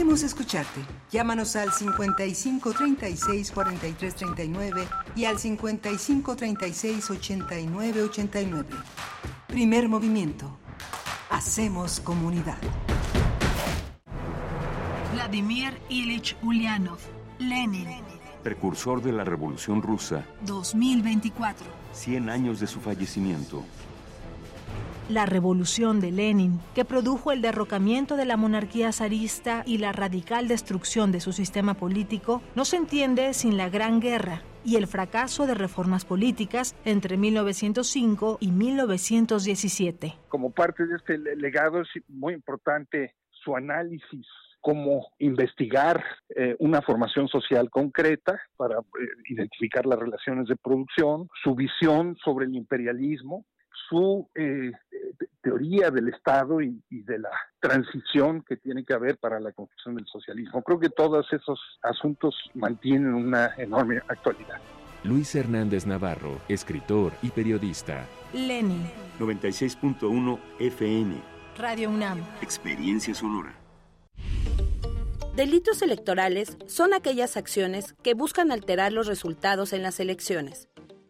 Queremos escucharte. Llámanos al 55 36 43 39 y al 55 36 89 89. Primer movimiento. Hacemos comunidad. Vladimir Ilich Ulyanov, Lenin, Precursor de la Revolución Rusa, 2024. 100 años de su fallecimiento. La revolución de Lenin, que produjo el derrocamiento de la monarquía zarista y la radical destrucción de su sistema político, no se entiende sin la Gran Guerra y el fracaso de reformas políticas entre 1905 y 1917. Como parte de este le- legado es muy importante su análisis cómo investigar eh, una formación social concreta para eh, identificar las relaciones de producción, su visión sobre el imperialismo, su eh, teoría del Estado y, y, de la transición que tiene que haber para la construcción del socialismo. Creo que todos esos asuntos mantienen una enorme actualidad. Luis Hernández Navarro, escritor y periodista. Lenin. 96.1 FM. Radio UNAM. Experiencia sonora. Delitos electorales son aquellas acciones que buscan alterar los resultados en las elecciones.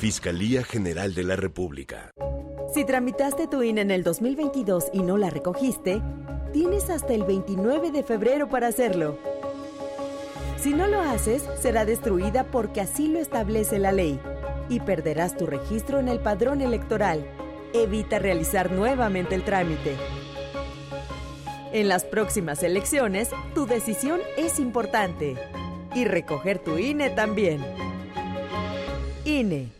Fiscalía General de la República. Si tramitaste tu INE en el 2022 y no la recogiste, tienes hasta el 29 de febrero para hacerlo. Si no lo haces, será destruida porque así lo establece la ley y perderás tu registro en el padrón electoral. Evita realizar nuevamente el trámite. En las próximas elecciones, tu decisión es importante. Y recoger tu INE también. INE.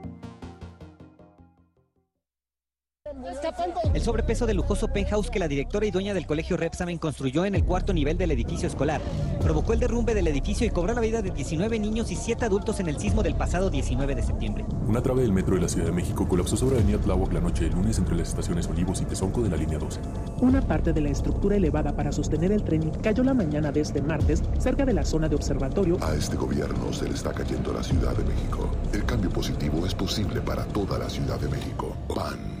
El sobrepeso del lujoso penthouse que la directora y dueña del colegio Repsamen construyó en el cuarto nivel del edificio escolar provocó el derrumbe del edificio y cobró la vida de 19 niños y 7 adultos en el sismo del pasado 19 de septiembre. Una trave del metro de la Ciudad de México colapsó sobre Avenida Tláhuac la noche del lunes entre las estaciones Olivos y Tezonco de la línea 12. Una parte de la estructura elevada para sostener el tren cayó la mañana de este martes cerca de la zona de observatorio. A este gobierno se le está cayendo la Ciudad de México. El cambio positivo es posible para toda la Ciudad de México. PAN.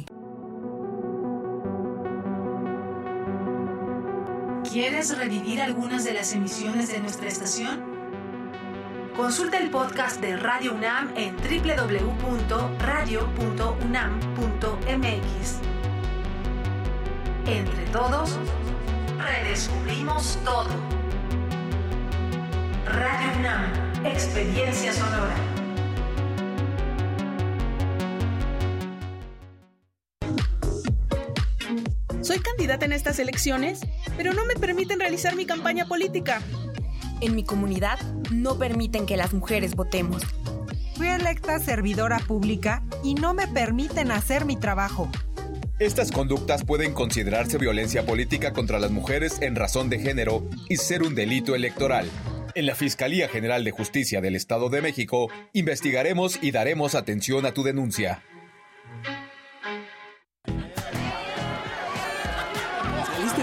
¿Quieres revivir algunas de las emisiones de nuestra estación? Consulta el podcast de Radio UNAM en www.radio.unam.mx. Entre todos, redescubrimos todo. Radio UNAM, experiencia sonora. Soy candidata en estas elecciones, pero no me permiten realizar mi campaña política. En mi comunidad no permiten que las mujeres votemos. Fui electa servidora pública y no me permiten hacer mi trabajo. Estas conductas pueden considerarse violencia política contra las mujeres en razón de género y ser un delito electoral. En la Fiscalía General de Justicia del Estado de México investigaremos y daremos atención a tu denuncia.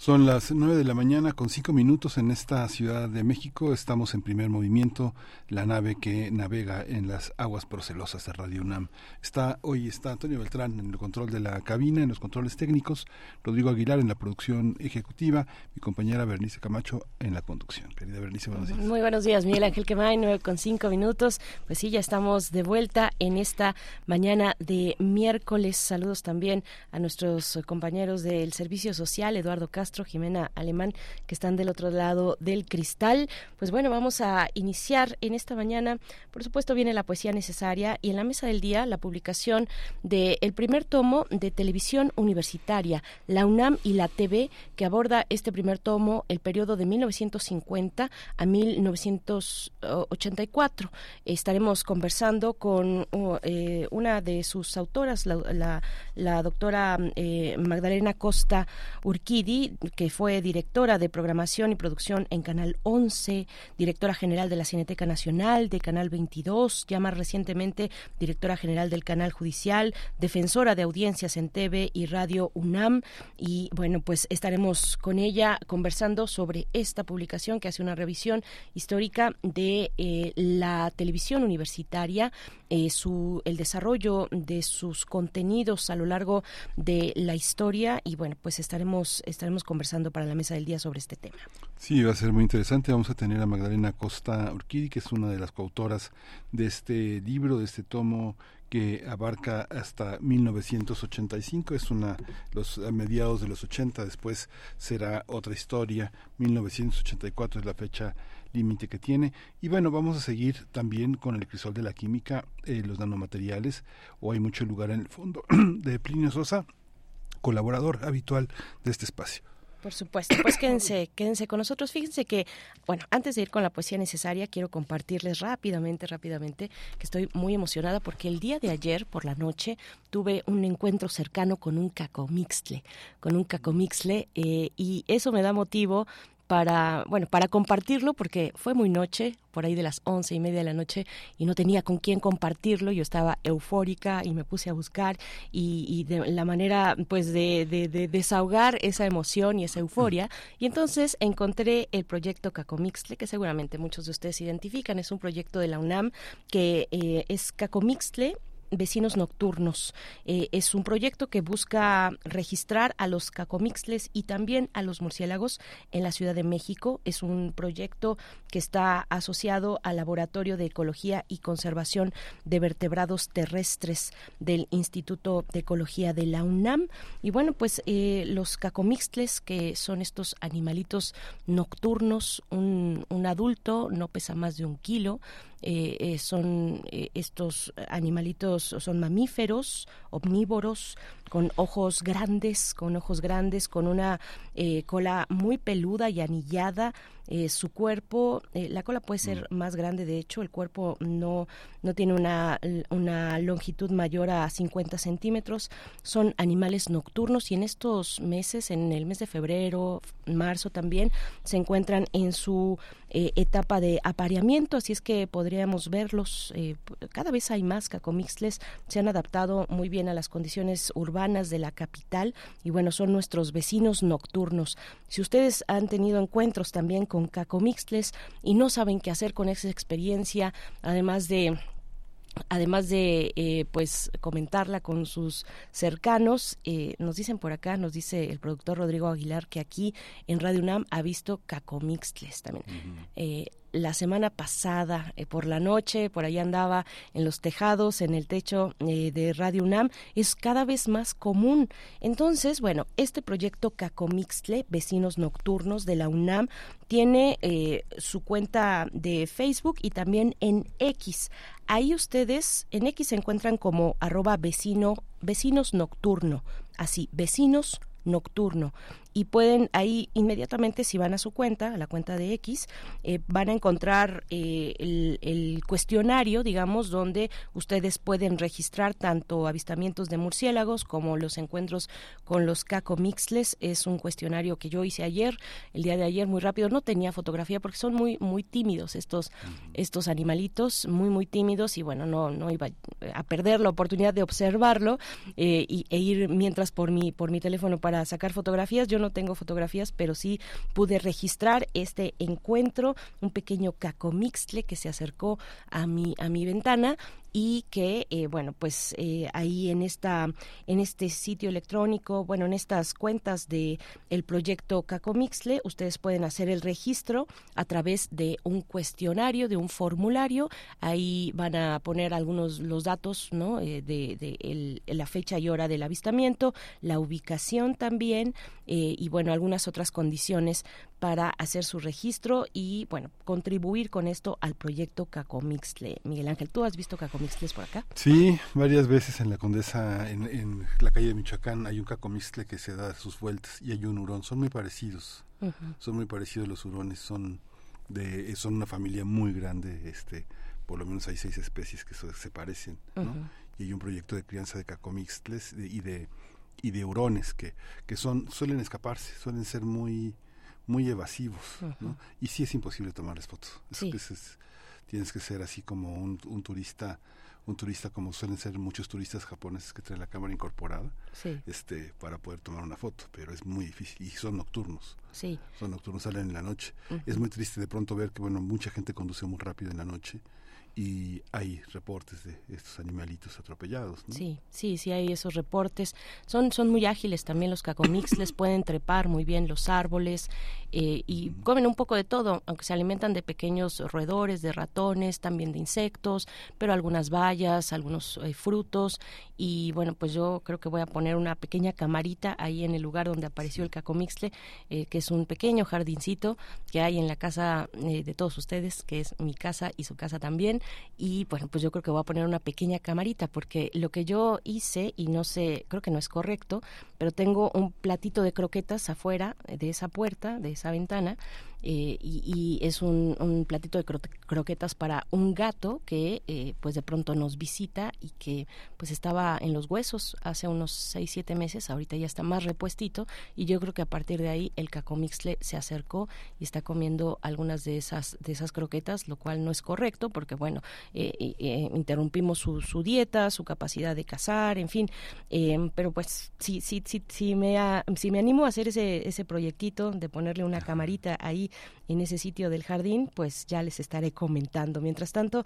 Son las nueve de la mañana con cinco minutos en esta Ciudad de México. Estamos en primer movimiento, la nave que navega en las aguas procelosas de Radio UNAM. Está, hoy está Antonio Beltrán en el control de la cabina, en los controles técnicos, Rodrigo Aguilar en la producción ejecutiva, mi compañera Bernice Camacho en la conducción. Querida Bernice, buenos días. Muy buenos días, Miguel Ángel Quemay, nueve con cinco minutos. Pues sí, ya estamos de vuelta en esta mañana de miércoles. Saludos también a nuestros compañeros del Servicio Social, Eduardo Jimena Alemán, que están del otro lado del cristal. Pues bueno, vamos a iniciar en esta mañana. Por supuesto, viene la poesía necesaria y en la mesa del día la publicación del el primer tomo de televisión universitaria, la UNAM y la TV, que aborda este primer tomo el periodo de 1950 a 1984. Estaremos conversando con uh, eh, una de sus autoras, la, la, doctora eh, Magdalena Costa Urquidi, que fue directora de programación y producción en Canal 11, directora general de la Cineteca Nacional, de Canal 22, ya más recientemente directora general del Canal Judicial, defensora de audiencias en TV y Radio UNAM. Y bueno, pues estaremos con ella conversando sobre esta publicación que hace una revisión histórica de eh, la televisión universitaria, eh, su, el desarrollo de sus contenidos a lo largo de la historia. Y bueno, pues estaremos, estaremos conversando para la mesa del día sobre este tema. Sí, va a ser muy interesante. Vamos a tener a Magdalena Costa Urquidi, que es una de las coautoras de este libro, de este tomo que abarca hasta 1985, es una los mediados de los 80, después será otra historia, 1984 es la fecha límite que tiene. Y bueno, vamos a seguir también con el crisol de la química, eh, los nanomateriales, o hay mucho lugar en el fondo de Plinio Sosa, colaborador habitual de este espacio. Por supuesto, pues quédense, quédense con nosotros. Fíjense que, bueno, antes de ir con la poesía necesaria, quiero compartirles rápidamente, rápidamente, que estoy muy emocionada porque el día de ayer por la noche tuve un encuentro cercano con un cacomixle, con un cacomixle, eh, y eso me da motivo para, bueno, para compartirlo porque fue muy noche, por ahí de las once y media de la noche y no tenía con quién compartirlo. Yo estaba eufórica y me puse a buscar y, de la manera, pues, de, de, desahogar esa emoción y esa euforia. Y entonces encontré el proyecto Cacomixle, que seguramente muchos de ustedes identifican. Es un proyecto de la UNAM que eh, es Cacomixle Vecinos Nocturnos. Eh, es un proyecto que busca registrar a los cacomixles y también a los murciélagos en la Ciudad de México. Es un proyecto que está asociado al Laboratorio de Ecología y Conservación de Vertebrados Terrestres del Instituto de Ecología de la UNAM. Y bueno, pues eh, los cacomixles, que son estos animalitos nocturnos, un, un adulto no pesa más de un kilo, eh, eh, son eh, estos animalitos, son mamíferos, omnívoros, con ojos grandes, con ojos grandes, con una cola muy peluda y anillada, eh, su cuerpo, eh, la cola puede ser mm. más grande, de hecho, el cuerpo no, no tiene una, una longitud mayor a 50 centímetros, son animales nocturnos y en estos meses, en el mes de febrero, marzo también, se encuentran en su eh, etapa de apareamiento, así es que podríamos verlos, cada vez hay más cacomixles, se han adaptado muy bien a las condiciones urbanas de la capital y bueno, son nuestros vecinos nocturnos. Si ustedes han tenido encuentros también con cacomixles y no saben qué hacer con esa experiencia, además de además de eh, pues comentarla con sus cercanos eh, nos dicen por acá nos dice el productor Rodrigo Aguilar que aquí en Radio UNAM ha visto cacomixles también la semana pasada eh, por la noche, por ahí andaba en los tejados, en el techo eh, de Radio UNAM, es cada vez más común. Entonces, bueno, este proyecto Cacomixle, Vecinos Nocturnos de la UNAM, tiene eh, su cuenta de Facebook y también en X. Ahí ustedes en X se encuentran como arroba vecino, vecinos nocturno, así, vecinos nocturno y pueden ahí inmediatamente si van a su cuenta, a la cuenta de X, eh, van a encontrar eh, el, cuestionario, digamos, donde ustedes pueden registrar tanto avistamientos de murciélagos como los encuentros con los cacomixles. Es un cuestionario que yo hice ayer, el día de ayer, muy rápido. No tenía fotografía porque son muy muy tímidos estos estos animalitos, muy muy tímidos y bueno, no no iba a perder la oportunidad de observarlo eh, y, e ir mientras por mi por mi teléfono para para sacar fotografías. Yo no tengo fotografías, pero sí pude registrar este encuentro, un pequeño cacomixtle que se acercó a mi, a mi ventana y que eh, bueno pues eh, ahí en esta en este sitio electrónico bueno en estas cuentas de el proyecto Cacomixle ustedes pueden hacer el registro a través de un cuestionario de un formulario. Ahí van a poner algunos los datos no eh, de, de la fecha y hora del avistamiento la ubicación también y bueno algunas otras condiciones para hacer su registro y, bueno, contribuir con esto al proyecto Cacomixle. Miguel Ángel, ¿tú has visto Cacomixles por acá? Sí, varias veces en la Condesa, en, la calle de Michoacán, hay un Cacomixle que se da sus vueltas y hay un hurón. Son muy parecidos. Son muy parecidos los hurones. Son, de, son una familia muy grande. este Por lo menos hay seis especies que se parecen. Y hay un proyecto de crianza de Cacomixles y de y de hurones que, que son suelen escaparse, suelen ser muy muy evasivos, ¿no? Y sí es imposible tomarles fotos. Es, tienes que ser así como un, turista, un turista como suelen ser muchos turistas japoneses que traen la cámara incorporada, este, para poder tomar una foto, pero es muy difícil y son nocturnos. Sí. Son nocturnos, salen en la noche. Es muy triste de pronto ver que bueno, mucha gente conduce muy rápido en la noche y hay reportes de estos animalitos atropellados. Sí, sí, sí hay esos reportes. Son, son muy ágiles también los cacomix, les pueden trepar muy bien los árboles eh, y comen un poco de todo, aunque se alimentan de pequeños roedores, de ratones, también de insectos, pero algunas bayas, algunos eh, frutos y bueno, pues yo creo que voy a poner una pequeña camarita ahí en el lugar donde apareció el cacomixle, eh, que es un pequeño jardincito que hay en la casa de todos ustedes, que es mi casa y su casa también y bueno, pues yo creo que voy a poner una pequeña camarita porque lo que yo hice y no sé, creo que no es correcto, pero tengo un platito de croquetas afuera de esa puerta, de esa ventana eh, y, es un, platito de croquetas para un gato que eh, pues de pronto nos visita y que pues estaba en los huesos hace unos 6, 7 meses, ahorita ya está más repuestito y yo creo que a partir de ahí el cacomixle se acercó y está comiendo algunas de esas, de esas croquetas, lo cual no es correcto porque bueno, eh, interrumpimos su, su, dieta, su capacidad de cazar, en fin, pero pues sí, sí, sí, sí me, si me animo a hacer ese, ese proyectito de ponerle una camarita ahí en ese sitio del jardín, pues ya les estaré comentando. Mientras tanto,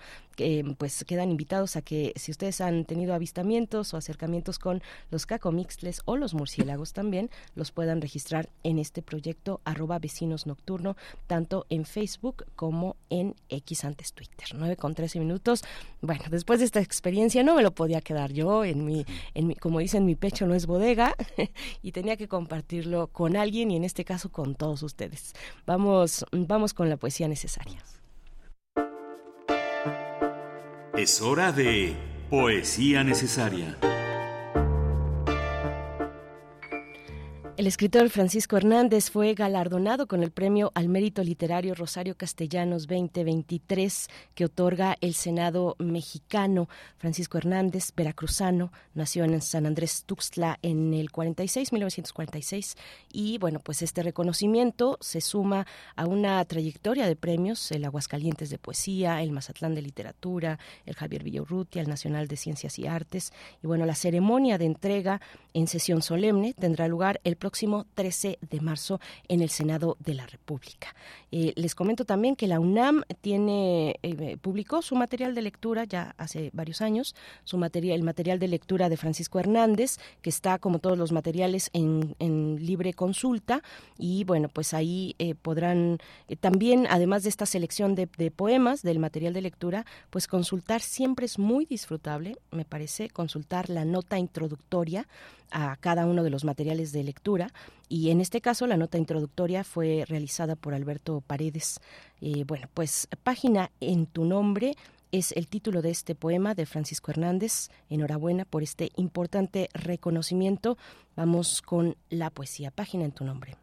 pues quedan invitados a que si ustedes han tenido avistamientos o acercamientos con los cacomixles o los murciélagos también, los puedan registrar en este proyecto arroba vecinos nocturno, tanto en Facebook como en X antes Twitter. 9 con 13 minutos. Bueno, después de esta experiencia no me lo podía quedar yo en mi, en mi como dicen, mi pecho no es bodega y tenía que compartirlo con alguien y en este caso con todos ustedes. Vamos vamos, con la poesía necesaria. Es hora de poesía necesaria. El escritor Francisco Hernández fue galardonado con el premio al mérito literario Rosario Castellanos 2023 que otorga el Senado mexicano. Francisco Hernández, veracruzano, nació en San Andrés Tuxtla en el 46, 1946 y bueno, pues este reconocimiento se suma a una trayectoria de premios, el Aguascalientes de Poesía, el Mazatlán de Literatura, el Javier Villaurrutia, el Nacional de Ciencias y Artes y bueno, la ceremonia de entrega en sesión solemne tendrá lugar el próximo 13 de marzo en el Senado de la República. Eh, les comento también que la UNAM tiene eh, publicó su material de lectura ya hace varios años, su material, el material de lectura de Francisco Hernández, que está como todos los materiales en, libre consulta y bueno, pues ahí eh, podrán también, además de esta selección de, de poemas del material de lectura, pues consultar siempre es muy disfrutable, me parece, consultar la nota introductoria a cada uno de los materiales de lectura y en este caso la nota introductoria fue realizada por Alberto Paredes. Eh, bueno, pues página en tu nombre es el título de este poema de Francisco Hernández. Enhorabuena por este importante reconocimiento. Vamos con la poesía. Página en tu nombre.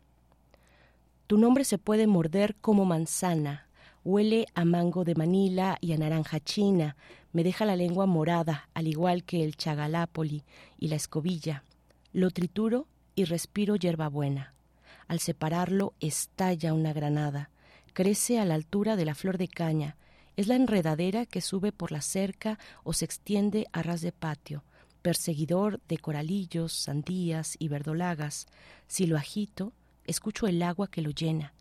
Tu nombre se puede morder como manzana. Huele a mango de Manila y a naranja china. Me deja la lengua morada, al igual que el chagalápoli y la escobilla. Lo trituro y respiro hierbabuena. Al separarlo estalla una granada, crece a la altura de la flor de caña, es la enredadera que sube por la cerca o se extiende a ras de patio, perseguidor de coralillos, sandías y verdolagas. Si lo agito, escucho el agua que lo llena.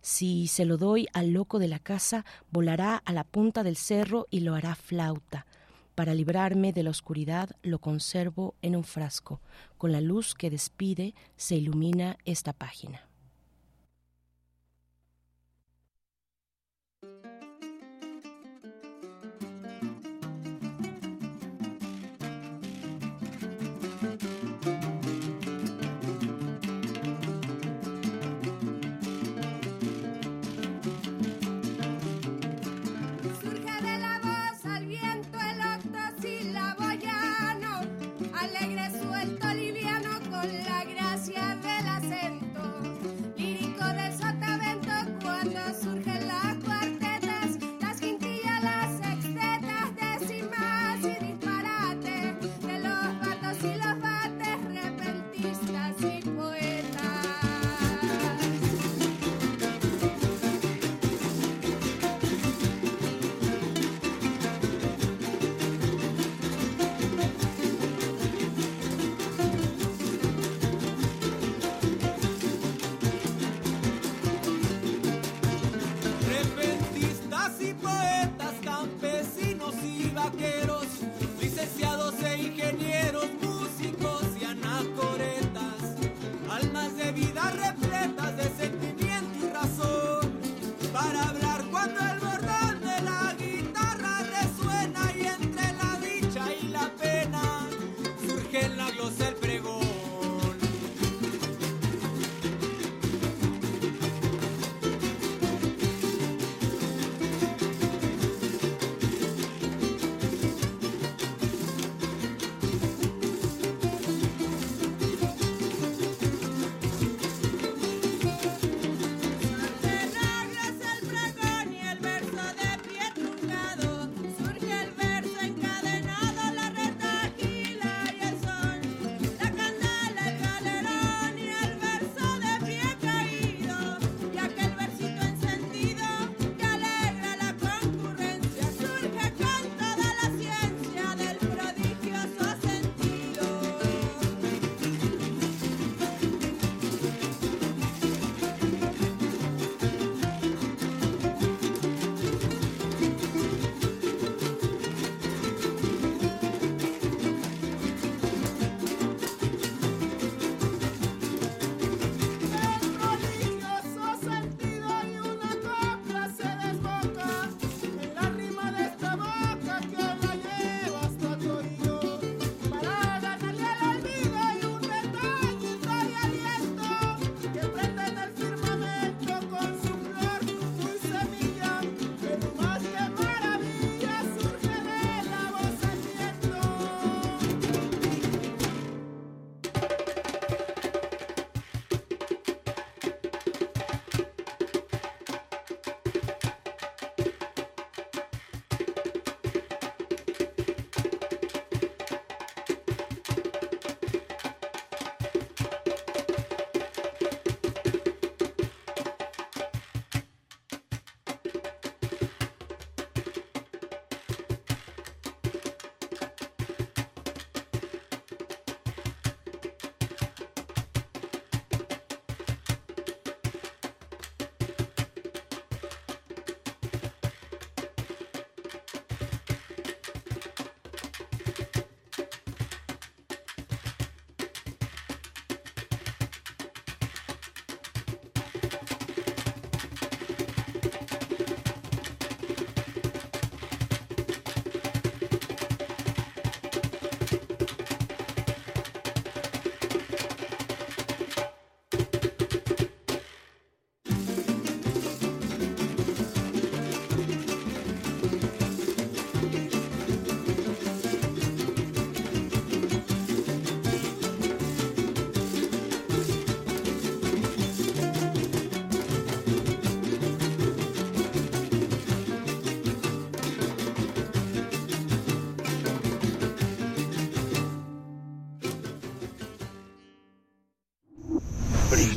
Si se lo doy al loco de la casa, volará a la punta del cerro y lo hará flauta. Para librarme de la oscuridad lo conservo en un frasco. Con la luz que despide se ilumina esta página.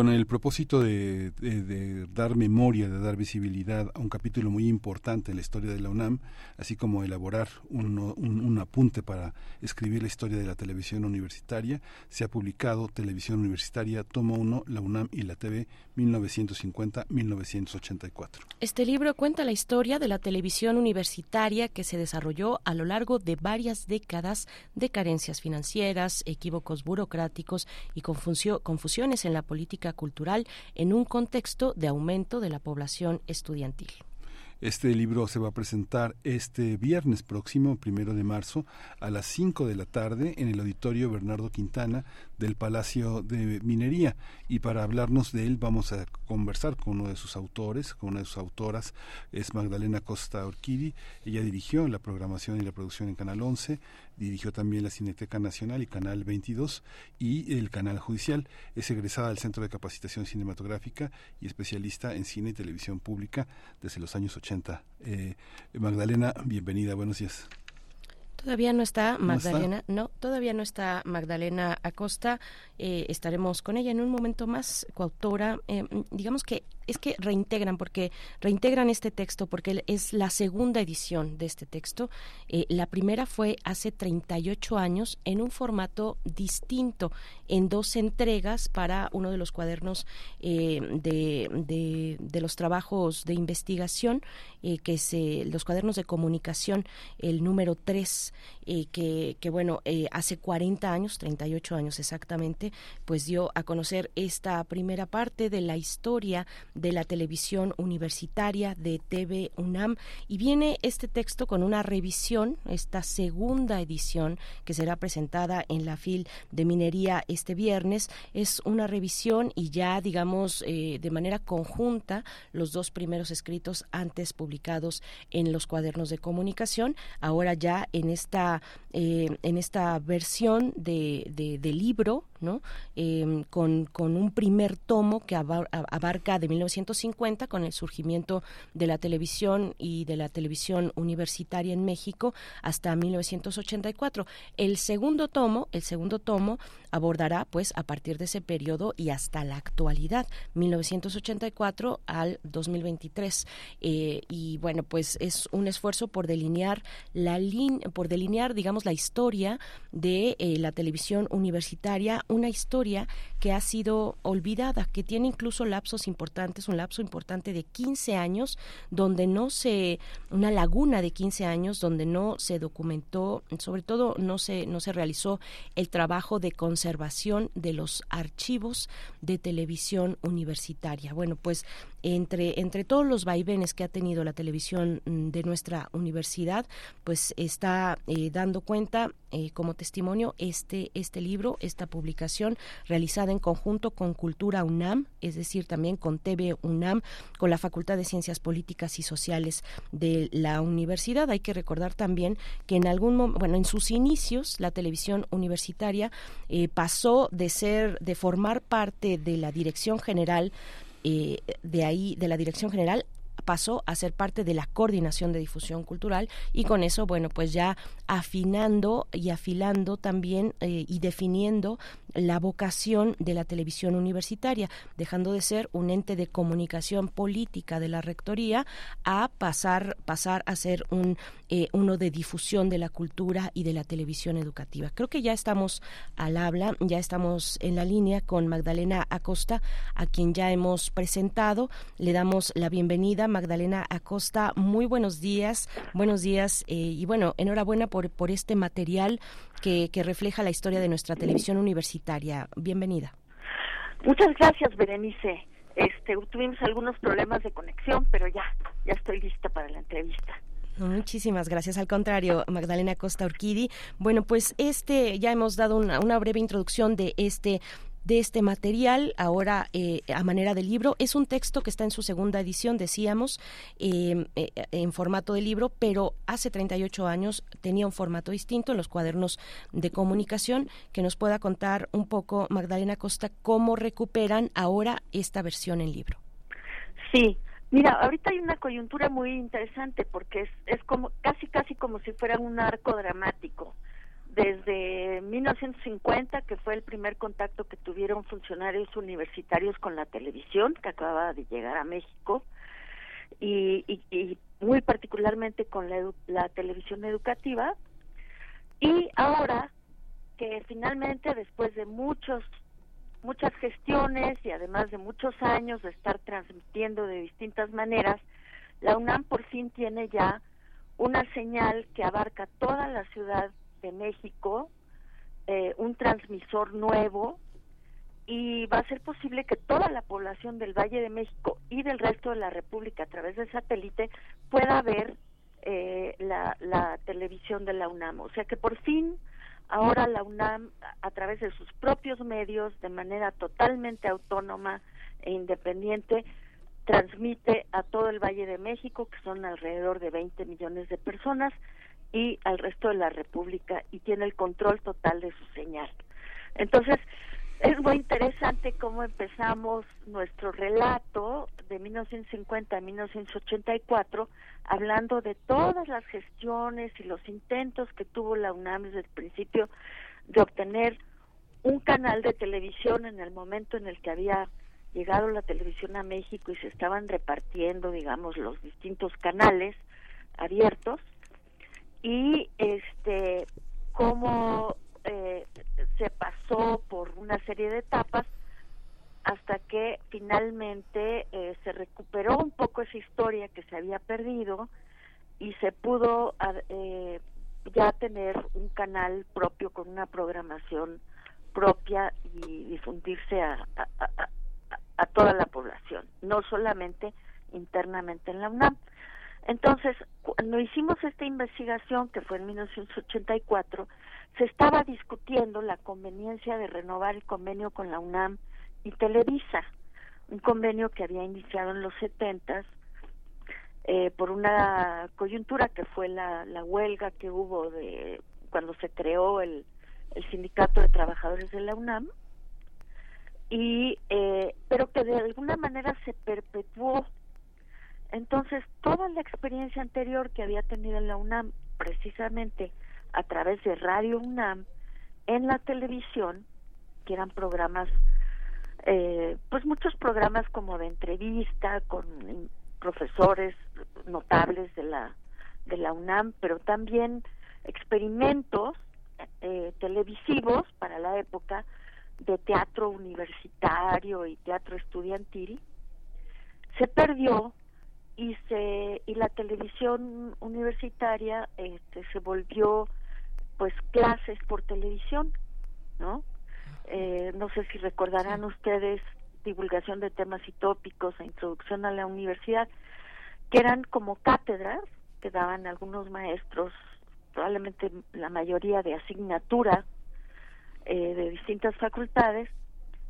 Con el propósito de, dar memoria, de dar visibilidad a un capítulo muy importante en la historia de la UNAM, así como elaborar un, un, apunte para escribir la historia de la televisión universitaria, se ha publicado Televisión Universitaria, Tomo 1, la UNAM y la TV 1950-1984. Este libro cuenta la historia de la televisión universitaria que se desarrolló a lo largo de varias décadas de carencias financieras, equívocos burocráticos y confusiones en la política cultural en un contexto de aumento de la población estudiantil. Este libro se va a presentar este viernes próximo, primero de marzo, a las 5 de la tarde en el auditorio Bernardo Quintana del Palacio de Minería. Y para hablarnos de él vamos a conversar con uno de sus autores, con una de sus autoras, es Magdalena Costa Orquidi. Ella dirigió la programación y la producción en Canal 11, dirigió también la Cineteca Nacional y Canal 22 y el Canal Judicial. Es egresada del Centro de Capacitación Cinematográfica y especialista en cine y televisión pública desde los años 80. Eh, Magdalena, bienvenida, buenos días. Todavía no está Magdalena, ¿No, todavía no está Magdalena Acosta. Eh, estaremos con ella en un momento más, coautora. Eh, digamos que es que reintegran, porque reintegran este texto, porque es la segunda edición de este texto. Eh, la primera fue hace 38 años en un formato distinto, en dos entregas para uno de los cuadernos eh, de, de, los trabajos de investigación, que es los cuadernos de comunicación, el número 3, que, que, bueno, hace 40 años, 38 años exactamente, pues dio a conocer esta primera parte de la historia de la televisión universitaria de TV UNAM y viene este texto con una revisión, esta segunda edición que será presentada en la FIL de Minería este viernes. Es una revisión y ya, digamos, eh, de manera conjunta los dos primeros escritos antes publicados en los cuadernos de comunicación, ahora ya en esta, eh, en esta versión de, de, libro, ¿no? Eh, con, con un primer tomo que abarca de 19 1950 con el surgimiento de la televisión y de la televisión universitaria en México hasta 1984. El segundo tomo, el segundo tomo abordará pues a partir de ese periodo y hasta la actualidad, 1984 al 2023. Eh, y bueno, pues es un esfuerzo por delinear la por delinear, digamos, la historia de eh, la televisión universitaria, una historia que ha sido olvidada, que tiene incluso lapsos importantes, un lapso importante de 15 años, donde no se, una laguna de 15 años, donde no se documentó, sobre todo no se, no se realizó el trabajo de conservación de los archivos de televisión universitaria. Bueno, pues entre, entre todos los vaivenes que ha tenido la televisión mm, de nuestra universidad, pues está eh, dando cuenta eh, como testimonio este, este libro, esta publicación realizada en conjunto con Cultura UNAM, es decir, también con TV UNAM, con la Facultad de Ciencias Políticas y Sociales de la universidad. Hay que recordar también que en algún momento, bueno, en sus inicios, la televisión universitaria eh, pasó de ser, de formar parte de la Dirección General eh, de ahí, de la Dirección General pasó a ser parte de la coordinación de difusión cultural y con eso, bueno, pues ya afinando y afilando también eh, y definiendo la vocación de la televisión universitaria, dejando de ser un ente de comunicación política de la rectoría a pasar, pasar a ser un eh, uno de difusión de la cultura y de la televisión educativa. Creo que ya estamos al habla, ya estamos en la línea con Magdalena Acosta, a quien ya hemos presentado. Le damos la bienvenida, Acosta. Muy buenos días, buenos días eh, y bueno, enhorabuena por, por este material que, que refleja la historia de nuestra televisión universitaria. Bienvenida. Muchas gracias, Berenice. Este, tuvimos algunos problemas de conexión, pero ya, ya estoy lista para la entrevista. Muchísimas gracias. Al contrario, Magdalena Costa Urquidi. Bueno, pues este ya hemos dado una, una breve introducción de este de este material, ahora eh, a manera de libro. Es un texto que está en su segunda edición, decíamos, em, eh, en formato de libro, pero hace 38 años tenía un formato distinto en los cuadernos de comunicación. Que nos pueda contar un poco, Magdalena Costa, cómo recuperan ahora esta versión en libro. Sí, Mira, ahorita hay una coyuntura muy interesante porque es, es como casi casi como si fuera un arco dramático. Desde 1950, que fue el primer contacto que tuvieron funcionarios universitarios con la televisión, que acababa de llegar a México, y, y, muy particularmente con la, la televisión educativa, y ahora que finalmente, después de muchos muchas gestiones y además de muchos años de estar transmitiendo de distintas maneras, la UNAM por fin tiene ya una señal que abarca toda la Ciudad de México, eh, un transmisor nuevo y va a ser posible que toda la población del Valle de México y del resto de la República a través de satélite pueda ver eh, la, la televisión de la UNAM. O sea que por fin Ahora la UNAM, a través de sus propios medios, de manera totalmente autónoma e independiente, transmite a todo el Valle de México, que son alrededor de 20 millones de personas, y al resto de la República, y tiene el control total de su señal. Entonces, es muy interesante cómo empezamos nuestro relato de 1950 a 1984 hablando de todas las gestiones y los intentos que tuvo la UNAM desde el principio de obtener un canal de televisión en el momento en el que había llegado la televisión a México y se estaban repartiendo, digamos, los distintos canales abiertos y este cómo eh, se pasó por una serie de etapas hasta que finalmente eh, se recuperó un poco esa historia que se había perdido y se pudo eh, ya tener un canal propio con una programación propia y difundirse a, a, a toda la población, no solamente internamente en la UNAM. Entonces, cuando hicimos esta investigación, que fue en 1984, se estaba discutiendo la conveniencia de renovar el convenio con la UNAM y Televisa, un convenio que había iniciado en los setentas eh, por una coyuntura que fue la, la huelga que hubo de cuando se creó el, el sindicato de trabajadores de la UNAM y eh, pero que de alguna manera se perpetuó entonces toda la experiencia anterior que había tenido en la UNAM precisamente a través de Radio UNAM en la televisión que eran programas eh, pues muchos programas como de entrevista con profesores notables de la de la UNAM, pero también experimentos eh, televisivos para la época de teatro universitario y teatro estudiantil se perdió y se y la televisión universitaria este, se volvió pues clases por televisión no eh, no sé si recordarán ustedes divulgación de temas y tópicos e introducción a la universidad, que eran como cátedras que daban algunos maestros, probablemente la mayoría de asignatura eh, de distintas facultades,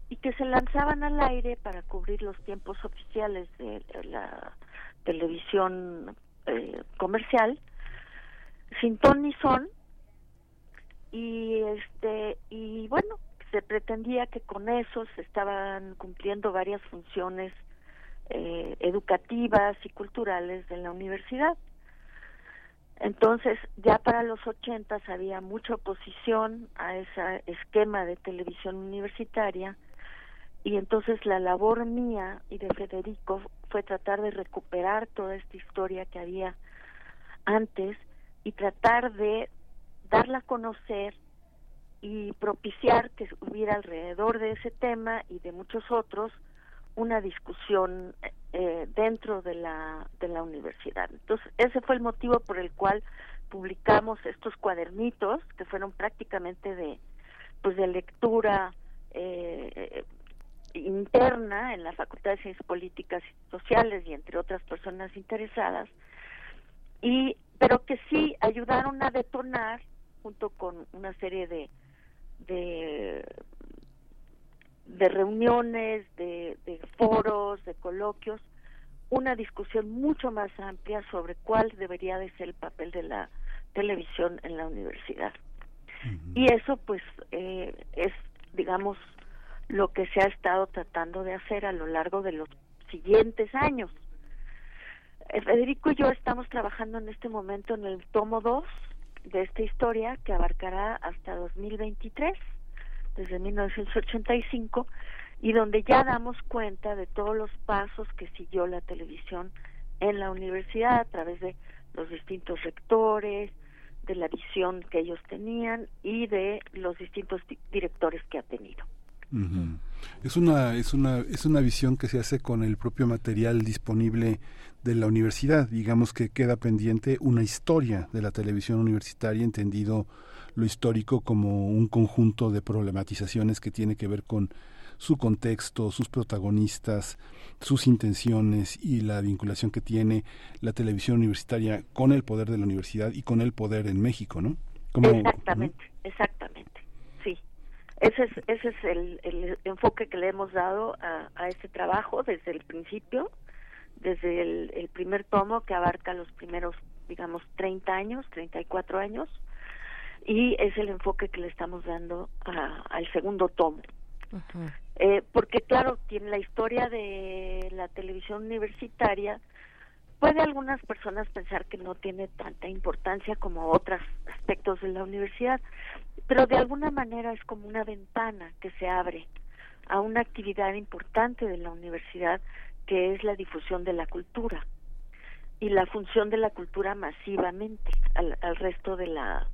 y que se lanzaban al aire para cubrir los tiempos oficiales de la televisión eh, comercial, sin ton ni son, y este y bueno se pretendía que con eso se estaban cumpliendo varias funciones eh, educativas y culturales de la universidad. Entonces, ya para los ochentas había mucha oposición a ese esquema de televisión universitaria y entonces la labor mía y de Federico fue tratar de recuperar toda esta historia que había antes y tratar de darla a conocer y propiciar que hubiera alrededor de ese tema y de muchos otros una discusión eh, dentro de la de la universidad. Entonces, ese fue el motivo por el cual publicamos estos cuadernitos que fueron prácticamente de pues de lectura eh, interna en la Facultad de Ciencias Políticas y Sociales y entre otras personas interesadas y pero que sí ayudaron a detonar junto con una serie de de, de reuniones, de, foros, de coloquios, una discusión mucho más amplia sobre cuál debería de ser el papel de la televisión en la universidad. Y eso pues eh, es, digamos, lo que se ha estado tratando de hacer a lo largo de los siguientes años. Eh, Federico y yo estamos trabajando en este momento en el tomo 2 de esta historia que abarcará hasta 2023, desde 1985, y donde ya damos cuenta de todos los pasos que siguió la televisión en la universidad a través de los distintos rectores, de la visión que ellos tenían y de los distintos directores que ha tenido. Es una es una es una visión que se hace con el propio material disponible de la universidad. Digamos que queda pendiente una historia de la televisión universitaria, entendido lo histórico como un conjunto de problematizaciones que tiene que ver con su contexto, sus protagonistas, sus intenciones y la vinculación que tiene la televisión universitaria con el poder de la universidad y con el poder en México, ¿no? exactamente, exactamente. Ese es, ese es el, el enfoque que le hemos dado a, a este trabajo desde el principio, desde el, el, primer tomo que abarca los primeros, digamos, 30 años, 34 años, y es el enfoque que le estamos dando a, al segundo tomo. Eh, porque claro, tiene la historia de la televisión universitaria, puede algunas personas pensar que no tiene tanta importancia como otros aspectos de la universidad, pero de alguna manera es como una ventana que se abre a una actividad importante de la universidad que es la difusión de la cultura y la función de la cultura masivamente al, resto de la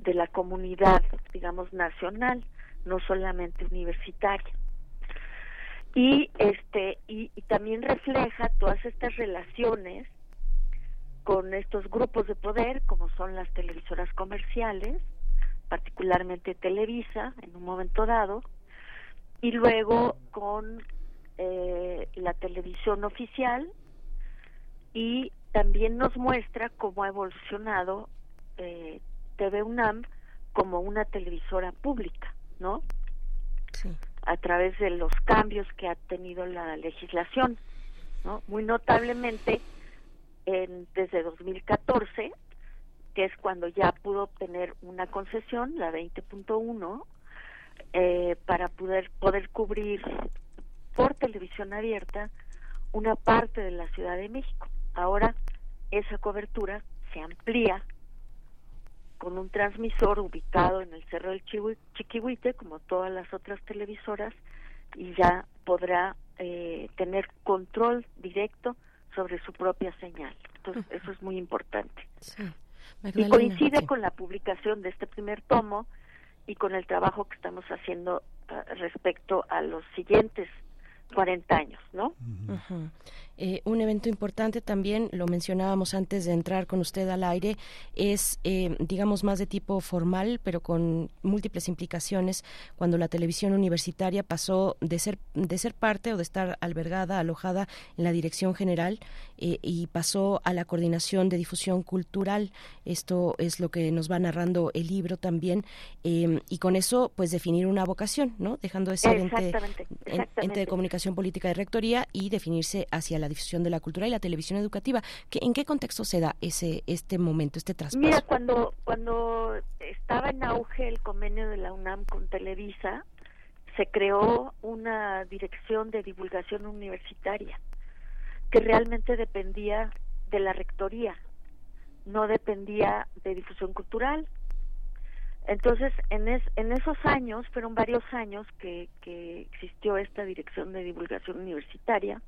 de la comunidad digamos nacional no solamente universitaria. Y este y, también refleja todas estas relaciones con estos grupos de poder como son las televisoras comerciales particularmente Televisa en un momento dado y luego con eh, la televisión oficial y también nos muestra cómo ha evolucionado eh, TV UNAM como una televisora pública ¿no? A través de los cambios que ha tenido la legislación, ¿no? Muy notablemente, en, desde 2014, que es cuando ya pudo obtener una concesión, la 20.1, eh, para poder, poder cubrir por televisión abierta una parte de la Ciudad de México. Ahora esa cobertura se amplía con un transmisor ubicado en el Cerro del Chiquihuite, como todas las otras televisoras, y ya podrá eh, tener control directo sobre su propia señal. Entonces, eso es muy importante. Y coincide con la publicación de este primer tomo y con el trabajo que estamos haciendo ah, respecto a los siguientes 40 años, ¿no? Eh, un evento importante también, lo mencionábamos antes de entrar con usted al aire, es, eh, digamos, más de tipo formal, pero con múltiples implicaciones, cuando la televisión universitaria pasó de ser, de ser parte o de estar albergada, alojada en la dirección general eh, y pasó a la coordinación de difusión cultural. Esto es lo que nos va narrando el libro también, y con eso, pues, definir una vocación, ¿no? Dejando de ser ente, ente de comunicación política de rectoría y definirse hacia la difusión de la cultura y la televisión educativa. ¿En qué contexto se da ese este momento, este traspaso? Mira, cuando, cuando estaba en auge el convenio de la UNAM con Televisa, se creó una dirección de divulgación universitaria que realmente dependía de la rectoría, no dependía de difusión cultural. Entonces, en, en esos años, fueron varios años que existió esta dirección de divulgación universitaria,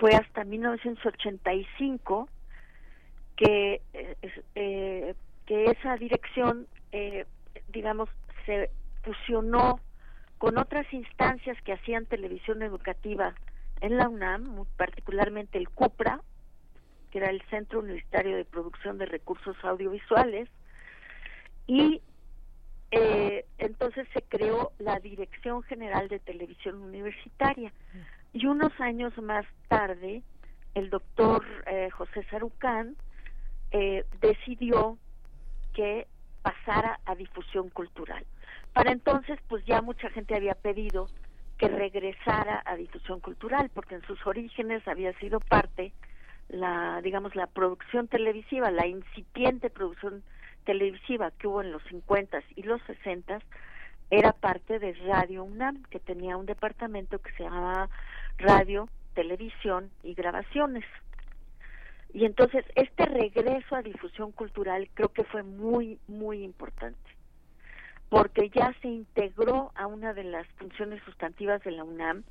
fue hasta 1985 que, eh, eh, que esa dirección, eh, digamos, se fusionó con otras instancias que hacían televisión educativa en la UNAM, particularmente el CUPRA, que era el Centro Universitario de Producción de Recursos Audiovisuales, y eh, entonces se creó la Dirección General de Televisión Universitaria. Y unos años más tarde, el doctor eh, José Sarucán eh, decidió que pasara a difusión cultural. Para entonces, pues ya mucha gente había pedido que regresara a difusión cultural, porque en sus orígenes había sido parte la, digamos, la producción televisiva, la incipiente producción televisiva que hubo en los 50 y los 60 era parte de Radio UNAM, que tenía un departamento que se llamaba Radio, Televisión y Grabaciones. Y entonces este regreso a difusión cultural creo que fue muy, muy importante, porque ya se integró a una de las funciones sustantivas de la UNAM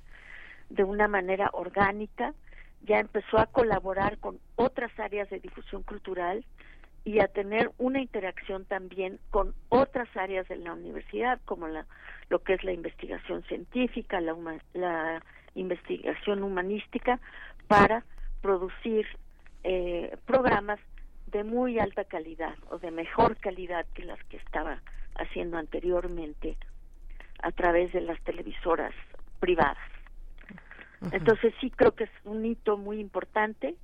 de una manera orgánica, ya empezó a colaborar con otras áreas de difusión cultural y a tener una interacción también con otras áreas de la universidad, como la, lo que es la investigación científica, la, la investigación humanística, para producir eh, programas de muy alta calidad o de mejor calidad que las que estaba haciendo anteriormente a través de las televisoras privadas. Entonces sí creo que es un hito muy importante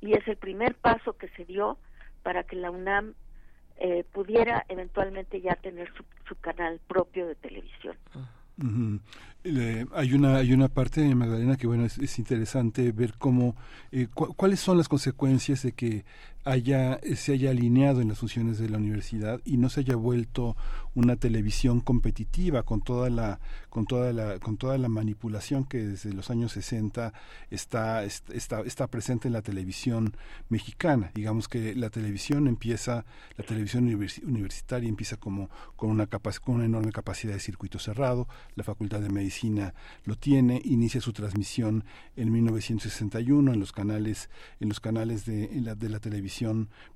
y es el primer paso que se dio para que la UNAM eh, pudiera eventualmente ya tener su, su canal propio de televisión hay una hay una parte Magdalena que bueno es, interesante ver cómo eh, cuáles son las consecuencias de que haya se haya alineado en las funciones de la universidad y no se haya vuelto una televisión competitiva con toda la con toda la con toda la manipulación que desde los años 60 está está está presente en la televisión mexicana. Digamos que la televisión empieza la televisión universitaria empieza como con una con una enorme capacidad de circuito cerrado la facultad de medicina lo tiene inicia su transmisión en 1961 en los canales en los canales de, la, de la televisión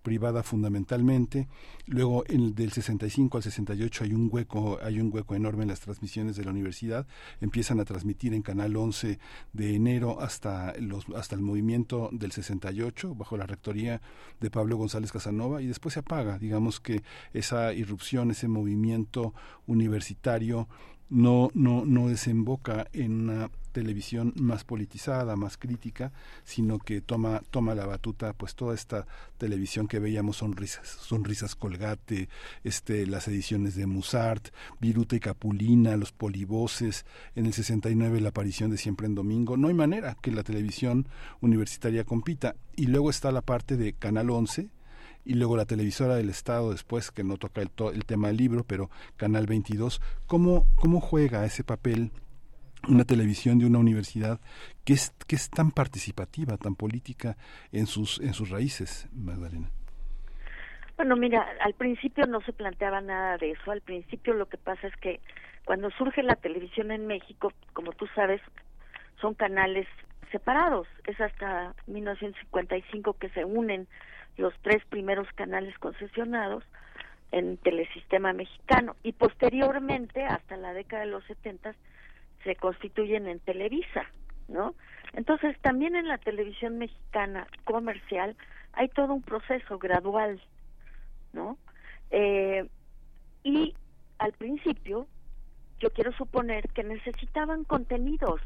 privada fundamentalmente. Luego, en, del 65 al 68 hay un hueco, hay un hueco enorme en las transmisiones de la universidad. Empiezan a transmitir en Canal 11 de enero hasta los hasta el movimiento del 68 bajo la rectoría de Pablo González Casanova y después se apaga. Digamos que esa irrupción, ese movimiento universitario no, no, no desemboca en una televisión más politizada, más crítica, sino que toma, toma la batuta pues toda esta televisión que veíamos sonrisas, sonrisas colgate, este, las ediciones de Musart, Viruta y Capulina, los polivoces, en el 69 la aparición de Siempre en Domingo, no hay manera que la televisión universitaria compita. Y luego está la parte de Canal 11, y luego la televisora del Estado después, que no toca el, el tema del libro, pero Canal 22, ¿cómo, cómo juega ese papel una televisión de una universidad que es, que es tan participativa, tan política en sus, en sus raíces, Magdalena? Bueno, mira, al principio no se planteaba nada de eso. Al principio lo que pasa es que cuando surge la televisión en México, como tú sabes, son canales separados. Es hasta 1955 que se unen los tres primeros canales concesionados en Telesistema Mexicano y posteriormente, hasta la década de los 70, se constituyen en Televisa, ¿no? Entonces, también en la televisión mexicana comercial hay todo un proceso gradual, ¿no? Eh, y al principio, yo quiero suponer que necesitaban contenidos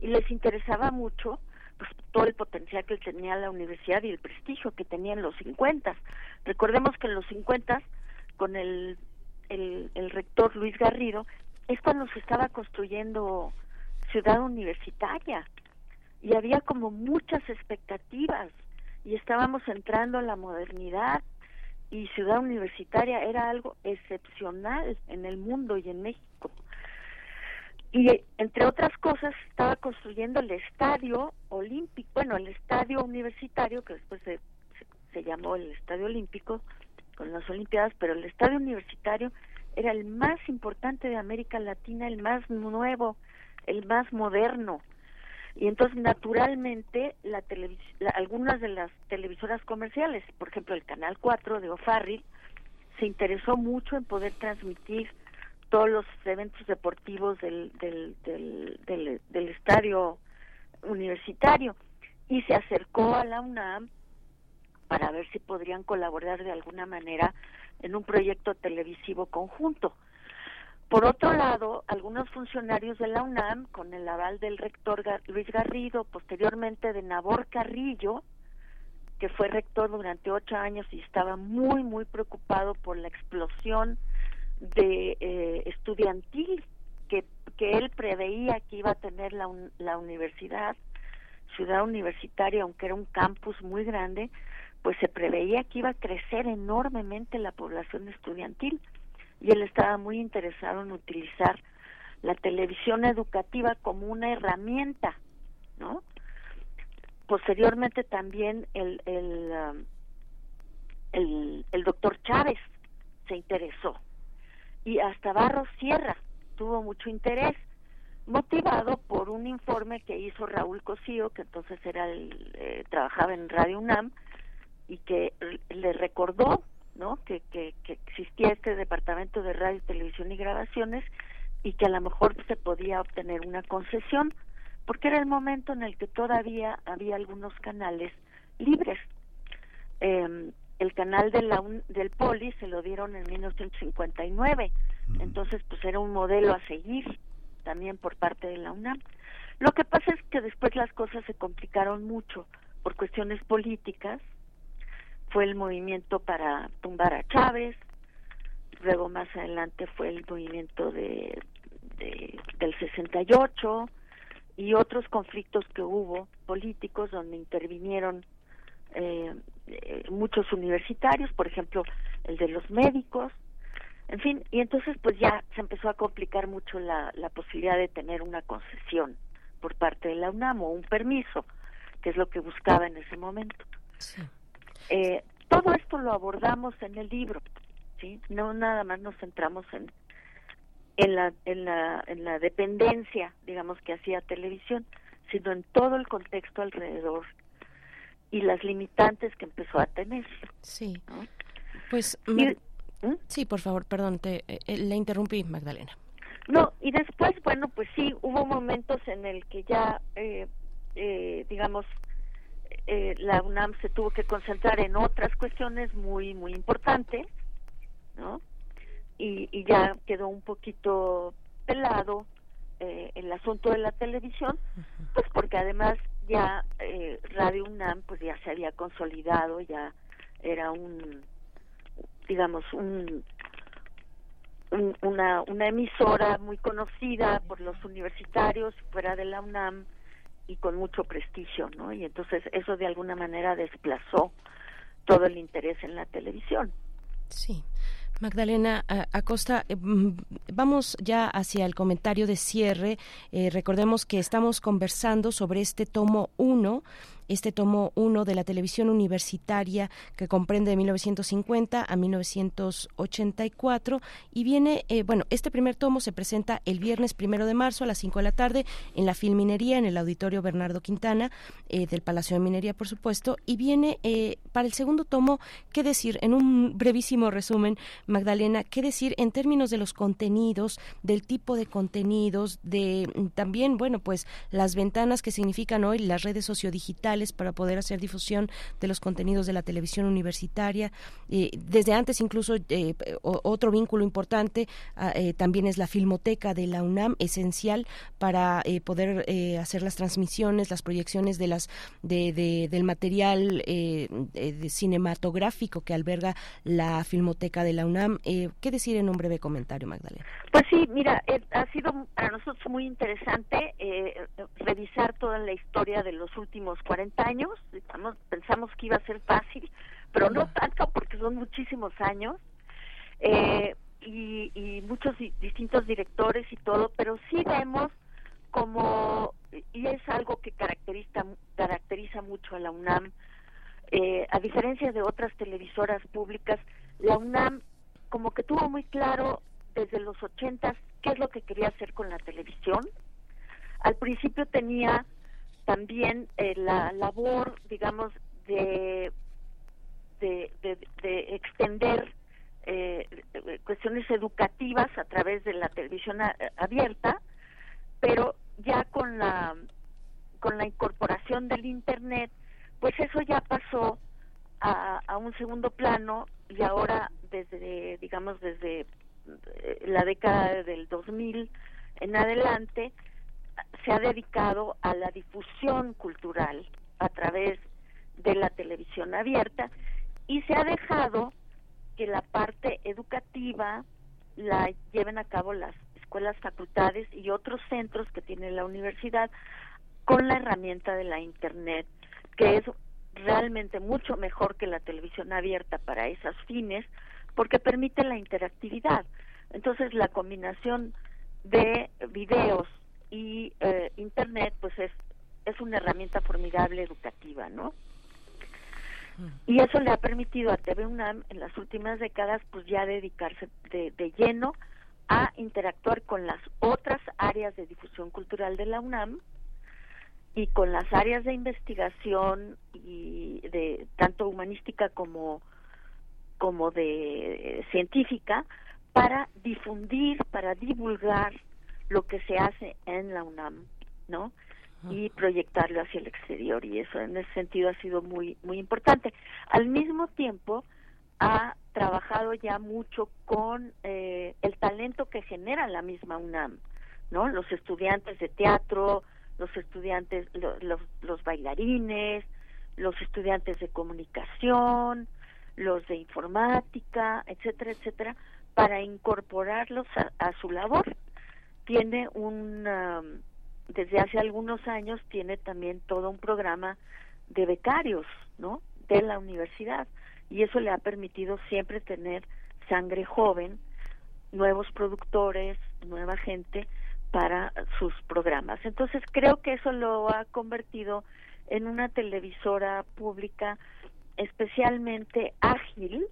y les interesaba mucho pues, todo el potencial que tenía la universidad y el prestigio que tenía en los 50. Recordemos que en los 50, con el, el, el rector Luis Garrido, es cuando se estaba construyendo ciudad universitaria. Y había como muchas expectativas. Y estábamos entrando en la modernidad. Y ciudad universitaria era algo excepcional en el mundo y en México. Y entre otras cosas estaba construyendo el estadio olímpico, bueno, el estadio universitario, que después se, se, llamó el estadio olímpico con las olimpiadas, pero el estadio universitario era el más importante de América Latina, el más nuevo, el más moderno. Y entonces, naturalmente, la, la algunas de las televisoras comerciales, por ejemplo, el Canal 4 de O'Farrill, se interesó mucho en poder transmitir todos los eventos deportivos del, del, del, del, estadio universitario y se acercó a la UNAM para ver si podrían colaborar de alguna manera en un proyecto televisivo conjunto. Por otro lado, algunos funcionarios de la UNAM, con el aval del rector Luis Garrido, posteriormente de Nabor Carrillo, que fue rector durante ocho años y estaba muy, muy preocupado por la explosión de eh, estudiantil que, que él preveía que iba a tener la, la universidad, ciudad universitaria, aunque era un campus muy grande, pues se preveía que iba a crecer enormemente la población estudiantil y él estaba muy interesado en utilizar la televisión educativa como una herramienta, ¿no? posteriormente también el, el, um, el, doctor Chávez se interesó y hasta Barros Sierra tuvo mucho interés motivado por un informe que hizo Raúl Cosío que entonces era el, eh, trabajaba en Radio UNAM y que le recordó no que, que, que existía este departamento de radio televisión y grabaciones y que a lo mejor se podía obtener una concesión porque era el momento en el que todavía había algunos canales libres eh, el canal de la del Poli se lo dieron en 1959, entonces pues era un modelo a seguir también por parte de la UNAM. Lo que pasa es que después las cosas se complicaron mucho por cuestiones políticas. Fue el movimiento para tumbar a Chávez, luego más adelante fue el movimiento de, de del 68 y otros conflictos que hubo políticos donde intervinieron eh, eh, muchos universitarios, por ejemplo, el de los médicos, en fin, y entonces pues ya se empezó a complicar mucho la, la posibilidad de tener una concesión por parte de la UNAM o un permiso, que es lo que buscaba en ese momento. Eh, todo esto lo abordamos en el libro, ¿sí? No nada más nos centramos en, en, la, en, la, en la dependencia, digamos, que hacía televisión, sino en todo el contexto alrededor y las limitantes que empezó a tener. Sí. Pues ¿Mm? sí, por favor, perdón, te eh, eh, le interrumpí, Magdalena. No, y después, bueno, pues sí, hubo momentos en el que ya, eh, eh, digamos, eh, la UNAM se tuvo que concentrar en otras cuestiones muy, muy importantes, ¿no? Y, y ya quedó un poquito pelado eh, el asunto de la televisión, pues porque además ya eh, Radio UNAM pues ya se había consolidado, ya era un, digamos, un, una, una emisora muy conocida por los universitarios fuera de la UNAM y con mucho prestigio, ¿no? Y entonces eso de alguna manera desplazó todo el interés en la televisión. Sí. Magdalena Acosta, eh, mm, vamos ya hacia el comentario de cierre. Eh, recordemos que estamos conversando sobre este tomo 1 este tomo 1 de la televisión universitaria que comprende de 1950 a 1984 y viene, eh, bueno, este primer tomo se presenta el viernes primero de marzo a las 5 de la tarde en la Filminería, en el Auditorio Bernardo Quintana eh, del Palacio de Minería, por supuesto, y viene eh, para el segundo tomo, ¿qué decir? En un brevísimo resumen, Magdalena, ¿qué decir en términos de los contenidos, del tipo de contenidos, de mm, también, bueno, pues las ventanas que significan hoy las redes sociodigitales, para poder hacer difusión de los contenidos de la televisión universitaria. Eh, desde antes incluso eh, otro vínculo importante ah, eh, también es la filmoteca de la UNAM, esencial para poder hacer las transmisiones, las proyecciones de las de, del material cinematográfico que alberga la filmoteca de la UNAM. ¿Qué decir en un breve comentario, Magdalena? Pues sí, mira, ha sido para nosotros muy interesante revisar toda la historia de los últimos 40 años, pensamos que iba a ser fácil, pero no tanto porque son muchísimos años eh, y, y, muchos distintos directores y todo, pero sí vemos como, y es algo que caracteriza, caracteriza mucho a la UNAM, eh, a diferencia de otras televisoras públicas, la UNAM como que tuvo muy claro desde los ochentas qué es lo que quería hacer con la televisión. Al principio tenía también eh, la labor, digamos, de, de, de, extender eh, cuestiones educativas a través de la televisión abierta, pero ya con la con la incorporación del internet, pues eso ya pasó a, a un segundo plano y ahora desde digamos desde eh, la década del 2000 en adelante se ha dedicado a la difusión cultural a través de la televisión abierta y se ha dejado que la parte educativa la lleven a cabo las escuelas, facultades y otros centros que tiene la universidad con la herramienta de la Internet, que es realmente mucho mejor que la televisión abierta para esos fines, porque permite la interactividad. Entonces, la combinación de videos y eh, internet pues es es una herramienta formidable educativa, ¿no? Y eso le ha permitido a TV UNAM en las últimas décadas pues ya dedicarse de, de lleno a interactuar con las otras áreas de difusión cultural de la UNAM y con las áreas de investigación y de tanto humanística como como de científica para difundir, para divulgar lo que se hace en la UNAM, ¿no? y proyectarlo hacia el exterior y eso en ese sentido ha sido muy muy importante. Al mismo tiempo ha trabajado ya mucho con eh, el talento que genera la misma UNAM no los estudiantes de teatro los estudiantes los, los bailarines los estudiantes de comunicación los de informática etcétera etcétera para incorporarlos a, a su labor tiene un um, desde hace algunos años tiene también todo un programa de becarios, ¿no? De la universidad y eso le ha permitido siempre tener sangre joven, nuevos productores, nueva gente para sus programas. Entonces creo que eso lo ha convertido en una televisora pública especialmente ágil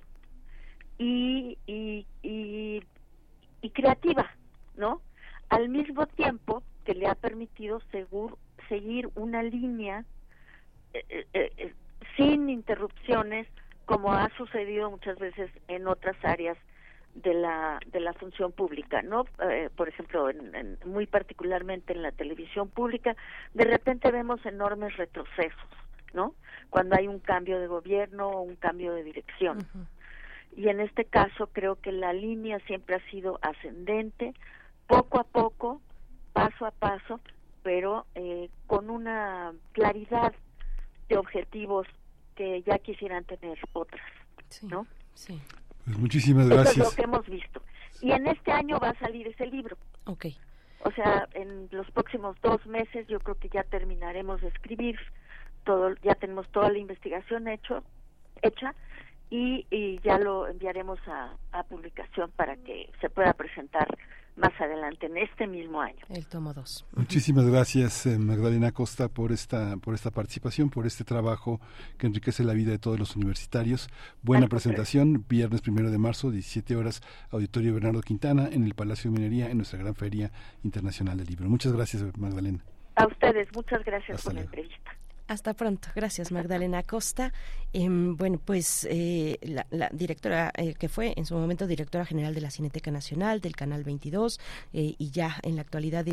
y, y, y, y creativa, ¿no? Al mismo tiempo que le ha permitido segur, seguir una línea eh, eh, eh, sin interrupciones como ha sucedido muchas veces en otras áreas de la de la función pública no por ejemplo en, muy particularmente en la televisión pública de repente vemos enormes retrocesos no cuando hay un cambio de gobierno o un cambio de dirección. Y en este caso creo que la línea siempre ha sido ascendente poco a poco paso a paso, pero eh, con una claridad de objetivos que ya quisieran tener otras, ¿no? Sí. Pues muchísimas gracias. Eso es lo que hemos visto. Y en este año va a salir ese libro. Ok. O sea, en los próximos dos meses yo creo que ya terminaremos de escribir todo, ya tenemos toda la investigación hecho, hecha y, y ya lo enviaremos a, a publicación para que se pueda presentar más adelante en este mismo año. El tomo 2. Muchísimas gracias eh, Magdalena Costa por esta por esta participación, por este trabajo que enriquece la vida de todos los universitarios. Buena presentación, viernes primero de marzo, 17 horas, Auditorio Bernardo Quintana en el Palacio de Minería en nuestra gran feria internacional del libro. Muchas gracias Magdalena. A ustedes, muchas gracias por la entrevista. Hasta pronto. Gracias, Magdalena Costa. Em, bueno, pues eh, la, directora, eh, que fue en su momento directora general de la Cineteca Nacional, del Canal 22, eh, y ya en la actualidad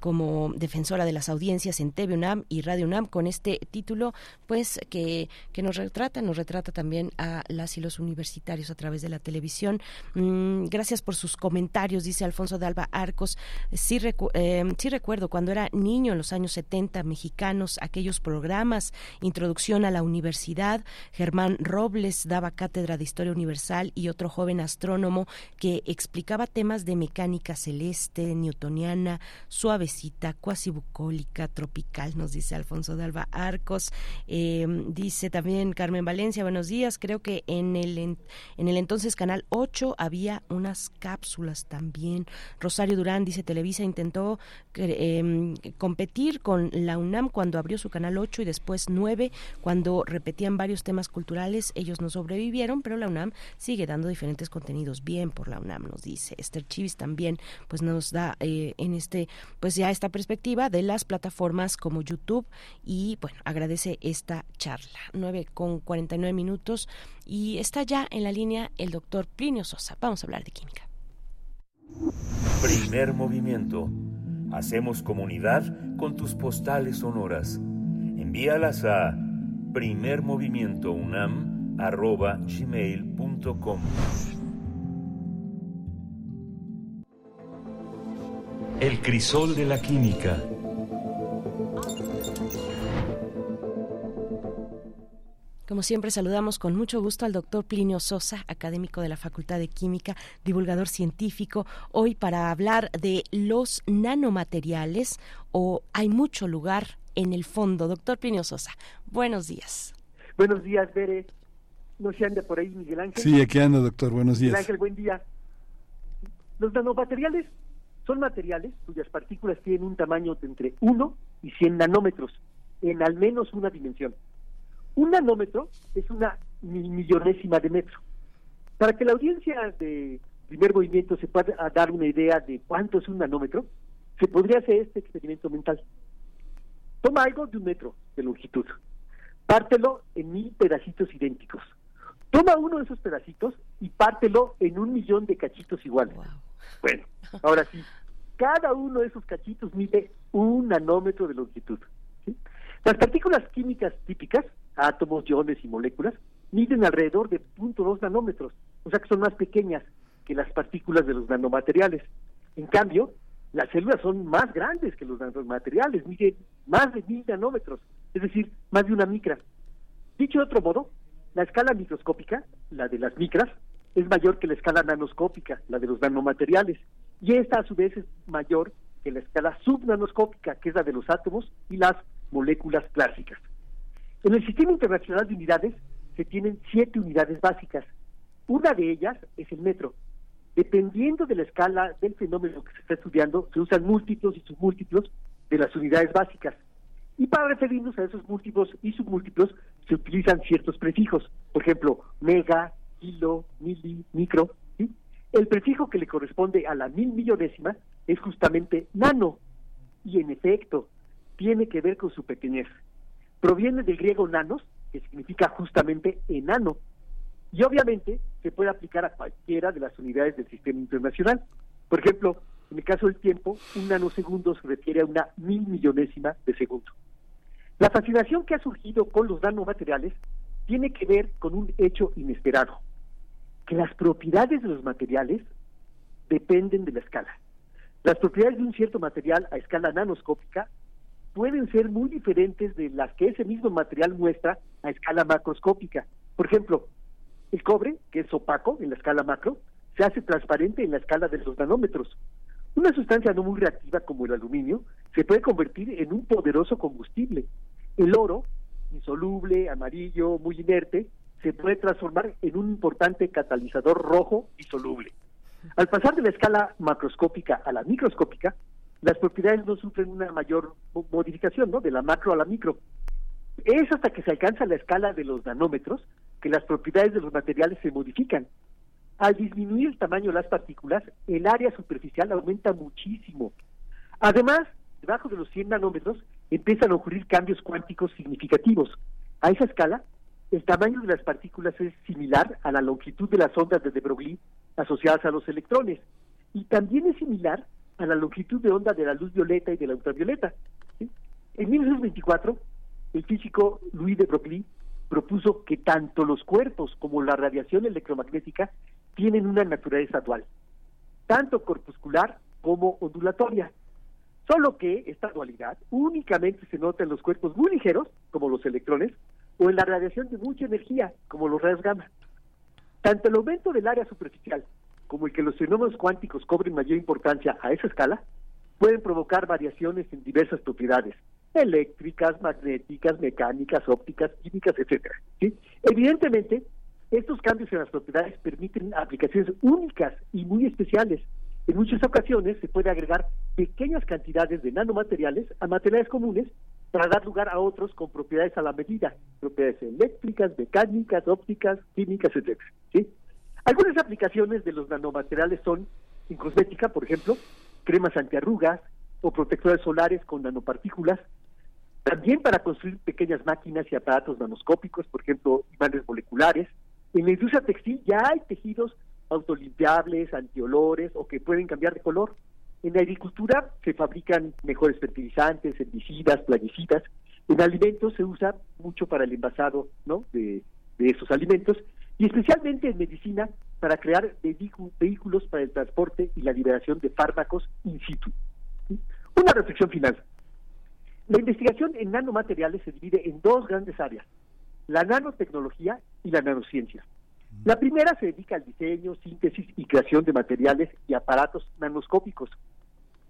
como defensora de las audiencias en TV UNAM y Radio UNAM, con este título, pues que, que nos retrata, nos retrata también a las y los universitarios a través de la televisión. Mm, gracias por sus comentarios, dice Alfonso de Alba Arcos. Sí, sí recuerdo cuando era niño en los años 70, mexicanos, aquí aquellos programas, Introducción a la Universidad, Germán Robles daba cátedra de Historia Universal y otro joven astrónomo que explicaba temas de mecánica celeste, newtoniana, suavecita, cuasi bucólica, tropical, nos dice Alfonso de Alba Arcos. Em, dice también Carmen Valencia, buenos días, creo que en el, en, el entonces Canal 8 había unas cápsulas también. Rosario Durán dice, Televisa intentó em, competir con la UNAM cuando abrió su Canal 8 y después 9, cuando repetían varios temas culturales, ellos no sobrevivieron, pero la UNAM sigue dando diferentes contenidos. Bien por la UNAM, nos dice. Esther Chivis también pues nos da eh, en este, pues ya esta perspectiva de las plataformas como YouTube y bueno, agradece esta charla. 9 con 49 minutos y está ya en la línea el doctor Plinio Sosa. Vamos a hablar de química. Primer movimiento. Hacemos comunidad con tus postales sonoras envíalas a primermovimientounam.gmail.com El crisol de la química. Como siempre, saludamos con mucho gusto al doctor Plinio Sosa, académico de la Facultad de Química, divulgador científico, hoy para hablar de los nanomateriales o hay mucho lugar en el fondo. Doctor Plinio Sosa, buenos días. Buenos días, Bere. ¿No se anda por ahí Miguel Ángel? Sí, aquí ando, doctor. Buenos días. Miguel Ángel, buen día. Los nanomateriales son materiales cuyas partículas tienen un tamaño de entre 1 y 100 nanómetros, en al menos una dimensión. Un nanómetro es una mil millonésima de metro. Para que la audiencia de primer movimiento se pueda dar una idea de cuánto es un nanómetro, se podría hacer este experimento mental. Toma algo de un metro de longitud, pártelo en mil pedacitos idénticos. Toma uno de esos pedacitos y pártelo en un millón de cachitos iguales. Bueno, ahora sí, cada uno de esos cachitos mide un nanómetro de longitud. Las partículas químicas típicas, átomos, iones y moléculas, miden alrededor de 0.2 nanómetros, o sea que son más pequeñas que las partículas de los nanomateriales. En cambio, las células son más grandes que los nanomateriales, miden más de mil nanómetros, es decir, más de una micra. Dicho de otro modo, la escala microscópica, la de las micras, es mayor que la escala nanoscópica, la de los nanomateriales, y esta a su vez es mayor que la escala subnanoscópica, que es la de los átomos y las moléculas clásicas. En el Sistema Internacional de Unidades se tienen siete unidades básicas. Una de ellas es el metro. Dependiendo de la escala del fenómeno que se está estudiando, se usan múltiplos y submúltiplos de las unidades básicas. Y para referirnos a esos múltiplos y submúltiplos se utilizan ciertos prefijos, por ejemplo, mega, kilo, mili, micro. El prefijo que le corresponde a la mil millonésima es justamente nano, y en efecto, tiene que ver con su pequeñez. Proviene del griego nanos, que significa justamente enano, y obviamente se puede aplicar a cualquiera de las unidades del sistema internacional. Por ejemplo, en el caso del tiempo, un nanosegundo se refiere a una mil millonésima de segundo. La fascinación que ha surgido con los nanomateriales tiene que ver con un hecho inesperado, que las propiedades de los materiales dependen de la escala. Las propiedades de un cierto material a escala nanoscópica pueden ser muy diferentes de las que ese mismo material muestra a escala macroscópica. Por ejemplo, el cobre, que es opaco en la escala macro, se hace transparente en la escala de los nanómetros. Una sustancia no muy reactiva como el aluminio se puede convertir en un poderoso combustible. El oro, insoluble, amarillo, muy inerte, se puede transformar en un importante catalizador rojo y soluble. Al pasar de la escala macroscópica a la microscópica, las propiedades no sufren una mayor modificación, ¿no? De la macro a la micro. Es hasta que se alcanza la escala de los nanómetros que las propiedades de los materiales se modifican. Al disminuir el tamaño de las partículas, el área superficial aumenta muchísimo. Además, debajo de los 100 nanómetros empiezan a ocurrir cambios cuánticos significativos. A esa escala, el tamaño de las partículas es similar a la longitud de las ondas de de Broglie asociadas a los electrones y también es similar a la longitud de onda de la luz violeta y de la ultravioleta. En 1924, el físico Louis de Broglie propuso que tanto los cuerpos como la radiación electromagnética tienen una naturaleza dual, tanto corpuscular como ondulatoria. Solo que esta dualidad únicamente se nota en los cuerpos muy ligeros, como los electrones, o en la radiación de mucha energía, como los rayos gamma. Tanto el aumento del área superficial como el que los fenómenos cuánticos cobren mayor importancia a esa escala, pueden provocar variaciones en diversas propiedades, eléctricas, magnéticas, mecánicas, ópticas, químicas, etcétera. Evidentemente, estos cambios en las propiedades permiten aplicaciones únicas y muy especiales. En muchas ocasiones se puede agregar pequeñas cantidades de nanomateriales a materiales comunes para dar lugar a otros con propiedades a la medida, propiedades eléctricas, mecánicas, ópticas, químicas, etcétera. ¿sí? Algunas aplicaciones de los nanomateriales son en cosmética, por ejemplo, cremas antiarrugas o protectores solares con nanopartículas, también para construir pequeñas máquinas y aparatos nanoscópicos, por ejemplo, imanes moleculares. En la industria textil ya hay tejidos autolimpiables, antiolores o que pueden cambiar de color. En la agricultura se fabrican mejores fertilizantes, herbicidas, plaguicidas. En alimentos se usa mucho para el envasado ¿no? de, de esos alimentos y especialmente en medicina para crear vehículos para el transporte y la liberación de fármacos in situ. Una reflexión final. La investigación en nanomateriales se divide en dos grandes áreas, la nanotecnología y la nanociencia. La primera se dedica al diseño, síntesis y creación de materiales y aparatos nanoscópicos.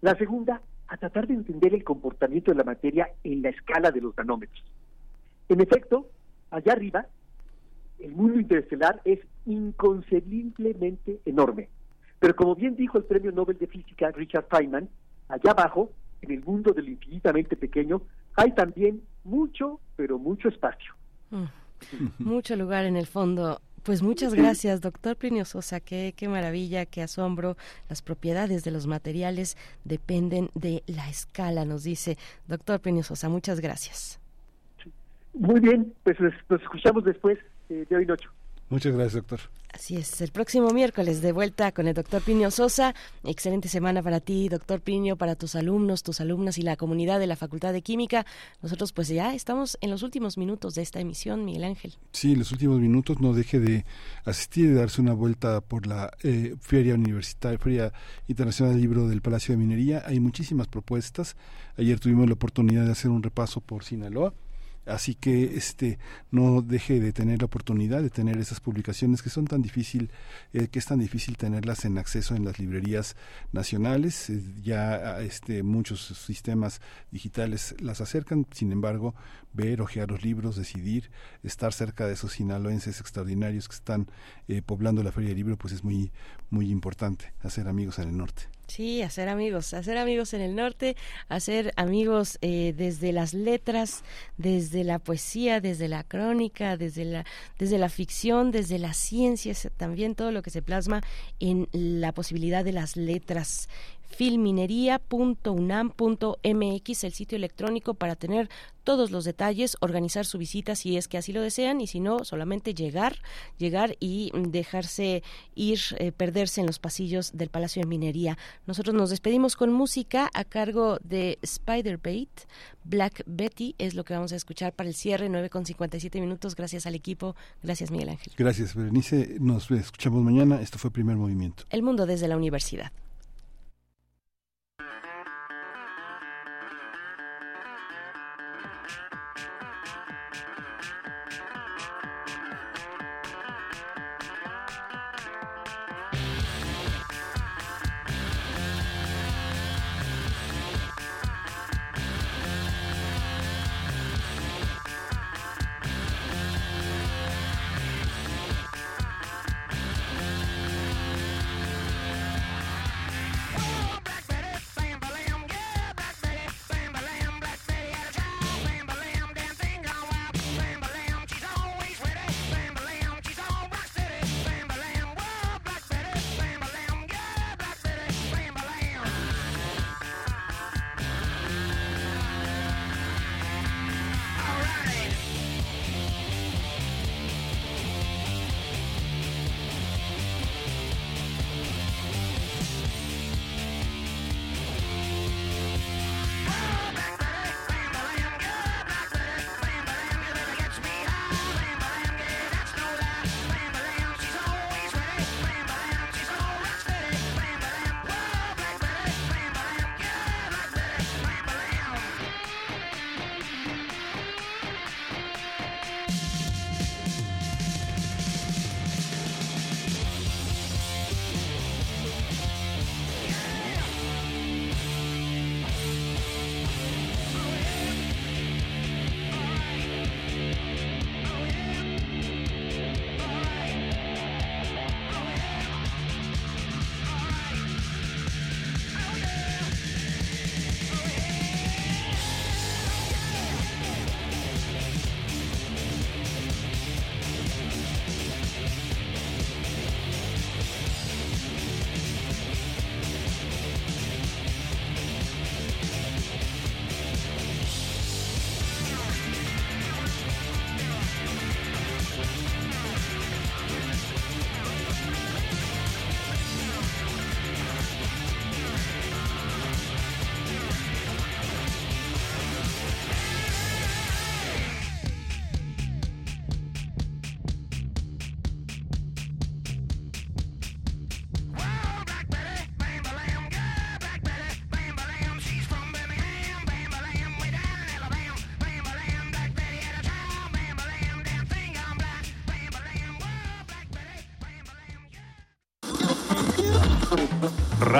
La segunda, a tratar de entender el comportamiento de la materia en la escala de los nanómetros. En efecto, allá arriba, el mundo interestelar es inconcebiblemente enorme. Pero como bien dijo el premio Nobel de Física Richard Feynman, allá abajo, en el mundo del infinitamente pequeño, hay también mucho, pero mucho espacio. Mm. Mucho lugar en el fondo. Pues muchas gracias, doctor Plinio Sosa. Qué, qué maravilla, qué asombro. Las propiedades de los materiales dependen de la escala, nos dice doctor Plinio Sosa. Muchas gracias. Muy bien, pues nos escuchamos después eh, de hoy noche. Muchas gracias, doctor. Así es, el próximo miércoles de vuelta con el doctor Piño Sosa. Excelente semana para ti, doctor Piño, para tus alumnos, tus alumnas y la comunidad de la Facultad de Química. Nosotros pues ya estamos en los últimos minutos de esta emisión, Miguel Ángel. Sí, los últimos minutos. No deje de asistir y darse una vuelta por la eh, Feria Universitaria, Feria Internacional del Libro del Palacio de Minería. Hay muchísimas propuestas. Ayer tuvimos la oportunidad de hacer un repaso por Sinaloa Así que este no deje de tener la oportunidad de tener esas publicaciones que son tan difícil, eh, que es tan difícil tenerlas en acceso en las librerías nacionales. Eh, ya este muchos sistemas digitales las acercan, sin embargo, ver, ojear los libros, decidir, estar cerca de esos sinaloenses extraordinarios que están eh, poblando la feria del libro, pues es muy muy importante hacer amigos en el norte. Sí, hacer amigos, hacer amigos en el norte, hacer amigos eh, desde las letras, desde la poesía, desde la crónica, desde la, desde la ficción, desde las ciencias, también todo lo que se plasma en la posibilidad de las letras filminería.unam.mx, el sitio electrónico para tener todos los detalles, organizar su visita si es que así lo desean y si no, solamente llegar, llegar y dejarse ir, eh, perderse en los pasillos del Palacio de Minería. Nosotros nos despedimos con música a cargo de Spider Bait. Black Betty es lo que vamos a escuchar para el cierre, 9 con 57 minutos. Gracias al equipo. Gracias, Miguel Ángel. Gracias, Berenice. Nos escuchamos mañana. Esto fue Primer Movimiento. El mundo desde la universidad.